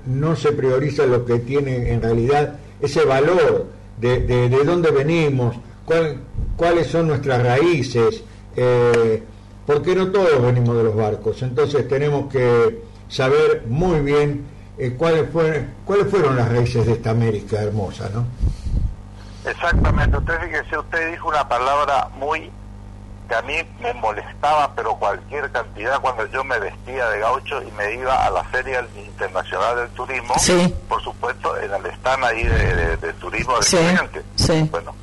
no se prioriza lo que tiene en realidad ese valor de, de, de dónde venimos, cuál- cuáles son nuestras raíces, eh, porque no todos venimos de los barcos, entonces tenemos que saber muy bien eh, cuáles fueron cuáles fueron las raíces de esta América hermosa, ¿no? Exactamente, usted fíjese, usted dijo una palabra muy que a mí me molestaba, pero cualquier cantidad cuando yo me vestía de gaucho y me iba a la Feria Internacional del Turismo, Sí. por supuesto, en el stand ahí de, de- de turismo del Sí, estudiante. sí. Bueno,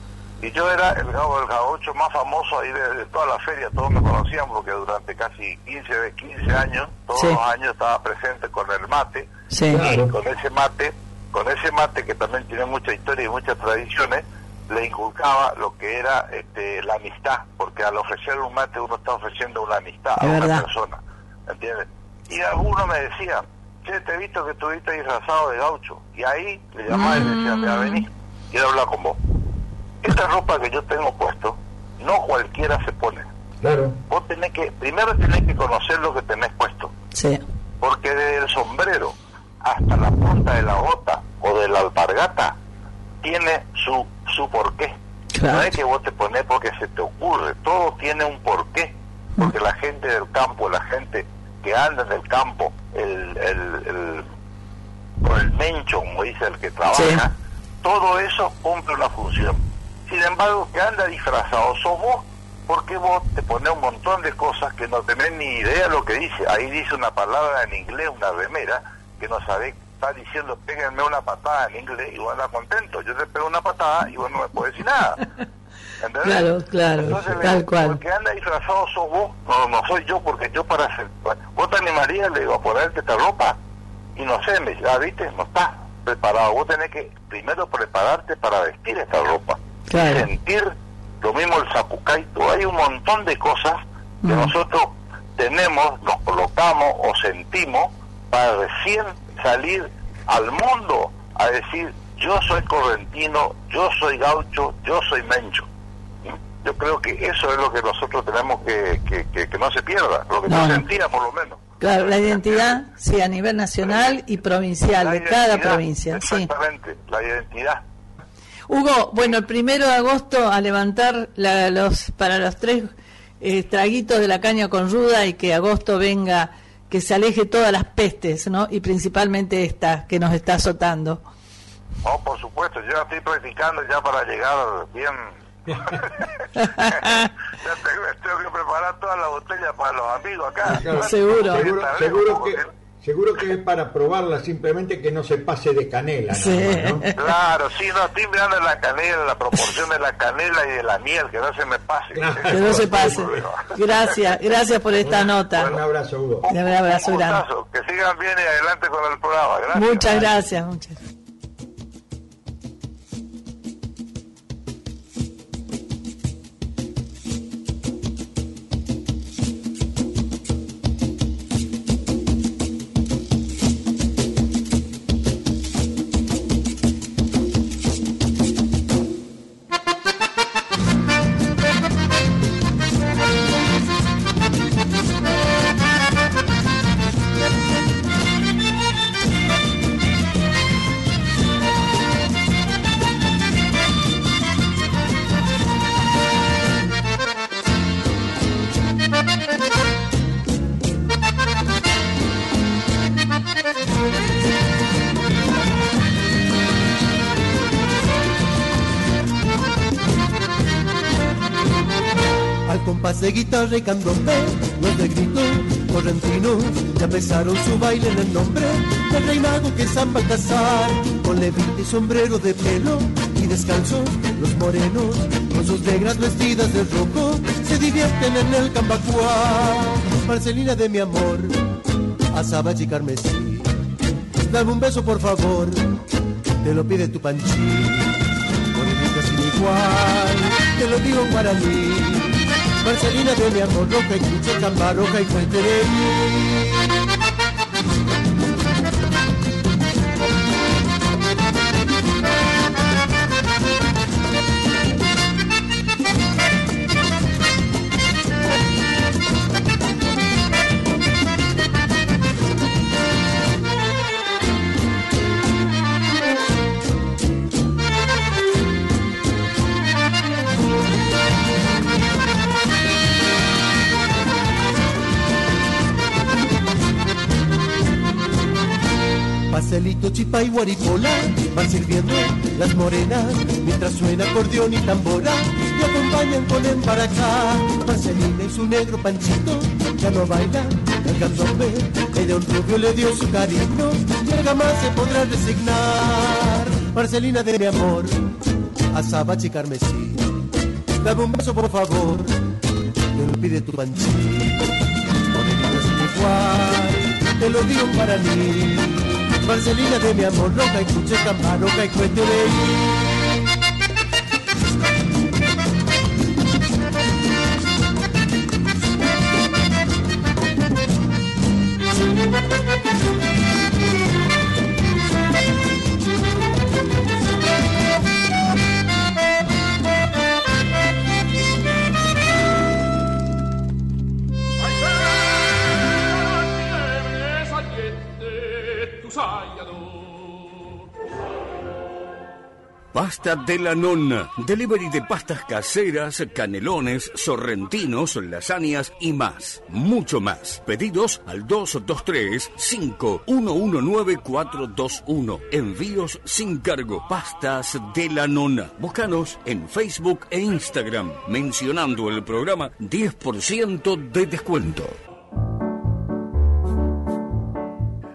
y yo era el, el gaucho más famoso ahí de, de toda la feria, todos me conocían porque durante casi 15, de 15 años, todos Sí. los años estaba presente con el mate, Sí. y con ese mate, con ese mate que también tiene mucha historia y muchas tradiciones, le inculcaba lo que era este, la amistad, porque al ofrecer un mate uno está ofreciendo una amistad Es a una verdad. persona, ¿entiendes? Y algunos me decían, che, te he visto que estuviste disfrazado de gaucho, y ahí le llamaba y le decía, mira, vení, quiero hablar con vos. Esta ropa que yo tengo puesto, no cualquiera se pone. Claro. Vos tenés que, primero tenés que conocer lo que tenés puesto Sí. porque desde el sombrero hasta la punta de la bota o de la alpargata tiene su, su porqué. Claro. No es que vos te pones porque se te ocurre, todo tiene un porqué. Porque la gente del campo, la gente que anda en el campo, el, el, el, el mencho, como dice el que trabaja, todo eso cumple una función. Sin embargo, que anda disfrazado sos vos, porque vos te pones un montón de cosas que no tenés ni idea lo que dice. Ahí dice una palabra en inglés, una remera, que no sabés, está diciendo, péguenme una patada en inglés y vos andás contento. Yo te pego una patada y vos no me puedes decir nada. ¿Entendés? Claro, claro, Entonces, tal cual. Porque anda disfrazado sos vos, no, no soy yo, porque yo para hacer... ¿Vos te animarías, le digo, a ponerte esta ropa? Y no sé, me dice, ah, viste, no está preparado. Vos tenés que primero prepararte para vestir esta ropa. Claro. Sentir lo mismo el zapucaito. Hay un montón de cosas que nosotros tenemos, nos colocamos o sentimos para recién salir al mundo a decir, yo soy correntino, yo soy gaucho, yo soy mencho. Yo creo que eso es lo que nosotros tenemos que, que, que, que no se pierda, lo que No, no. sentía por lo menos. Claro, la identidad, sí, a nivel nacional y provincial, de cada provincia, sí. Exactamente, la identidad. Hugo, bueno, el primero de agosto a levantar la- los para los tres eh, traguitos de la caña con ruda y que agosto venga, que se aleje todas las pestes, ¿no? Y principalmente esta que nos está azotando. Oh, por supuesto, yo ya estoy practicando ya para llegar bien. ya tengo, tengo que preparar toda la botella para los amigos acá. Claro, Seguro. Seguro, seguro que, Seguro que es para probarla simplemente que no se pase de canela. nada más, ¿no? Claro, sí, no, estoy mirando la canela, la proporción de la canela y de la miel, que no se me pase. Que no se pase. Gracias, gracias por esta nota. Un abrazo, Hugo. Un abrazo Un grande. gustazo, Que sigan bien y adelante con el programa. Gracias. Muchas gracias, muchas gracias. Compás de guitarra y candombe, los de grito correntinos ya empezaron su baile en el nombre del rey mago que samba a casar. Con levita y sombrero de pelo y descalzos, los morenos con sus negras vestidas de rojo se divierten en el cambacuá. Marcelina de mi amor, asaba y carmesí, dame un beso por favor, te lo pide tu panchín. Morenita sin igual, te lo digo para mí. Marcelina de mi amor, roja y cucho, camba roja y fuente de chipa y guaripola van sirviendo las morenas mientras suena acordeón y tambora y acompañan con embaracá. Marcelina y su negro panchito ya no bailan el candombe, ella a un rubio le dio su cariño y jamás se podrá resignar. Marcelina de mi amor, asaba y carmesí, dame un beso por favor, te lo pide tu panchín. Morenita sin igual, te lo digo para mí. Marcelina de mi amor, roja y cuche, camba roja y cuente De la nonna. Delivery de pastas caseras, canelones, sorrentinos, lasañas y más. Mucho más. Pedidos al 223-5119-421. Envíos sin cargo. Pastas de la nonna. Búscanos en Facebook e Instagram. Mencionando el programa 10% de descuento.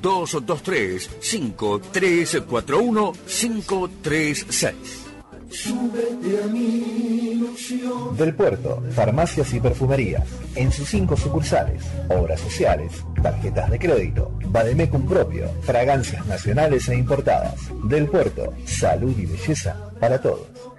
223 5341 536. Súbete a mi ilusión. Del Puerto, farmacias y perfumerías. En sus cinco sucursales, obras sociales, tarjetas de crédito, Bademecum propio, fragancias nacionales e importadas. Del Puerto, salud y belleza para todos.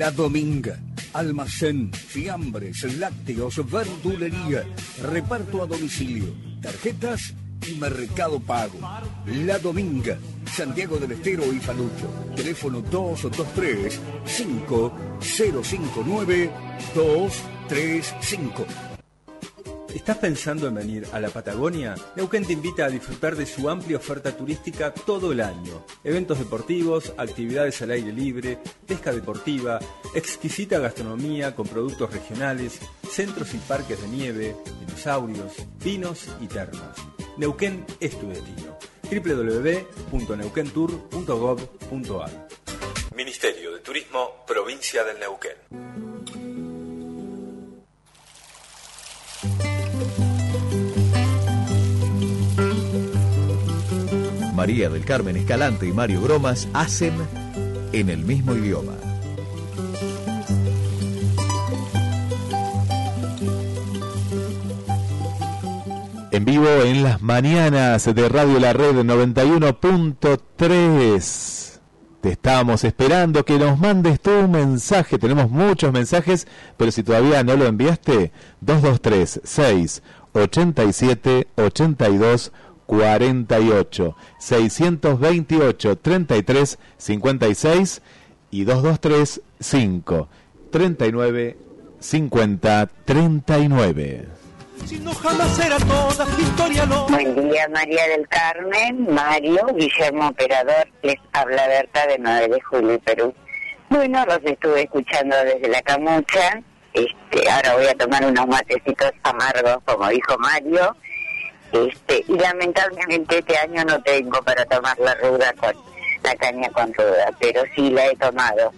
La Dominga. Almacén, fiambres, lácteos, verdulería, reparto a domicilio, tarjetas y mercado pago. La Dominga, Santiago del Estero y Falucho. Teléfono 223 5059 235. ¿Estás pensando en venir a la Patagonia? Neuquén te invita a disfrutar de su amplia oferta turística todo el año. Eventos deportivos, actividades al aire libre, pesca deportiva, exquisita gastronomía con productos regionales, centros y parques de nieve, dinosaurios, vinos y termas. Neuquén es tu destino. www.neuquentour.gov.ar Ministerio de Turismo, Provincia del Neuquén. María del Carmen Escalante y Mario Bromas hacen en el mismo idioma. En vivo en las mañanas de Radio La Red 91.3. Te estábamos esperando que nos mandes tu mensaje. Tenemos muchos mensajes, pero si todavía no lo enviaste, 223 6 87 82 48 628 33 56 y 223 5 39 50 39. Si no jamás era toda historia no. Buen día María del Carmen, Mario, Guillermo Operador, les habla Berta de 9 de julio Perú. Bueno, los estuve escuchando desde la camucha, este, ahora voy a tomar unos matecitos amargos como dijo Mario, este, y lamentablemente este año no tengo para tomar la ruda con la caña con ruda, pero sí la he tomado.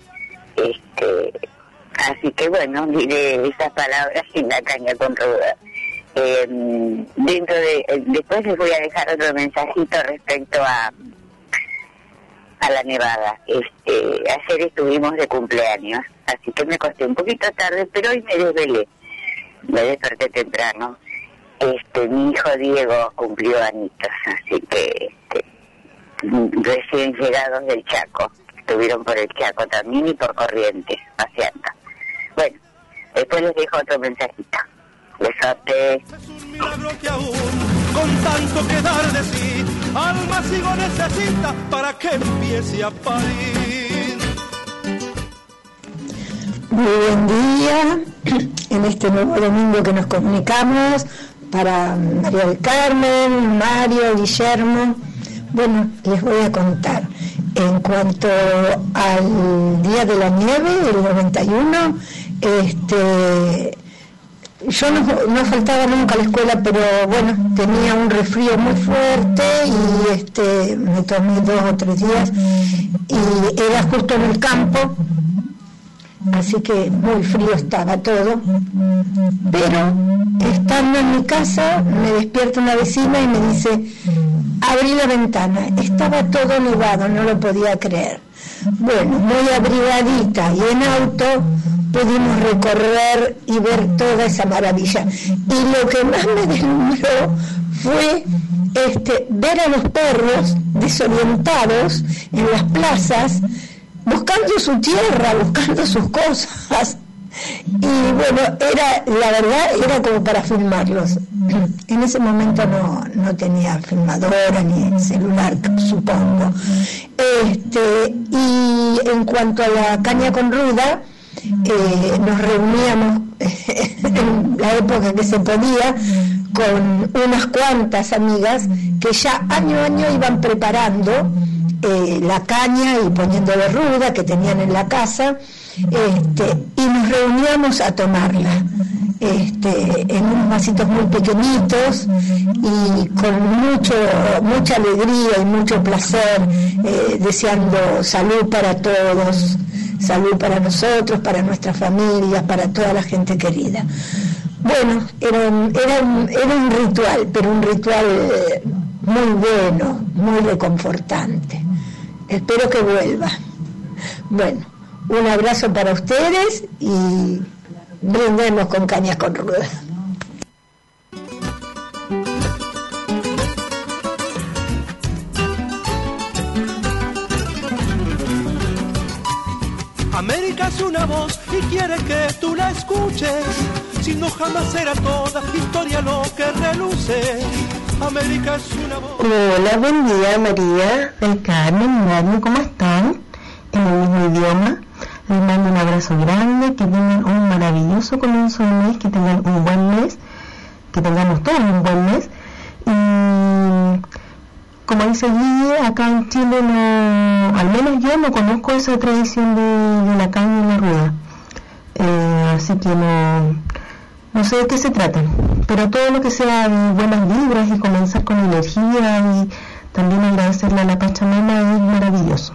Este, así que bueno, diré esas palabras sin la caña con ruda. Eh, dentro de eh, después les voy a dejar otro mensajito respecto a a la nevada. Este, ayer estuvimos de cumpleaños, así que me costé un poquito tarde, pero hoy me desvelé. Me desperté temprano. Este, mi hijo Diego cumplió añitos, así que este, recién llegados del Chaco. Estuvieron por el Chaco también y por Corrientes, paseando. Bueno, después les dejo otro mensajito. Besote. milagro que aún con tanto que dar de sí, alma sigo necesita para que empiece a parir. Muy buen día en este nuevo domingo que nos comunicamos para María del Carmen, Mario, Guillermo. Bueno, les voy a contar. En cuanto al Día de la Nieve, el 91, este, yo no, no faltaba nunca a la escuela, pero bueno, tenía un resfrío muy fuerte y este, me tomé dos o tres días y era justo en el campo, así que muy frío estaba todo. Pero estando en mi casa me despierta una vecina y me dice, abrí la ventana, estaba todo nevado, no lo podía creer. Bueno, muy abrigadita y en auto pudimos recorrer y ver toda esa maravilla. Y lo que más me deslumbró fue este, ver a los perros desorientados en las plazas, buscando su tierra, buscando sus cosas. Y bueno, era, la verdad, era como para filmarlos. En ese momento no, no tenía filmadora ni celular, supongo. Este, y en cuanto a la caña con ruda, eh, nos reuníamos en la época que se podía con unas cuantas amigas que ya año a año iban preparando eh, la caña y poniéndole ruda que tenían en la casa este, y nos reuníamos a tomarla este, en unos vasitos muy pequeñitos y con mucho, mucha alegría y mucho placer, eh, deseando salud para todos, salud para nosotros, para nuestras familias, para toda la gente querida. Bueno, era un, era un, era un ritual, pero un ritual eh, muy bueno, muy reconfortante. Espero que vuelva. Bueno, un abrazo para ustedes y brindemos con cañas con ruedas. América es una voz y quiere que tú la escuches, si no jamás será toda historia lo que reluce. Voz. Hola, buen día María, el Carmen, Mario, ¿cómo están? En el mismo idioma. Les mando un abrazo grande, que tengan un maravilloso comienzo de mes, que tengan un buen mes, que tengamos todos un buen mes. Y como dice Guille, acá en Chile no, al menos yo no conozco esa tradición de, de la caña y la rueda. Eh, así que no, no sé de qué se trata, pero todo lo que sea de buenas vibras y comenzar con energía y también agradecerle a la Pachamama es maravilloso.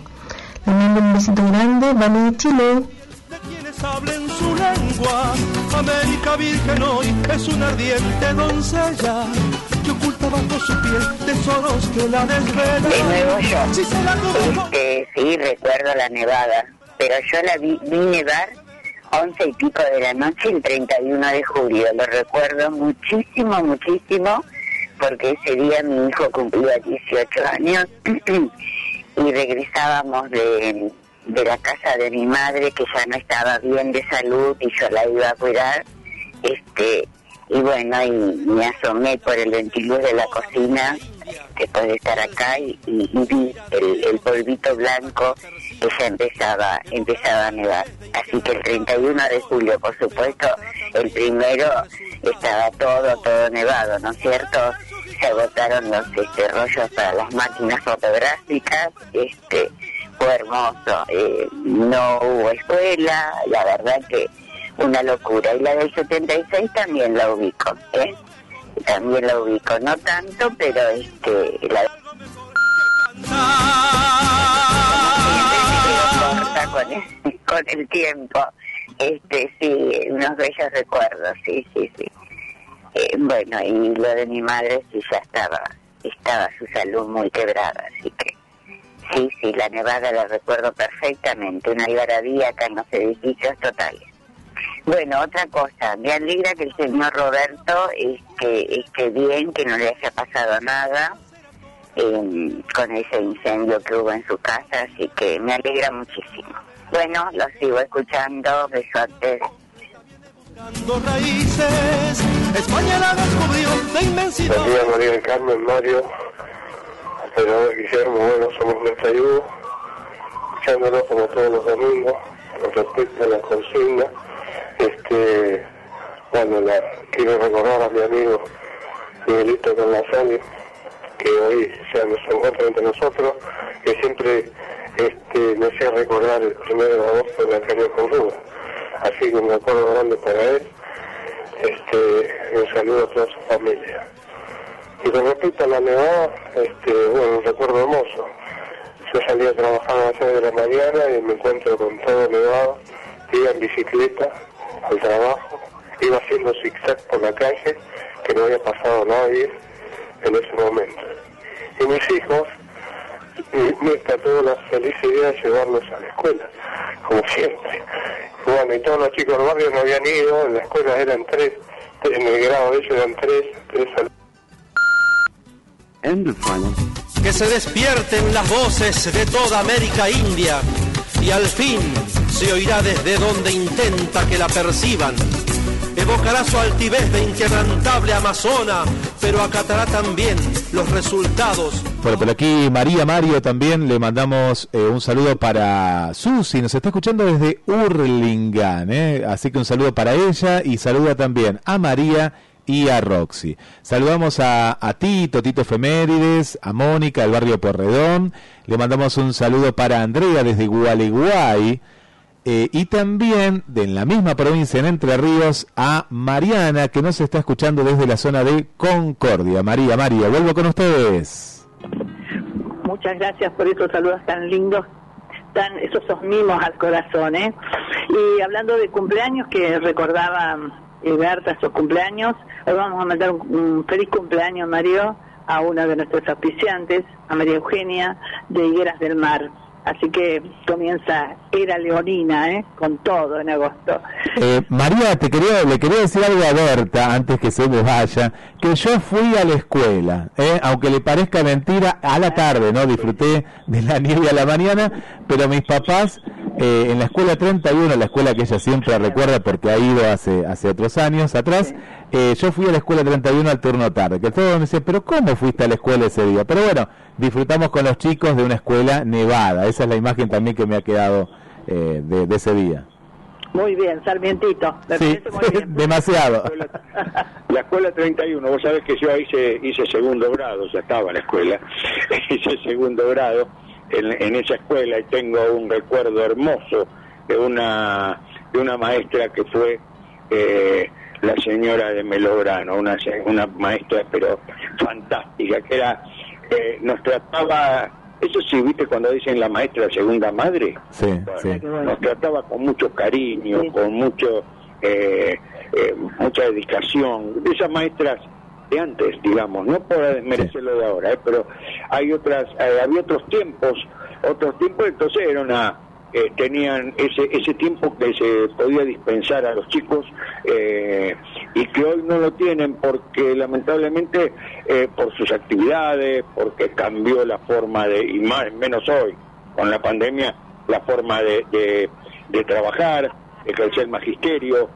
Les mando un besito grande, vamos de Chile. quienes hablen su lengua. América Virgen hoy es una ardiente doncella que oculta bajo su piel tesoros que la desvelan. De nuevo yo. Si se la Este, sí, recuerdo la nevada, pero yo la vi, vi nevar 11 y pico de la noche el 31 de julio. Lo recuerdo muchísimo, muchísimo, porque ese día mi hijo cumplía 18 años y regresábamos de, de la casa de mi madre, que ya no estaba bien de salud y yo la iba a cuidar. Este, y bueno, y me asomé por el ventiluz de la cocina después de estar acá y, vi el, el polvito blanco que ya empezaba, empezaba a nevar. Así que el 31 de julio, por supuesto, el primero estaba todo, todo nevado, ¿no es cierto? Se agotaron los este, rollos para las máquinas fotográficas, este, fue hermoso. Eh, no hubo escuela, la verdad que una locura. Y la del 76 también la ubico, ¿eh? También la ubico, no tanto, pero este, la con el, con el tiempo. Este, sí, unos bellos recuerdos, sí, sí, sí. Eh, bueno, y lo de mi madre sí ya estaba, estaba su salud muy quebrada, así que sí, sí, la nevada la recuerdo perfectamente, una algarabía acá en los edificios totales. Bueno, otra cosa, me alegra que el señor Roberto esté, esté bien, que no le haya pasado nada eh, con ese incendio que hubo en su casa, así que me alegra muchísimo. Bueno, lo sigo escuchando, besotes. Raíces, España la descubrió de inmensidad. Buen día María del Carmen, Mario, operador Guillermo, bueno, somos ayuda, escuchándonos como todos los domingos, con respecto a la consigna, este, bueno, la, quiero recordar a mi amigo Miguelito Carnazani, que hoy se encuentra entre nosotros, que siempre este, me hacía recordar el primero de agosto de caña con Ruda. Así que un acuerdo grande para él, este, un saludo a toda su familia. Y con respecto a la nevada, este, bueno, un recuerdo hermoso. Yo salí a trabajar a las 6 de la mañana y me encuentro con todo nevado, iba en bicicleta al trabajo, iba haciendo zigzag por la calle, que no había pasado nadie en ese momento. Y mis hijos, y me trató la feliz idea de llevarlos a la escuela, como siempre. Bueno, y todos los chicos del barrio no habían ido, en la escuela eran tres, en el grado de ellos eran tres, tres al- Que se despierten las voces de toda América India y al fin se oirá desde donde intenta que la perciban. Evocará su altivez de inquebrantable amazona, pero acatará también los resultados. Bueno, por aquí María Mario también le mandamos eh, un saludo para Susi, nos está escuchando desde Urlingan, ¿eh? así que un saludo para ella y saluda también a María y a Roxy. Saludamos a, a Tito, Tito Femérides, a Mónica del barrio Porredón, le mandamos un saludo para Andrea desde Gualeguay, eh, y también de la misma provincia en Entre Ríos a Mariana que nos está escuchando desde la zona de Concordia. María, María, vuelvo con ustedes. Muchas gracias por esos saludos tan lindos, tan esos mimos al corazón, ¿eh? Y hablando de cumpleaños que recordaba Berta esos cumpleaños, hoy vamos a mandar un, feliz cumpleaños, Mario, a una de nuestros auspiciantes, a María Eugenia de Higueras del Mar. Así que comienza Era Leonina, ¿eh? con todo en agosto. Eh, María, te quería, le quería decir algo a Berta antes que se me vaya, que yo fui a la escuela, ¿eh? aunque le parezca mentira, a la tarde, ¿no? Disfruté de la nieve a la mañana, pero mis papás eh, en la escuela 31, la escuela que ella siempre recuerda porque ha ido hace, hace otros años atrás, eh, yo fui a la escuela 31 al turno tarde, que todo me decía, pero ¿cómo fuiste a la escuela ese día? Pero bueno, disfrutamos con los chicos de una escuela nevada, esa es la imagen también que me ha quedado eh, de, de ese día. Muy bien, Sarmientito. Me Sí, parece muy bien. demasiado. La escuela 31, vos sabés que yo hice, hice segundo grado, ya estaba en la escuela, hice segundo grado en, en esa escuela y tengo un recuerdo hermoso de una, de una maestra que fue eh, la señora de Melograno, una, se- una maestra pero fantástica, que era, eh, nos trataba, eso sí, viste cuando dicen la maestra segunda madre, Sí, sí. nos trataba con mucho cariño, con mucho eh, eh, mucha dedicación. De esas maestras de antes, digamos, no por desmerecer lo de ahora, eh, pero hay otras, eh, había otros tiempos, otros tiempos, entonces era una, eh, tenían ese, ese tiempo que se podía dispensar a los chicos eh, y que hoy no lo tienen porque lamentablemente por sus actividades, porque cambió la forma de, y más menos hoy, con la pandemia, la forma de, de, de trabajar, ejercer magisterio,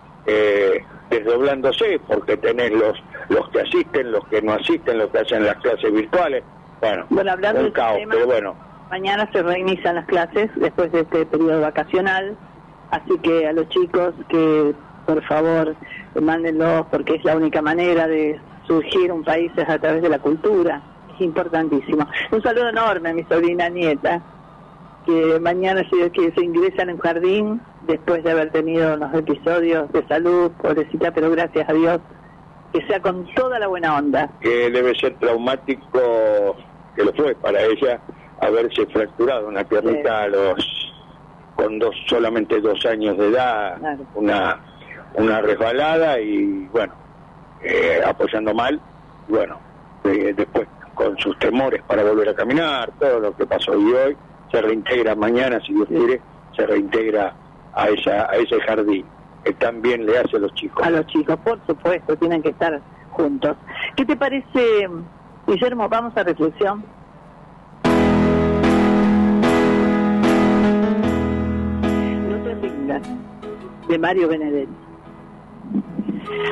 desdoblándose, porque tenés los, los que asisten, los que no asisten, los que hacen las clases virtuales, bueno, Bueno, hablando del caos, tema- pero bueno, Mañana se reinician las clases después de este periodo vacacional, así que a los chicos que por favor mándenlos porque es la única manera de surgir un país es a través de la cultura, es importantísimo. Un saludo enorme a mi sobrina nieta, que mañana se, que se ingresa en un jardín después de haber tenido unos episodios de salud, pobrecita, pero gracias a Dios, que sea con toda la buena onda. que debe ser traumático, que lo fue para ella, haberse fracturado una piernita a los con dos solamente dos años de edad, una una resbalada y bueno, eh, apoyando mal, bueno, eh, después con sus temores para volver a caminar, todo lo que pasó y hoy se reintegra mañana, si Dios quiere, se reintegra a esa a ese jardín que también le hace a los chicos. A los chicos, por supuesto, tienen que estar juntos. ¿Qué te parece, Guillermo? Vamos a reflexión. No te rindas, de Mario Benedetti.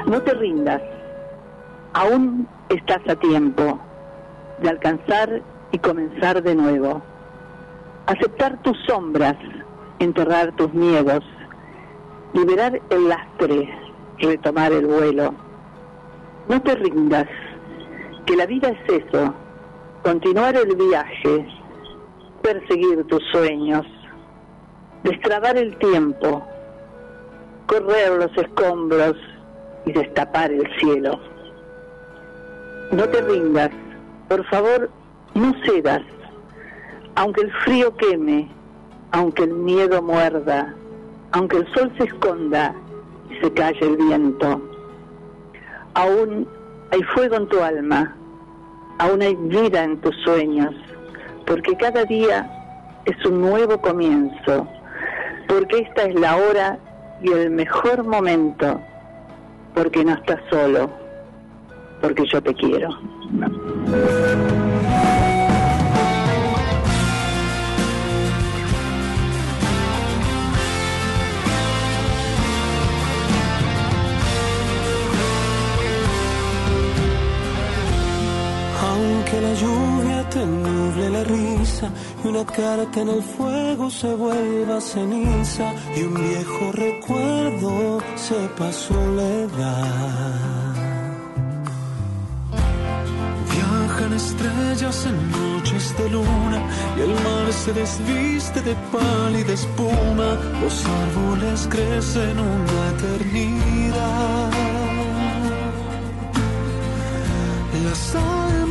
No te rindas, aún estás a tiempo de alcanzar y comenzar de nuevo. Aceptar tus sombras, enterrar tus miedos, liberar el lastre, retomar el vuelo. No te rindas, que la vida es eso, continuar el viaje, perseguir tus sueños, destrabar el tiempo, correr los escombros y destapar el cielo. No te rindas, por favor, no cedas, aunque el frío queme, aunque el miedo muerda, aunque el sol se esconda y se calle el viento. Aún hay fuego en tu alma, aún hay vida en tus sueños, porque cada día es un nuevo comienzo, porque esta es la hora y el mejor momento, porque no estás solo, porque yo te quiero. La lluvia te nuble la risa y una carta en el fuego se vuelva ceniza y un viejo recuerdo sepa soledad. Viajan estrellas en noches de luna y el mar se desviste de pálida espuma. Los árboles crecen una eternidad. Las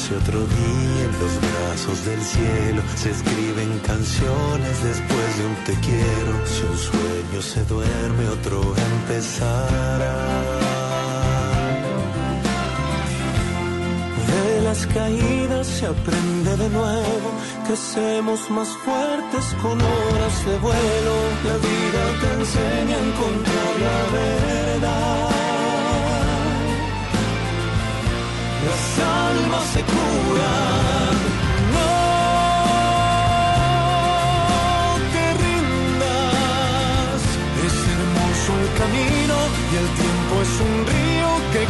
Nace otro día en los brazos del cielo, se escriben canciones después de un te quiero. Si un sueño se duerme, otro empezará. De las caídas se aprende de nuevo, crecemos más fuertes con horas de vuelo. La vida te enseña a encontrar la verdad. Las almas se curan. No te rindas. Es hermoso el camino y el tiempo es un río que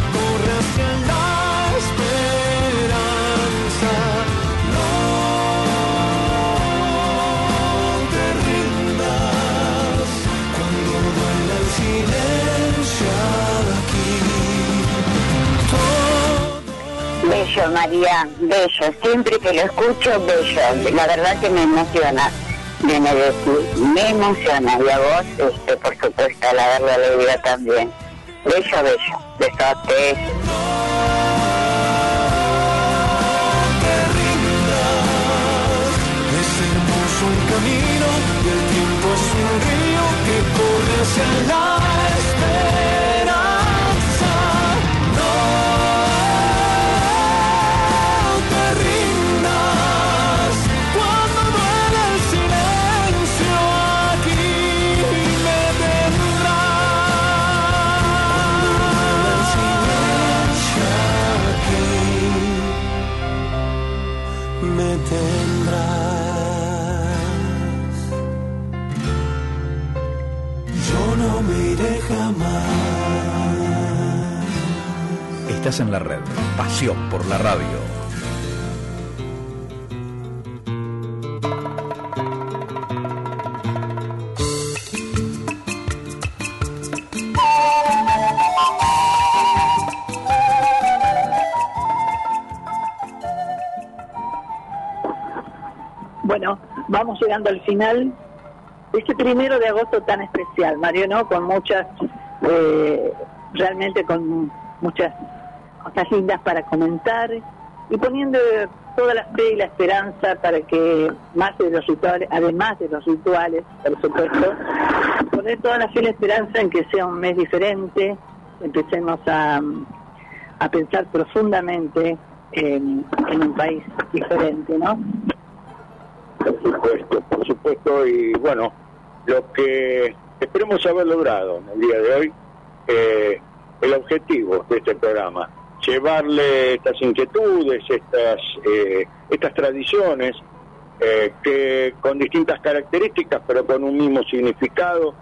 María, bello. Siempre que lo escucho, bello. La verdad que me emociona. Me emociona. Y a vos, este, por supuesto, al haberlo leído también. Bello, bello. Besotes. Estás en la red. Pasión por la radio. Bueno, vamos llegando al final de este primero de agosto tan especial, Mario, ¿no? Con muchas, eh, realmente con muchas cosas lindas para comentar y poniendo toda la fe y la esperanza para que más de los rituales, además de los rituales, por supuesto, poner toda la fe y la esperanza en que sea un mes diferente, empecemos a, a pensar profundamente en, un país diferente, ¿no? Por supuesto, por supuesto, y bueno, lo que esperemos haber logrado en el día de hoy, eh, el objetivo de este programa, llevarle estas inquietudes, estas, eh, estas tradiciones, eh, que con distintas características, pero con un mismo significado,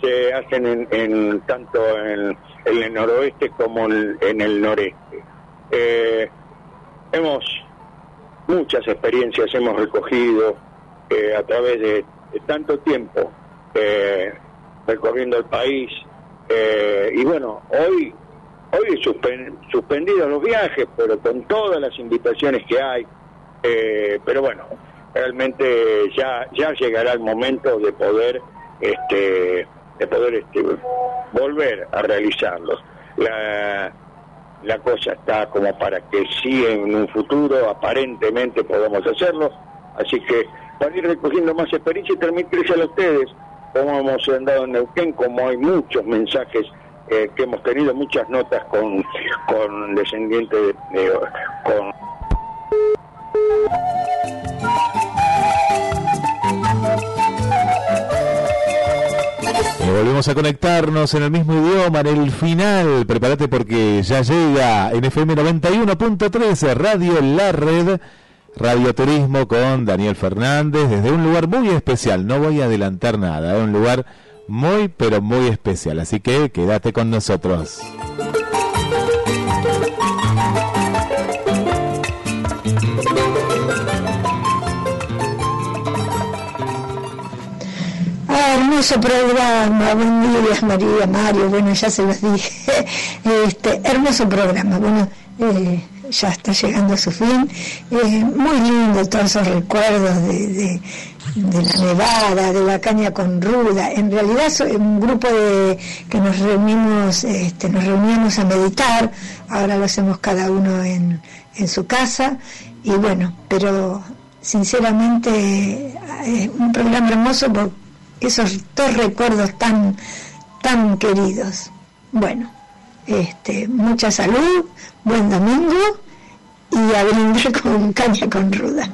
se hacen en, en- tanto en, el noroeste como en, el noreste. Eh, hemos muchas experiencias hemos recogido eh, a través de, de tanto tiempo eh, recorriendo el país y bueno hoy hoy suspen- suspendidos los viajes pero con todas las invitaciones que hay eh, pero bueno realmente ya ya llegará el momento de poder este de poder este volver a realizarlos la la cosa está como para que sí en un futuro aparentemente podamos hacerlo. Así que para ir recogiendo más experiencia y transmitirse a ustedes cómo hemos andado en Neuquén, como hay muchos mensajes eh, que hemos tenido, muchas notas con, con descendientes de, de- con Y volvemos a conectarnos en el mismo idioma, en el final. Prepárate porque ya llega en FM 91.13 Radio La Red, Radio Turismo con Daniel Fernández, desde un lugar muy especial. No voy a adelantar nada, es un lugar muy, pero muy especial. Así que quédate con nosotros. Ah, hermoso programa, buen día María, Mario, bueno, ya se los dije, este, hermoso programa, bueno, eh, ya está llegando a su fin, Eh, muy lindo todos esos recuerdos de, de- de la nevada, de la caña con ruda, en realidad soy un grupo de que nos reunimos, este, nos reuníamos a meditar, ahora lo hacemos cada uno en, en su casa, y bueno, pero sinceramente es un programa hermoso por esos dos recuerdos tan tan queridos. Bueno, este, mucha salud, buen domingo y a brindar con caña con ruda.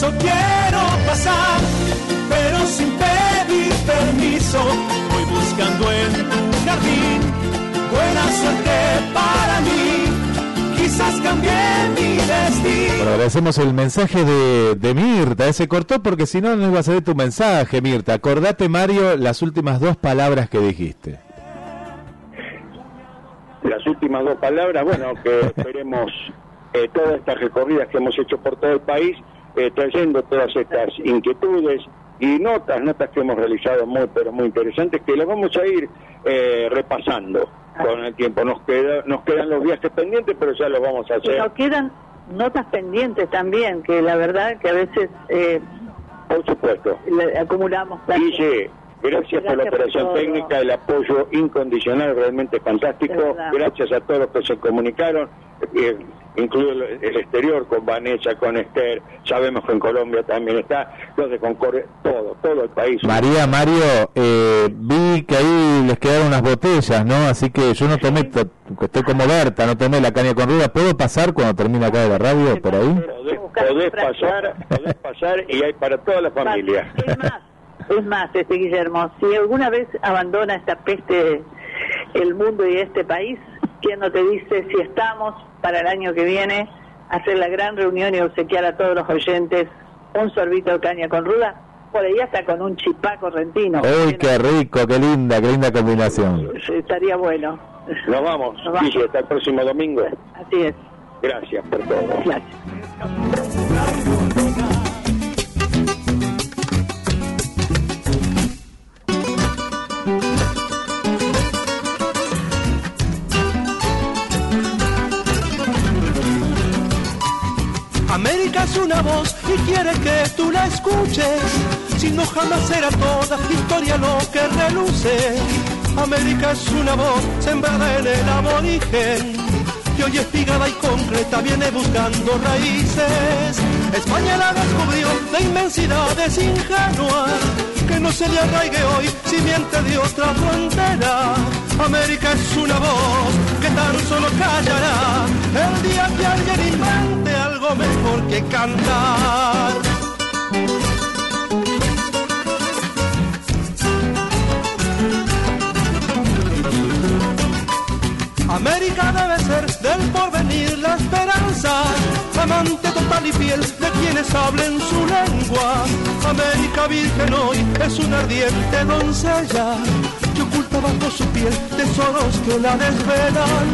Permiso quiero pasar, pero sin pedir permiso. Voy buscando en tu jardín buena suerte para mí. Quizás cambie mi destino. Bueno, agradecemos el mensaje de, de Mirta. Eh, Se cortó porque si no, no iba a salir tu mensaje, Mirta. Acordate, Mario, las últimas dos palabras que dijiste. las últimas dos palabras, bueno, que esperemos eh, todas estas recorridas que hemos hecho por todo el país, eh, trayendo todas estas inquietudes y notas, notas que hemos realizado muy, pero muy interesantes, que las vamos a ir eh, repasando con el tiempo. Nos, queda, nos quedan los viajes pendientes, pero ya los vamos a Y hacer. nos quedan notas pendientes también, que la verdad que a veces eh, Por supuesto. le- acumulamos. La Gracias por operación todo. técnica, el apoyo incondicional, realmente fantástico. Gracias a todos los que se comunicaron, eh, incluido el, el exterior, con Vanessa, con Esther, sabemos que en Colombia también está, los de Concordia, todo, todo el país. María, Mario, eh, vi que ahí les quedaron unas botellas, ¿no? Así que yo no tomé, to- estoy como Berta, no tomé la caña con ruda. ¿Puedo pasar cuando termine acá de la radio por ahí? Podés, podés pasar, podés pasar y hay para toda la familia. Es más, este Guillermo, si alguna vez abandona esta peste el mundo y este país, ¿quién no te dice si estamos para el año que viene a hacer la gran reunión y obsequiar a todos los oyentes un sorbito de caña con ruda? Por ahí hasta con un chipá correntino. ¡Uy, qué rico, qué linda, qué linda combinación! Estaría bueno. Nos vamos, Guille, hasta el próximo domingo. Así es. Gracias por todo. Gracias. Es una voz y quiere que tú la escuches, si no jamás será toda historia lo que reluce. América es una voz sembrada en el aborigen, que hoy espigada y concreta viene buscando raíces. España la descubrió de inmensidades ingenuas, que no se le arraigue hoy simiente de otra frontera. América es una voz tan solo callará el día que alguien invente algo mejor que cantar. América debe ser del porvenir la esperanza, amante total y fiel de quienes hablen su lengua. América virgen hoy es una ardiente doncella que oculta bajo su piel tesoros que la desvelan.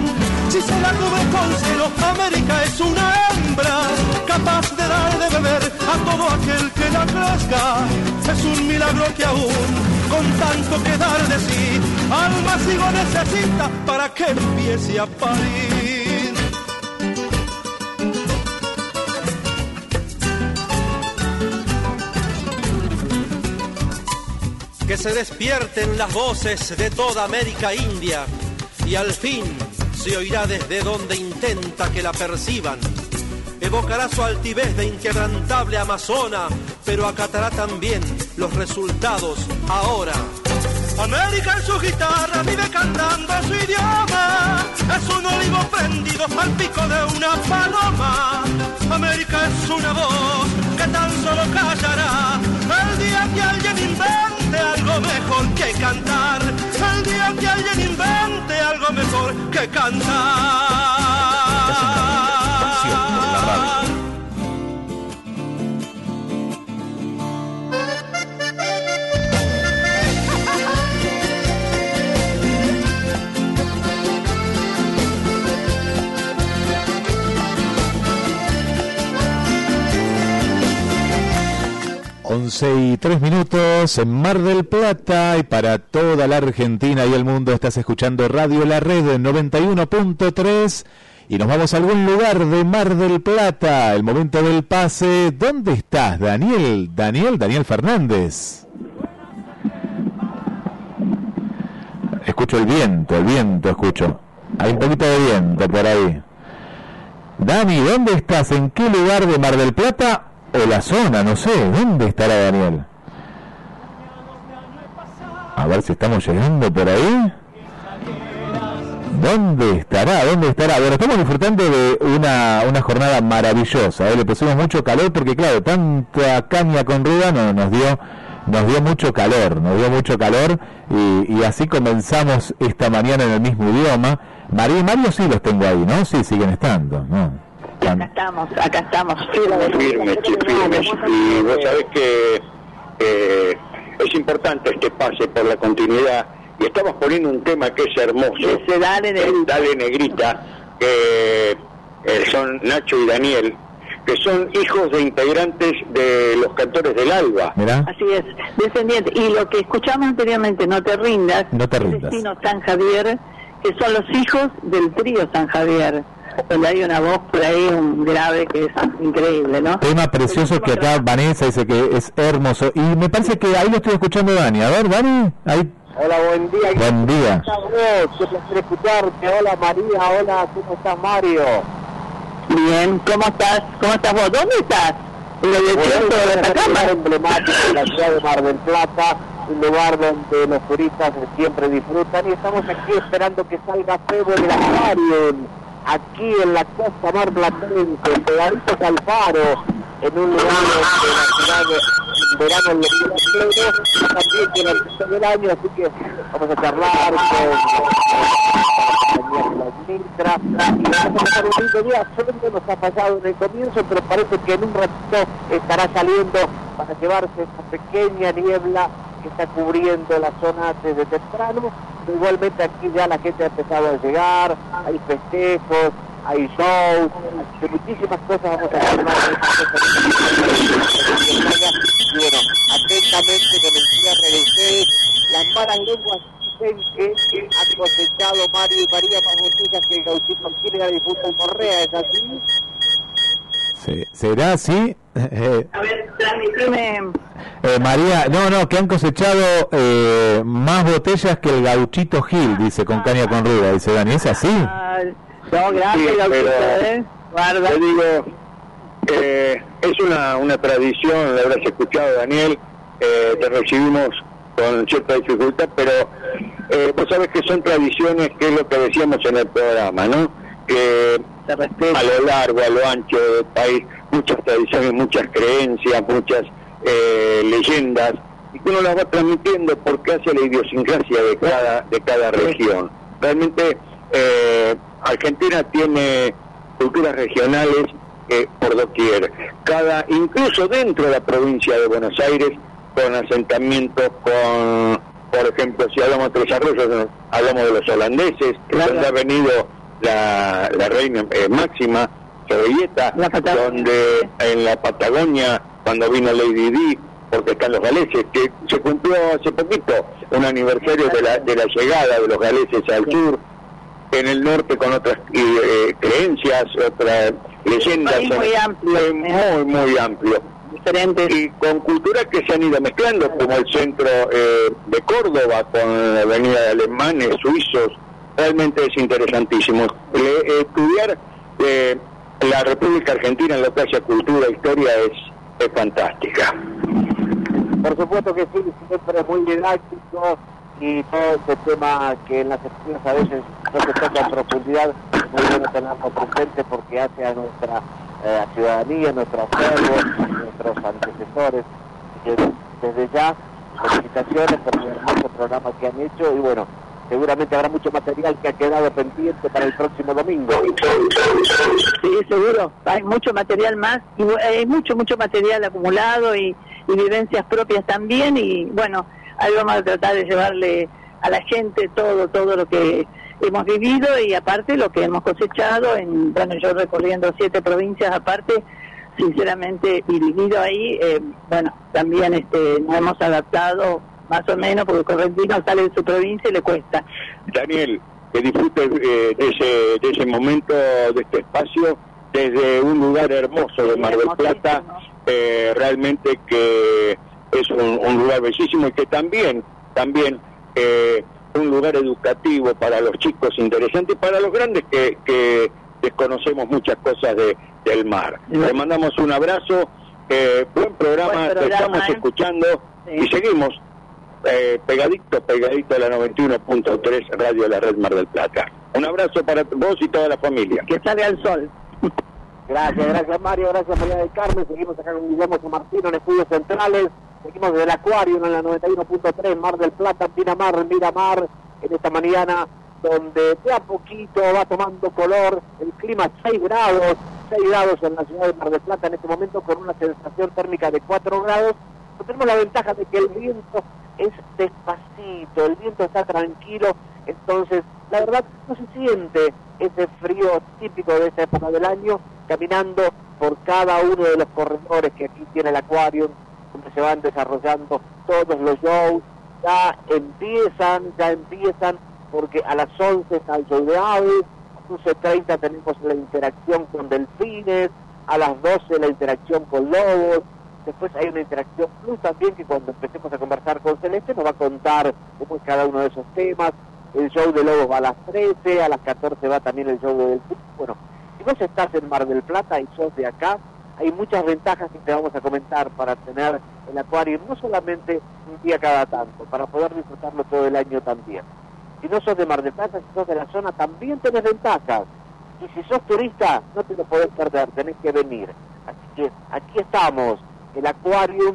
si se la cubre con celo, América es una hembra capaz de dar de beber a todo aquel que la crezca. Es un milagro que aún, con tanto que dar de sí, alma sigo necesita para que empiece a parir. Que se despierten las voces de toda América India y al fin se oirá desde donde intenta que la perciban. Evocará su altivez de inquebrantable amazona, pero acatará también los resultados ahora. América en su guitarra vive cantando su idioma. Es un olivo prendido al pico de una paloma. América es una voz que tan solo callará el día que alguien invente mejor que cantar. El día que alguien invente algo mejor que cantar. Once y tres minutos en Mar del Plata y para toda la Argentina y el mundo estás escuchando Radio La Red 91.3 y nos vamos a algún lugar de Mar del Plata, el momento del pase. ¿Dónde estás, Daniel? Daniel, Daniel Fernández. Escucho el viento, el viento escucho. Hay un poquito de viento por ahí. Dani, ¿dónde estás? ¿En qué lugar de Mar del Plata o la zona? No sé. ¿Dónde estará Daniel? A ver si estamos llegando por ahí. ¿Dónde estará? ¿Dónde estará? Bueno, estamos disfrutando de una, una jornada maravillosa. ¿eh? Le pusimos mucho calor porque, claro, tanta caña con ruda no, nos dio nos dio mucho calor, nos dio mucho calor y, y así comenzamos esta mañana en el mismo idioma. María y Mario sí los tengo ahí, ¿no? Sí, siguen estando, ¿no? Acá estamos, acá estamos, firmes. firmes, sí, firmes. Y vos sabés que eh, es importante este pase por la continuidad. Y estamos poniendo un tema que es hermoso. Ese Dale Negrita. Dale Negrita, que eh, son Nacho y Daniel, que son hijos de integrantes de los cantores del Alba. Así es, descendiente. Y lo que escuchamos anteriormente, No te rindas, No te rindas. Destino San Javier, que son los hijos del trío San Javier, donde hay una voz por ahí, un grave que es increíble, ¿no? Tema precioso que acá Vanessa dice que es hermoso. Y me parece que ahí lo estoy escuchando Dani. A ver, Dani, ahí. Hola, buen día. Buen día. Qué placer escucharte. Hola María, hola, ¿cómo estás Mario? Bien, ¿cómo estás? ¿Cómo estás vos? ¿Dónde estás? En el desierto de Atacama. emblemático de la ciudad de Mar del Plata, un lugar donde los turistas siempre disfrutan y estamos aquí esperando que salga Febo de la Marion, aquí en la costa marplatense, pegaditos al faro, en un lugar donde la ciudad en verano en los plenos, también tiene el resto del año, así que vamos a charlar con la administra y vamos a pasar un lindo día, solo nos ha pasado en el comienzo, pero parece que en un ratito estará saliendo para llevarse esta pequeña niebla que está cubriendo la zona desde temprano. Igualmente aquí ya la gente ha empezado a llegar, hay festejos, hay shows, muchísimas cosas vamos a hacer y bueno, atentamente con el cierre de ustedes, las malas lenguas dicen que han cosechado Mario y María más botellas que el gauchito quiere la difunta Correa, ¿es así? Se- ¿Será así? Eh, A ver, transmitime. eh, María, no, no, que han cosechado eh, más botellas que el gauchito Gil, dice, con caña con ruda, dice Dani. ¿Es así? No, gracias, Sí, Gauchito, pero- ¿eh? Guarda. Te digo, eh, es una, una tradición, la habrás escuchado, Daniel, eh, te recibimos con cierta dificultad, pero eh, vos sabés que son tradiciones, que es lo que decíamos en el programa, ¿no? Que a lo largo, a lo ancho del país, muchas tradiciones, muchas creencias, muchas eh, leyendas, y que uno las va transmitiendo porque hace la idiosincrasia de cada, de cada región. Realmente eh, Argentina tiene culturas regionales eh, por doquier. Cada, incluso dentro de la provincia de Buenos Aires, con asentamientos, con, por ejemplo, si hablamos de desarrollos, hablamos de los holandeses, donde ha venido la, la reina eh, máxima, Cebolleta, donde en la Patagonia, cuando vino Lady Di, porque están los galeses, que se cumplió hace poquito un aniversario de la, de la llegada de los galeses al sur, en el norte con otras eh, creencias, otras leyendas. país muy amplio, Eh, muy, muy amplio. Y con culturas que se han ido mezclando, como el centro eh, de Córdoba, con la avenida de alemanes, suizos, realmente es interesantísimo. Estudiar eh, la República Argentina en lo que hace cultura e historia es, es fantástica. Por supuesto que sí, siempre es muy didáctico y todo ese tema que en las escuelas a veces no se toca en profundidad, es muy bueno tenerlo presente porque hace a nuestra eh, ciudadanía, nuestros pueblos, nuestros antecesores. Desde ya, felicitaciones por el hermoso programa que han hecho y bueno, seguramente habrá mucho material que ha quedado pendiente para el próximo domingo. Sí, seguro. Hay mucho material más y hay mucho, mucho material acumulado y, y vivencias propias también. Y bueno, ahí vamos a tratar de llevarle a la gente todo, todo lo que hemos vivido y aparte lo que hemos cosechado. En, bueno, yo recorriendo siete provincias aparte, sinceramente, y vivido ahí, eh, bueno, también este, nos hemos adaptado más o menos porque Correntino sale de su provincia y le cuesta. Daniel, que disfrutes eh, de, ese, de ese momento, de este espacio, desde un lugar hermoso de Mar del Plata, eh, realmente que es un, un lugar bellísimo y que también, también eh, un lugar educativo para los chicos interesante y para los grandes que, que desconocemos muchas cosas de, del mar. Le mandamos un abrazo, eh, buen programa, Buen te estamos ¿eh? escuchando y seguimos eh, pegadito, pegadito a la 91.3 Radio de la Red Mar del Plata. Un abrazo para vos y toda la familia. Que salga el sol. Gracias, gracias Mario, gracias María del Carmen. Seguimos acá con Guillermo San Martino en Estudios Centrales. Seguimos desde el Acuario en la 91.3, Mar del Plata, Pinamar, Miramar, en esta mañana donde de a poquito va tomando color el clima 6 grados, 6 grados en la ciudad de Mar del Plata en este momento con una sensación térmica de 4 grados. Pero tenemos la ventaja de que el viento es despacito, el viento está tranquilo, entonces la verdad no se siente ese frío típico de esta época del año caminando por cada uno de los corredores que aquí tiene el acuario, donde se van desarrollando todos los shows, ya empiezan, ya empiezan, porque a las 11 está el show de aves, a las 11.30 tenemos la interacción con delfines, a las 12 la interacción con lobos, después hay una interacción plus también que cuando empecemos a conversar con Celeste nos va a contar es cada uno de esos temas, el show de lobos va a las 13, a las 14 va también el show de delfines, bueno, si vos estás en Mar del Plata y sos de acá, hay muchas ventajas que te vamos a comentar para tener el acuario, no solamente un día cada tanto, para poder disfrutarlo todo el año también. Si no sos de Mar del Plata, si sos de la zona, también tenés ventajas. Y si sos turista, no te lo podés perder, tenés que venir. Así que aquí estamos, el acuario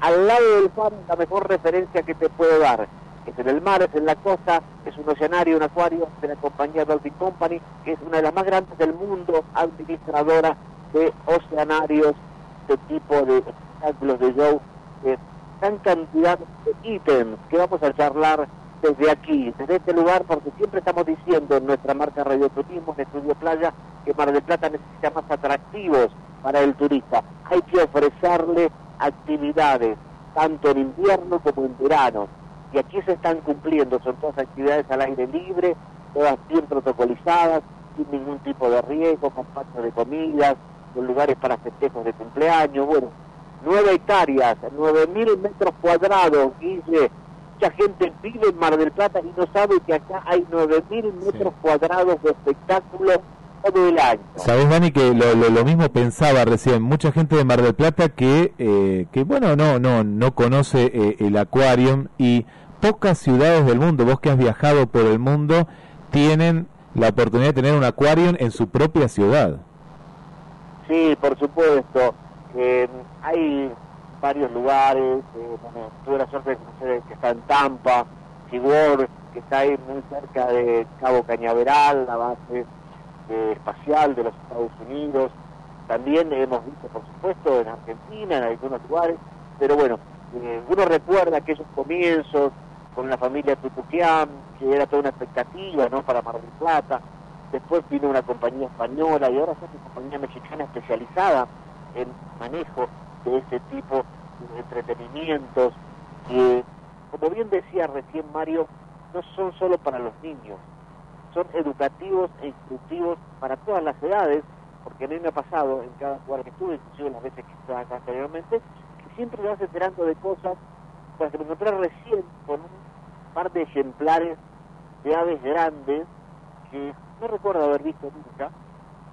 al lado del faro, la mejor referencia que te puedo dar. Es en el mar, es en la costa, es un oceanario, un acuario de la compañía Dolphin Company, que es una de las más grandes del mundo, administradora de oceanarios, de tipo de espectáculos de show, de gran cantidad de ítems que vamos a charlar desde aquí, desde este lugar, porque siempre estamos diciendo en nuestra marca Radio Turismo, en Estudio Playa, que Mar del Plata necesita más atractivos para el turista. Hay que ofrecerle actividades, tanto en invierno como en verano. Y aquí se están cumpliendo, son todas actividades al aire libre, todas bien protocolizadas, sin ningún tipo de riesgo, con patios de comidas, con lugares para festejos de cumpleaños, bueno, nueve hectáreas, nueve mil metros cuadrados, Guille, mucha gente vive en Mar del Plata y no sabe que acá hay nueve mil metros cuadrados de espectáculo todo el año. Sabes, Dani, que lo, lo, lo mismo pensaba recién. Mucha gente de Mar del Plata que, eh, que bueno, no, no, no conoce eh, el Aquarium y pocas ciudades del mundo, vos que has viajado por el mundo, tienen la oportunidad de tener un Aquarium en su propia ciudad. Sí, por supuesto. Eh, hay varios lugares. eh, bueno, tuve la suerte de conocer que está en Tampa, Sigor, que está ahí muy cerca de Cabo Cañaveral, la base eh, espacial de los Estados Unidos. También hemos visto, por supuesto, en Argentina, en algunos lugares. Pero bueno, eh, uno recuerda aquellos comienzos con la familia Tutuquián, que era toda una expectativa ¿no? para Mar del Plata. Después vino una compañía española y ahora es una compañía mexicana especializada en manejo de este tipo de entretenimientos que, como bien decía recién Mario, no son solo para los niños, son educativos e instructivos para todas las edades, porque a mí me ha pasado en cada lugar que estuve, inclusive las veces que estaba acá anteriormente, que siempre me vas enterando de cosas, pues que me encontré recién con un par de ejemplares de aves grandes que no recuerdo haber visto nunca,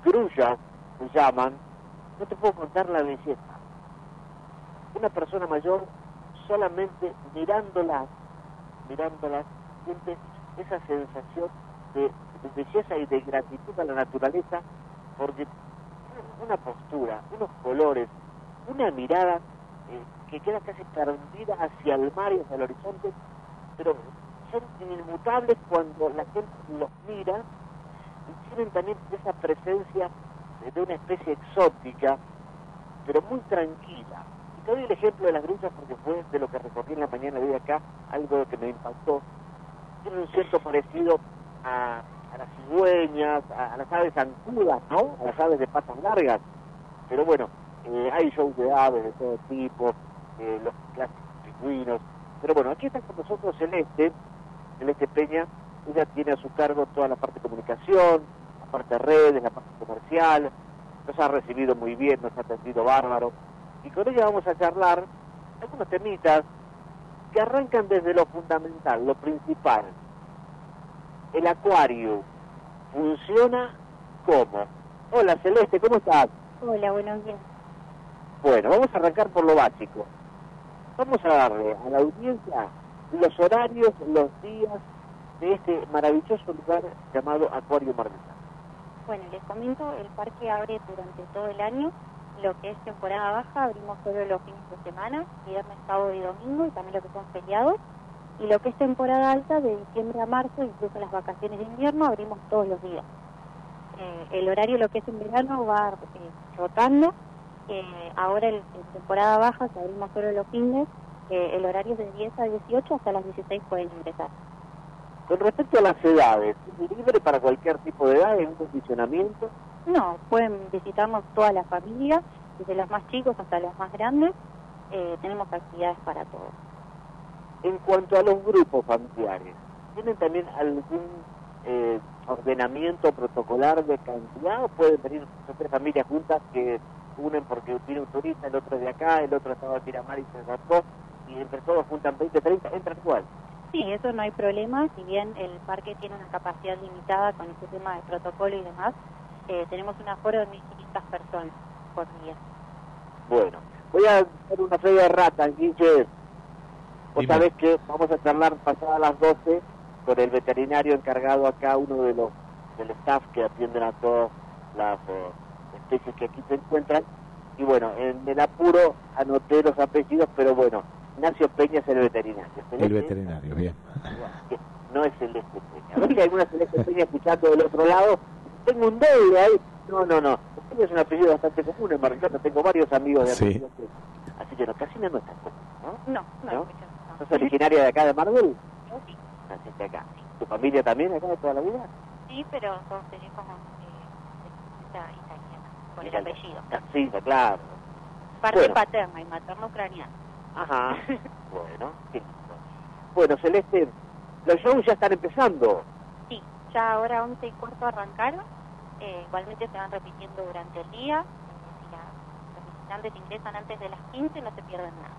grullas se llaman, no te puedo contar la belleza. Una persona mayor solamente mirándolas, mirándolas, siente esa sensación de, de belleza y de gratitud a la naturaleza, porque una postura, unos colores, una mirada eh, que queda casi perdida hacia el mar y hacia el horizonte, pero son inmutables cuando la gente los mira y tienen también esa presencia de una especie exótica, pero muy tranquila. Te doy el ejemplo de las grullas porque fue de lo que recorrí en la mañana de acá, algo que me impactó. Tiene un cierto parecido a, a las cigüeñas, a, a, las aves zancudas, ¿no? A las aves de patas largas. Pero bueno, eh, hay shows de aves de todo tipo, eh, los clásicos pingüinos. Pero bueno, aquí está con nosotros Celeste, Celeste Peña, ella tiene a su cargo toda la parte de comunicación, la parte de redes, la parte comercial, nos ha recibido muy bien, nos ha atendido bárbaro, y con ella vamos a charlar algunos temitas que arrancan desde lo fundamental, lo principal. El acuario funciona como. Hola Celeste, ¿cómo estás? Hola, buenos días. Bueno, vamos a arrancar por lo básico. Vamos a darle a la audiencia los horarios, los días de este maravilloso lugar llamado Acuario Mar. Bueno, les comento, el parque abre durante todo el año. Lo que es temporada baja, abrimos solo los fines de semana, viernes, sábado y domingo, y también lo que son feriados. Y lo que es temporada alta, de diciembre a marzo, incluso las vacaciones de invierno, abrimos todos los días. Eh, el horario, lo que es en verano, va eh, rotando. Eh, ahora, en temporada baja, que abrimos solo los fines, eh, el horario es de 10 a 18, hasta las 16 pueden ingresar. Con respecto a las edades, ¿es libre para cualquier tipo de edad? ¿Es un condicionamiento? No, pueden visitarnos toda la familia, desde los más chicos hasta los más grandes. Eh, tenemos actividades para todos. En cuanto a los grupos familiares, ¿tienen también algún eh, ordenamiento protocolar de cantidad o pueden venir dos tres familias juntas que unen porque viene un turista, el otro de acá, el otro estaba en Miramar y se sacó y entre todos juntan 20, 30, entran igual? Sí, eso no hay problema, si bien el parque tiene una capacidad limitada con este tema de protocolo y demás, eh, tenemos un aforo de 1.500 personas por día. Bueno, voy a hacer una fe de rata, Guille. Vos Dime. sabés que vamos a charlar pasadas las 12 con el veterinario encargado acá, uno de los del staff que atienden a todas las eh, especies que aquí se encuentran. Y bueno, en el apuro anoté los apellidos, pero bueno, Ignacio Peña es el veterinario. El veterinario, bien. no es Celeste Peña. ¿Ves que hay alguna Celeste Peña escuchando del otro lado? Tengo un doble ahí. No, no, no. Peña es un apellido bastante común en Mar del Plata. Tengo varios amigos de Sí. Así que no, casi no es común, ¿no? No, no, ¿No? ¿Sos originaria de acá de Mar del? Yo sí, Naciste acá. ¿Tu familia también acá de toda la vida? sí, pero todos tenemos eh, descendencia italiana, por el apellido. Sí, claro. Parte Bueno. paterna y materno ucraniana. Ajá. bueno, qué lindo. Bueno, Celeste, los shows ya están empezando. Ya ahora 11 y cuarto arrancaron. Eh, igualmente se van repitiendo durante el día. Si la- los visitantes ingresan antes de las 15 no se pierden nada.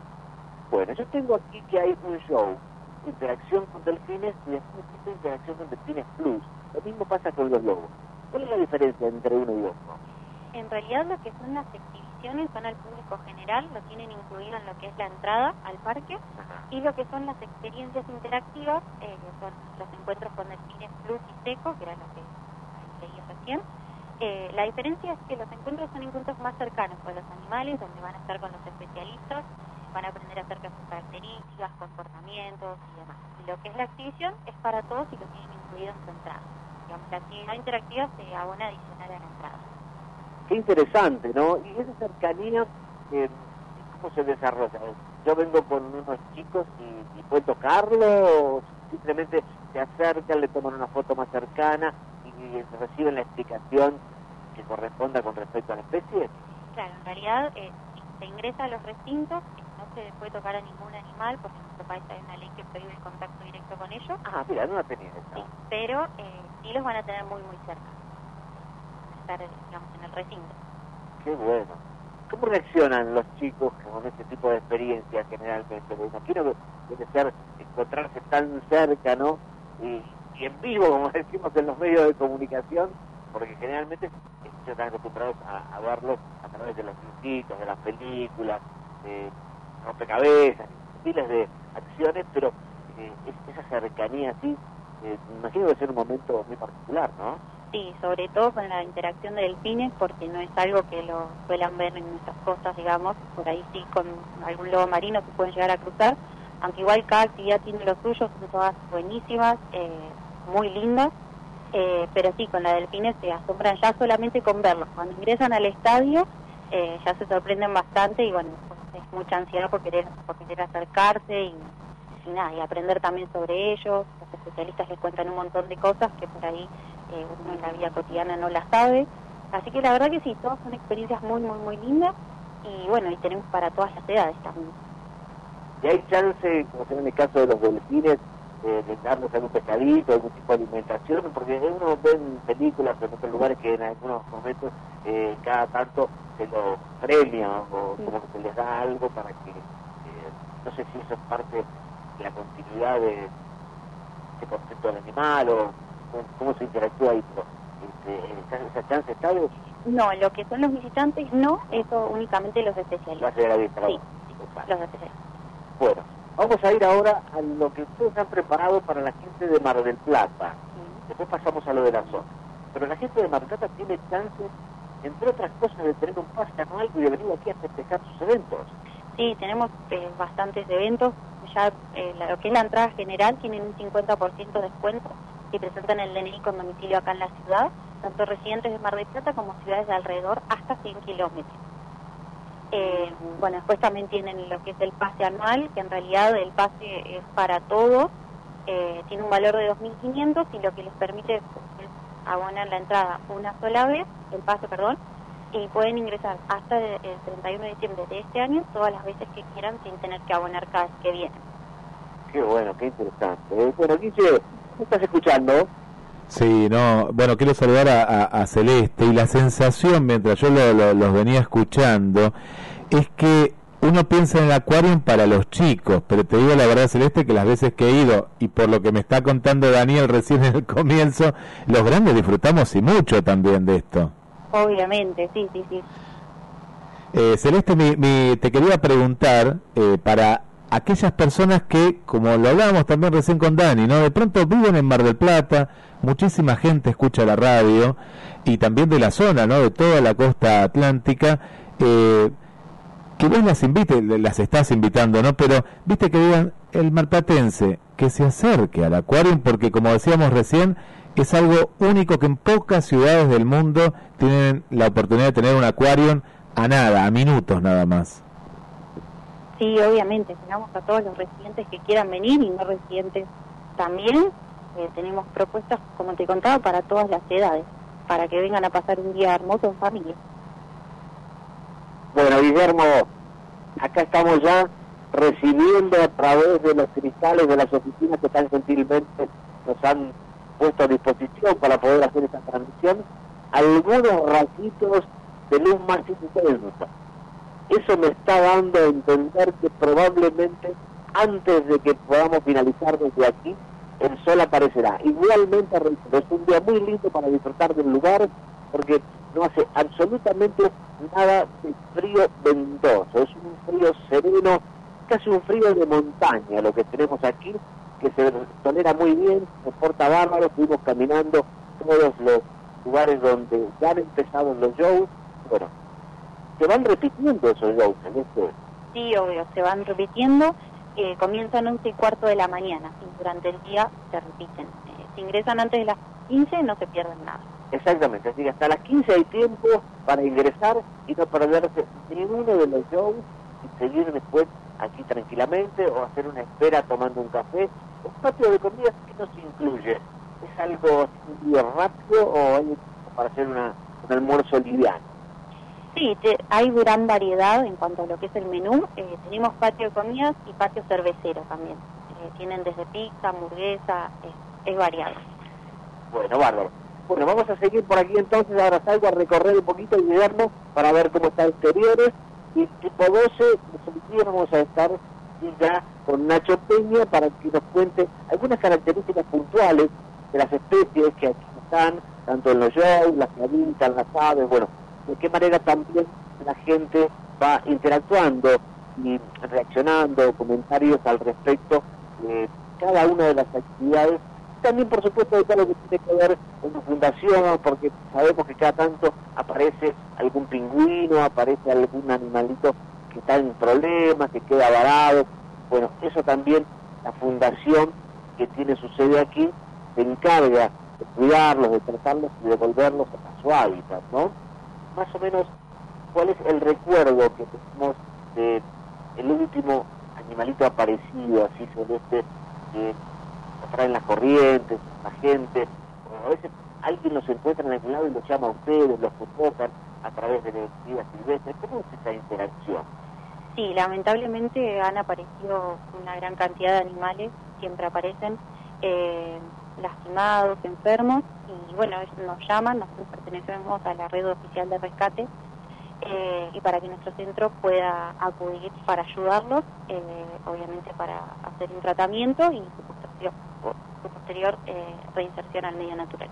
Bueno, yo tengo aquí que hay un show, interacción con delfines y después existe interacción con delfines plus. Lo mismo pasa con los lobos. ¿Cuál es la diferencia entre uno y otro? En realidad lo que son las son al público general, lo tienen incluido en lo que es la entrada al parque y lo que son las experiencias interactivas, eh, son los encuentros con delfines plus y seco, que era lo que leí recién. Eh, la diferencia es que los encuentros son encuentros más cercanos con los animales, donde van a estar con los especialistas, van a aprender acerca de sus características, comportamientos y demás. Y lo que es la exhibición es para todos y lo tienen incluido en su entrada. Digamos, la actividad interactiva se abona adicional a la entrada. Qué interesante, ¿no? Y esa cercanía, eh, ¿cómo se desarrolla? Yo vengo con unos chicos y, y puedo tocarlo, o simplemente se acercan, le toman una foto más cercana y reciben la explicación que corresponda con respecto a la especie? Claro, en realidad eh, se ingresa a los recintos no se puede tocar a ningún animal porque en nuestro país hay una ley que prohíbe el contacto directo con ellos. Ah, mira, no la tenía esa. Sí, pero eh, sí los van a tener muy muy cerca. Estar, en el recinto. Qué bueno. ¿Cómo reaccionan los chicos con este tipo de experiencias generalmente? Me imagino que debe ser encontrarse tan cerca, ¿no? Y, en vivo, como decimos en los medios de comunicación, porque generalmente ellos están acostumbrados a, a a través de los dibujitos, de las películas, de rompecabezas, miles de acciones, pero eh, es- esa cercanía así, eh, me imagino que ser un momento muy particular, ¿no? Sí, sobre todo con la interacción de delfines, porque no es algo que lo suelan ver en nuestras costas, digamos. Por ahí sí, con algún lobo marino que pueden llegar a cruzar. Aunque igual cada actividad tiene lo suyo, son todas buenísimas, eh, muy lindas. Eh, pero sí, con la delfines se asombran ya solamente con verlos. Cuando ingresan al estadio, eh, ya se sorprenden bastante y bueno, pues es mucha ansiedad por querer, por querer acercarse y, y nada, y aprender también sobre ellos. Los especialistas les cuentan un montón de cosas que por ahí eh, uno en la vida cotidiana no las sabe. Así que la verdad que sí, todas son experiencias muy, muy, muy lindas y bueno, y tenemos para todas las edades también. Y hay chance, como en el caso de los delfines, eh, de darles algún pescadito, algún tipo de alimentación, porque uno ve en películas en otros lugares que en algunos momentos eh, cada tanto se lo premia o como que se les da algo para que, eh, no sé si eso es parte de la continuidad de ese concepto del animal o cómo, se interactúa ahí, chance está de No, lo que son los visitantes no, eso únicamente los lo especialistas. vista. Sí, los especialistas. Bueno, vamos a ir ahora a lo que ustedes han preparado para la gente de Mar del Plata. Después pasamos a lo de la zona. Pero la gente de Mar del Plata tiene chance, entre otras cosas, de tener un pase anual y de venir aquí a festejar sus eventos. Sí, tenemos eh, bastantes eventos. Ya eh, lo que es la entrada general tienen un 50% de descuento si presentan el DNI con domicilio acá en la ciudad, tanto residentes de Mar del Plata como ciudades de alrededor hasta 100 kilómetros. Eh, bueno, después también tienen lo que es el pase anual, que en realidad el pase es para todos, eh, tiene un valor de 2.500 y lo que les permite es abonar la entrada una sola vez, el pase, perdón, y pueden ingresar hasta el el 31 de diciembre de este año todas las veces que quieran sin tener que abonar cada vez que vienen. Qué bueno, qué interesante. Eh, bueno, Guille, ¿me estás escuchando? Sí, no, bueno, quiero saludar a, a- a Celeste y la sensación mientras yo lo- lo- los venía escuchando es que uno piensa en el acuario para los chicos, pero te digo la verdad Celeste que las veces que he ido y por lo que me está contando Daniel recién en el comienzo, los grandes disfrutamos y mucho también de esto. Obviamente, sí, sí, sí. Eh, Celeste, mi- mi- te quería preguntar eh, para aquellas personas que, como lo hablábamos también recién con Dani, ¿no? De pronto viven en Mar del Plata, muchísima gente escucha la radio y también de la zona, ¿no? De toda la costa atlántica. Eh, que vos las invites, las estás invitando, ¿no? Pero viste que digan el marplatense que se acerque al acuario porque como decíamos recién es algo único que en pocas ciudades del mundo tienen la oportunidad de tener un acuario a nada, a minutos nada más. Sí, obviamente, tenemos a todos los residentes que quieran venir y no residentes también. Eh, tenemos propuestas, como te contaba, para todas las edades, para que vengan a pasar un día hermoso en familia. Bueno, Guillermo, acá estamos ya recibiendo a través de los cristales de las oficinas que tan gentilmente nos han puesto a disposición para poder hacer esta transmisión, algunos ratitos de luz más intensa. Eso me está dando a entender que probablemente antes de que podamos finalizar desde aquí, el sol aparecerá. Igualmente, es un día muy lindo para disfrutar del lugar, porque no hace absolutamente nada de frío ventoso, es un frío sereno, casi un frío de montaña lo que tenemos aquí, que se tolera muy bien, se porta bárbaro, fuimos caminando todos los lugares donde ya han empezado los shows, bueno, se van repitiendo esos shows en este Sí, obvio, se van repitiendo. Eh, comienzan 11 y cuarto de la mañana y durante el día se repiten. Eh, si ingresan antes de las 15 no se pierden nada. Exactamente, así que hasta las 15 hay tiempo para ingresar y no perderse ninguno de los shows y seguir después aquí tranquilamente o hacer una espera tomando un café. Un patio de comidas que no se incluye. ¿Es algo rápido o algo para hacer una, un almuerzo liviano. Sí, te- hay gran variedad en cuanto a lo que es el menú. Eh, tenemos patio de comidas y patio cervecero también. Eh, tienen desde pizza, hamburguesa, es- es variado. Bueno, bárbaro. Bueno, vamos a seguir por aquí entonces, ahora salgo a recorrer un poquito y vernos para ver cómo está exteriores. Y tipo 12, nosotros vamos a estar ya con Nacho Peña para que nos cuente algunas características puntuales de las especies que aquí están, tanto en los shows, las habitan, las aves, bueno, de qué manera también la gente va interactuando y reaccionando, comentarios al respecto de cada una de las actividades también por supuesto de todo lo que tiene que ver con la fundación, porque sabemos que cada tanto aparece algún pingüino, aparece algún animalito que está en problemas, que queda varado. Bueno, eso también la fundación que tiene su sede aquí se encarga de cuidarlos, de tratarlos y de devolverlos a su hábitat, ¿no? Más o menos, ¿cuál es el recuerdo que tenemos de el último animalito aparecido así celeste que traen las corrientes, la gente, a veces alguien los encuentra en algún lado y los llama a ustedes, los convocan a través de la vida silvestre. ¿Cómo es esa interacción? Sí, lamentablemente han aparecido una gran cantidad de animales, siempre aparecen eh, lastimados, enfermos, y bueno, ellos nos llaman, nosotros pertenecemos a la red oficial de rescate, eh, y para que nuestro centro pueda acudir para ayudarlos, eh, obviamente para hacer un tratamiento y su posterior, posterior eh, reinserción al medio natural.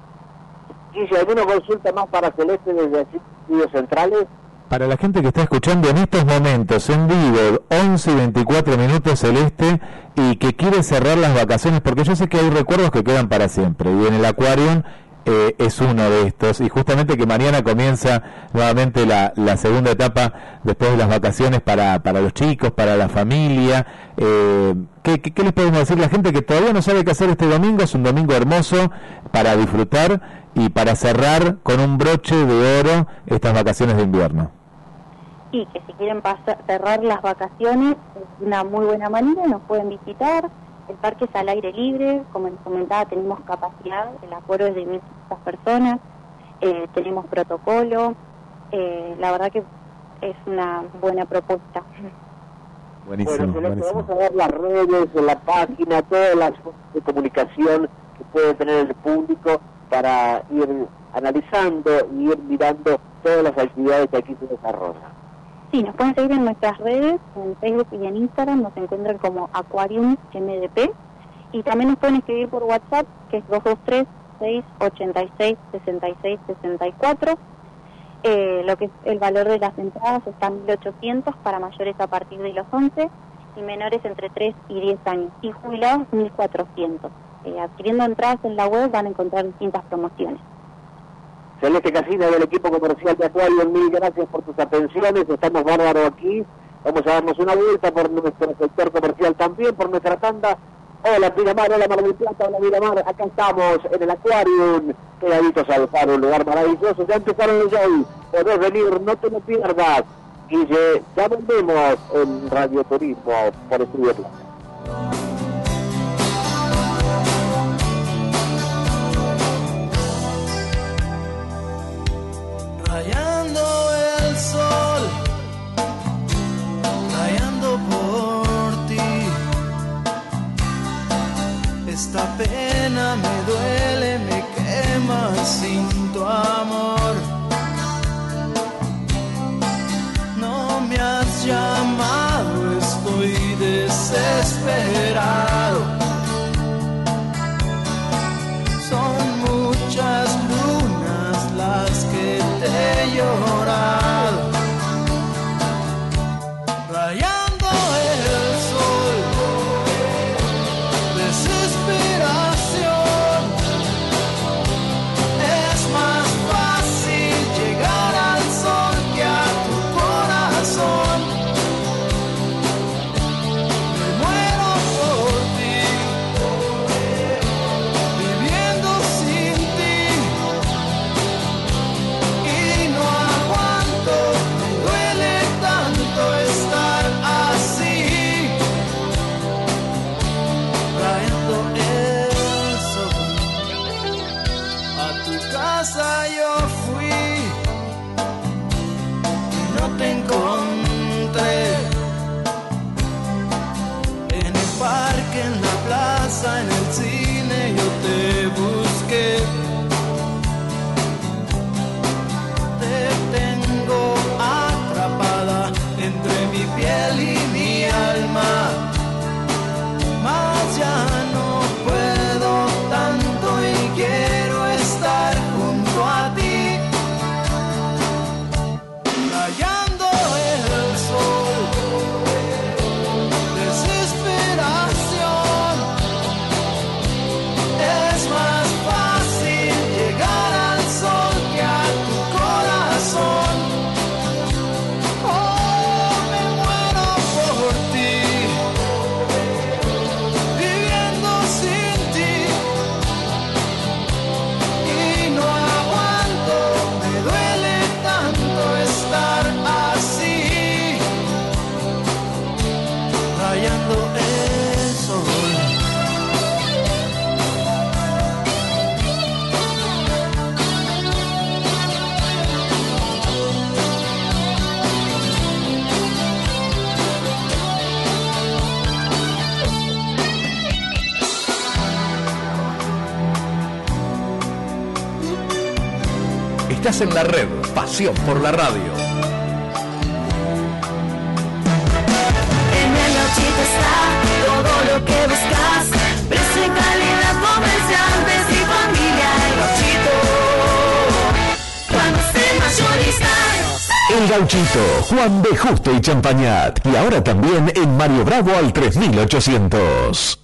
Guille, ¿alguna consulta más para Celeste desde estudios centrales? Para la gente que está escuchando en estos momentos en vivo, 11 y 24 minutos celeste, y que quiere cerrar las vacaciones, porque yo sé que hay recuerdos que quedan para siempre, y en el Aquarium eh, es uno de estos, y justamente que mañana comienza nuevamente la, la segunda etapa después de las vacaciones para, para los chicos, para la familia. Eh, ¿qué, qué, qué les podemos decir? La gente que todavía no sabe qué hacer este domingo, es un domingo hermoso para disfrutar y para cerrar con un broche de oro estas vacaciones de invierno. Y que si quieren pasar, cerrar las vacaciones es una muy buena manera, nos pueden visitar. El parque es al aire libre, como les comentaba, tenemos capacidad, el aforo es de 1.500 personas, eh, tenemos protocolo, eh, la verdad que es una buena propuesta. Buenísimo, bueno, Celeste, buenísimo. vamos a ver las redes, la página, todas las formas de comunicación que puede tener el público para ir analizando y ir mirando todas las actividades que aquí se desarrollan. Sí, nos pueden seguir en nuestras redes, en Facebook y en Instagram, nos encuentran como Aquarium MDP y también nos pueden escribir por WhatsApp, que es 223-686-6664. Eh, lo que es el valor de las entradas está en 1.800 para mayores a partir de los 11 y menores entre 3 y 10 años y jubilados 1.400. Eh, adquiriendo entradas en la web van a encontrar distintas promociones. Celeste Casina del equipo comercial de Acuario, mil gracias por tus atenciones, estamos bárbaros aquí, vamos a darnos una vuelta por nuestro sector comercial también, por nuestra tanda. Hola Miramar, hola Mar del Plata, hola Miramar, acá estamos en el Aquarium, pegaditos al faro, un lugar maravilloso, ya empezaron los shows, podés venir, no te lo pierdas. Guille, ya volvemos en Radio Turismo por Estudio Plata. Rayando el sol, rayando por ti. Esta pena me duele, me quema sin tu amor. No me has llamado, estoy desesperado. Y no te encontré. En la red, pasión por la radio. En el gauchito está todo lo que buscas. Precio y calidad, comerciantes y familia. El gauchito, cuando esté mayorista. El Gauchito, Juan B. Justo y Champañat. Y ahora también en Mario Bravo al 3800.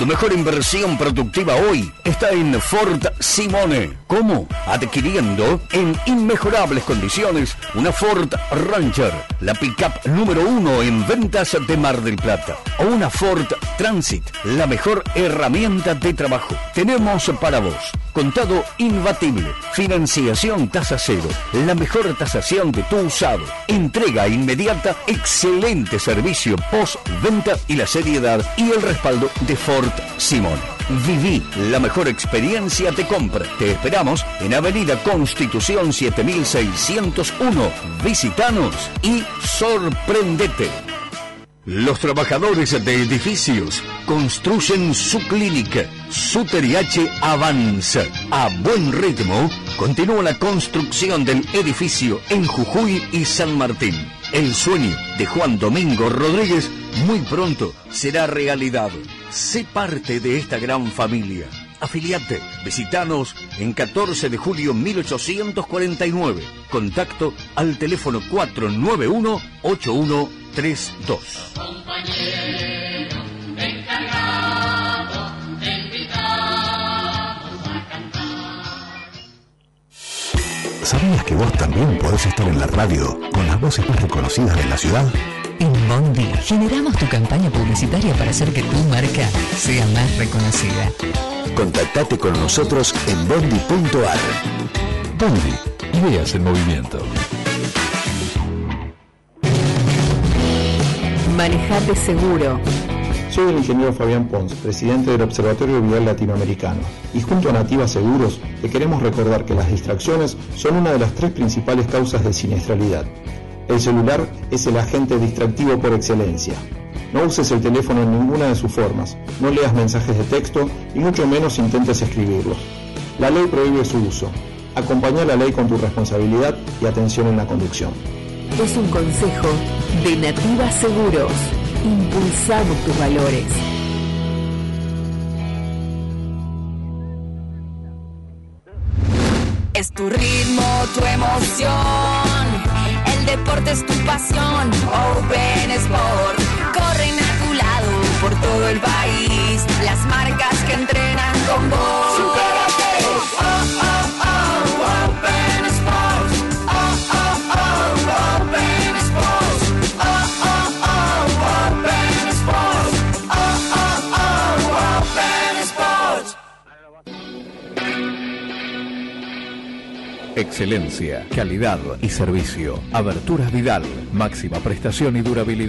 Tu mejor inversión productiva hoy está en Ford Simone. ¿Cómo? Adquiriendo en inmejorables condiciones una Ford Ranger, la pickup número uno en ventas de Mar del Plata. O una Ford Transit, la mejor herramienta de trabajo. Tenemos para vos contado imbatible, financiación tasa cero, la mejor tasación de tu usado, entrega inmediata, excelente servicio post-venta y la seriedad y el respaldo de Ford Simón. Viví la mejor experiencia de compra. Te esperamos en Avenida Constitución 7601. Visitanos y sorprendete. Los trabajadores de edificios construyen su clínica. Su avanza. A buen ritmo, continúa la construcción del edificio en Jujuy y San Martín. El sueño de Juan Domingo Rodríguez muy pronto será realidad. Sé parte de esta gran familia. Afiliate, visitanos en 14 de julio 1849. Contacto al teléfono 491-8132. Compañero, encargado, te invitamos a cantar. ¿Sabías que vos también podés estar en la radio con las voces más reconocidas de la ciudad? En Bondi generamos tu campaña publicitaria para hacer que tu marca sea más reconocida. Contactate con nosotros en bondi.ar. Bondi, ideas en movimiento. Manejate seguro. Soy el ingeniero Fabián Pons, presidente del Observatorio Vial Latinoamericano, y junto a Nativa Seguros te queremos recordar que las distracciones son una de las tres principales causas de siniestralidad. El celular es el agente distractivo por excelencia. No uses el teléfono en ninguna de sus formas, no leas mensajes de texto y mucho menos intentes escribirlos. La ley prohíbe su uso. Acompaña la ley con tu responsabilidad y atención en la conducción. Es un consejo de Nativa Seguros. Impulsamos tus valores. Es tu ritmo, tu emoción. El deporte es tu pasión. Open Sport. Corren a tu lado por todo el país. Las marcas que entrenan con vos. Excelencia, calidad y servicio. Aberturas Vidal, máxima prestación y durabilidad.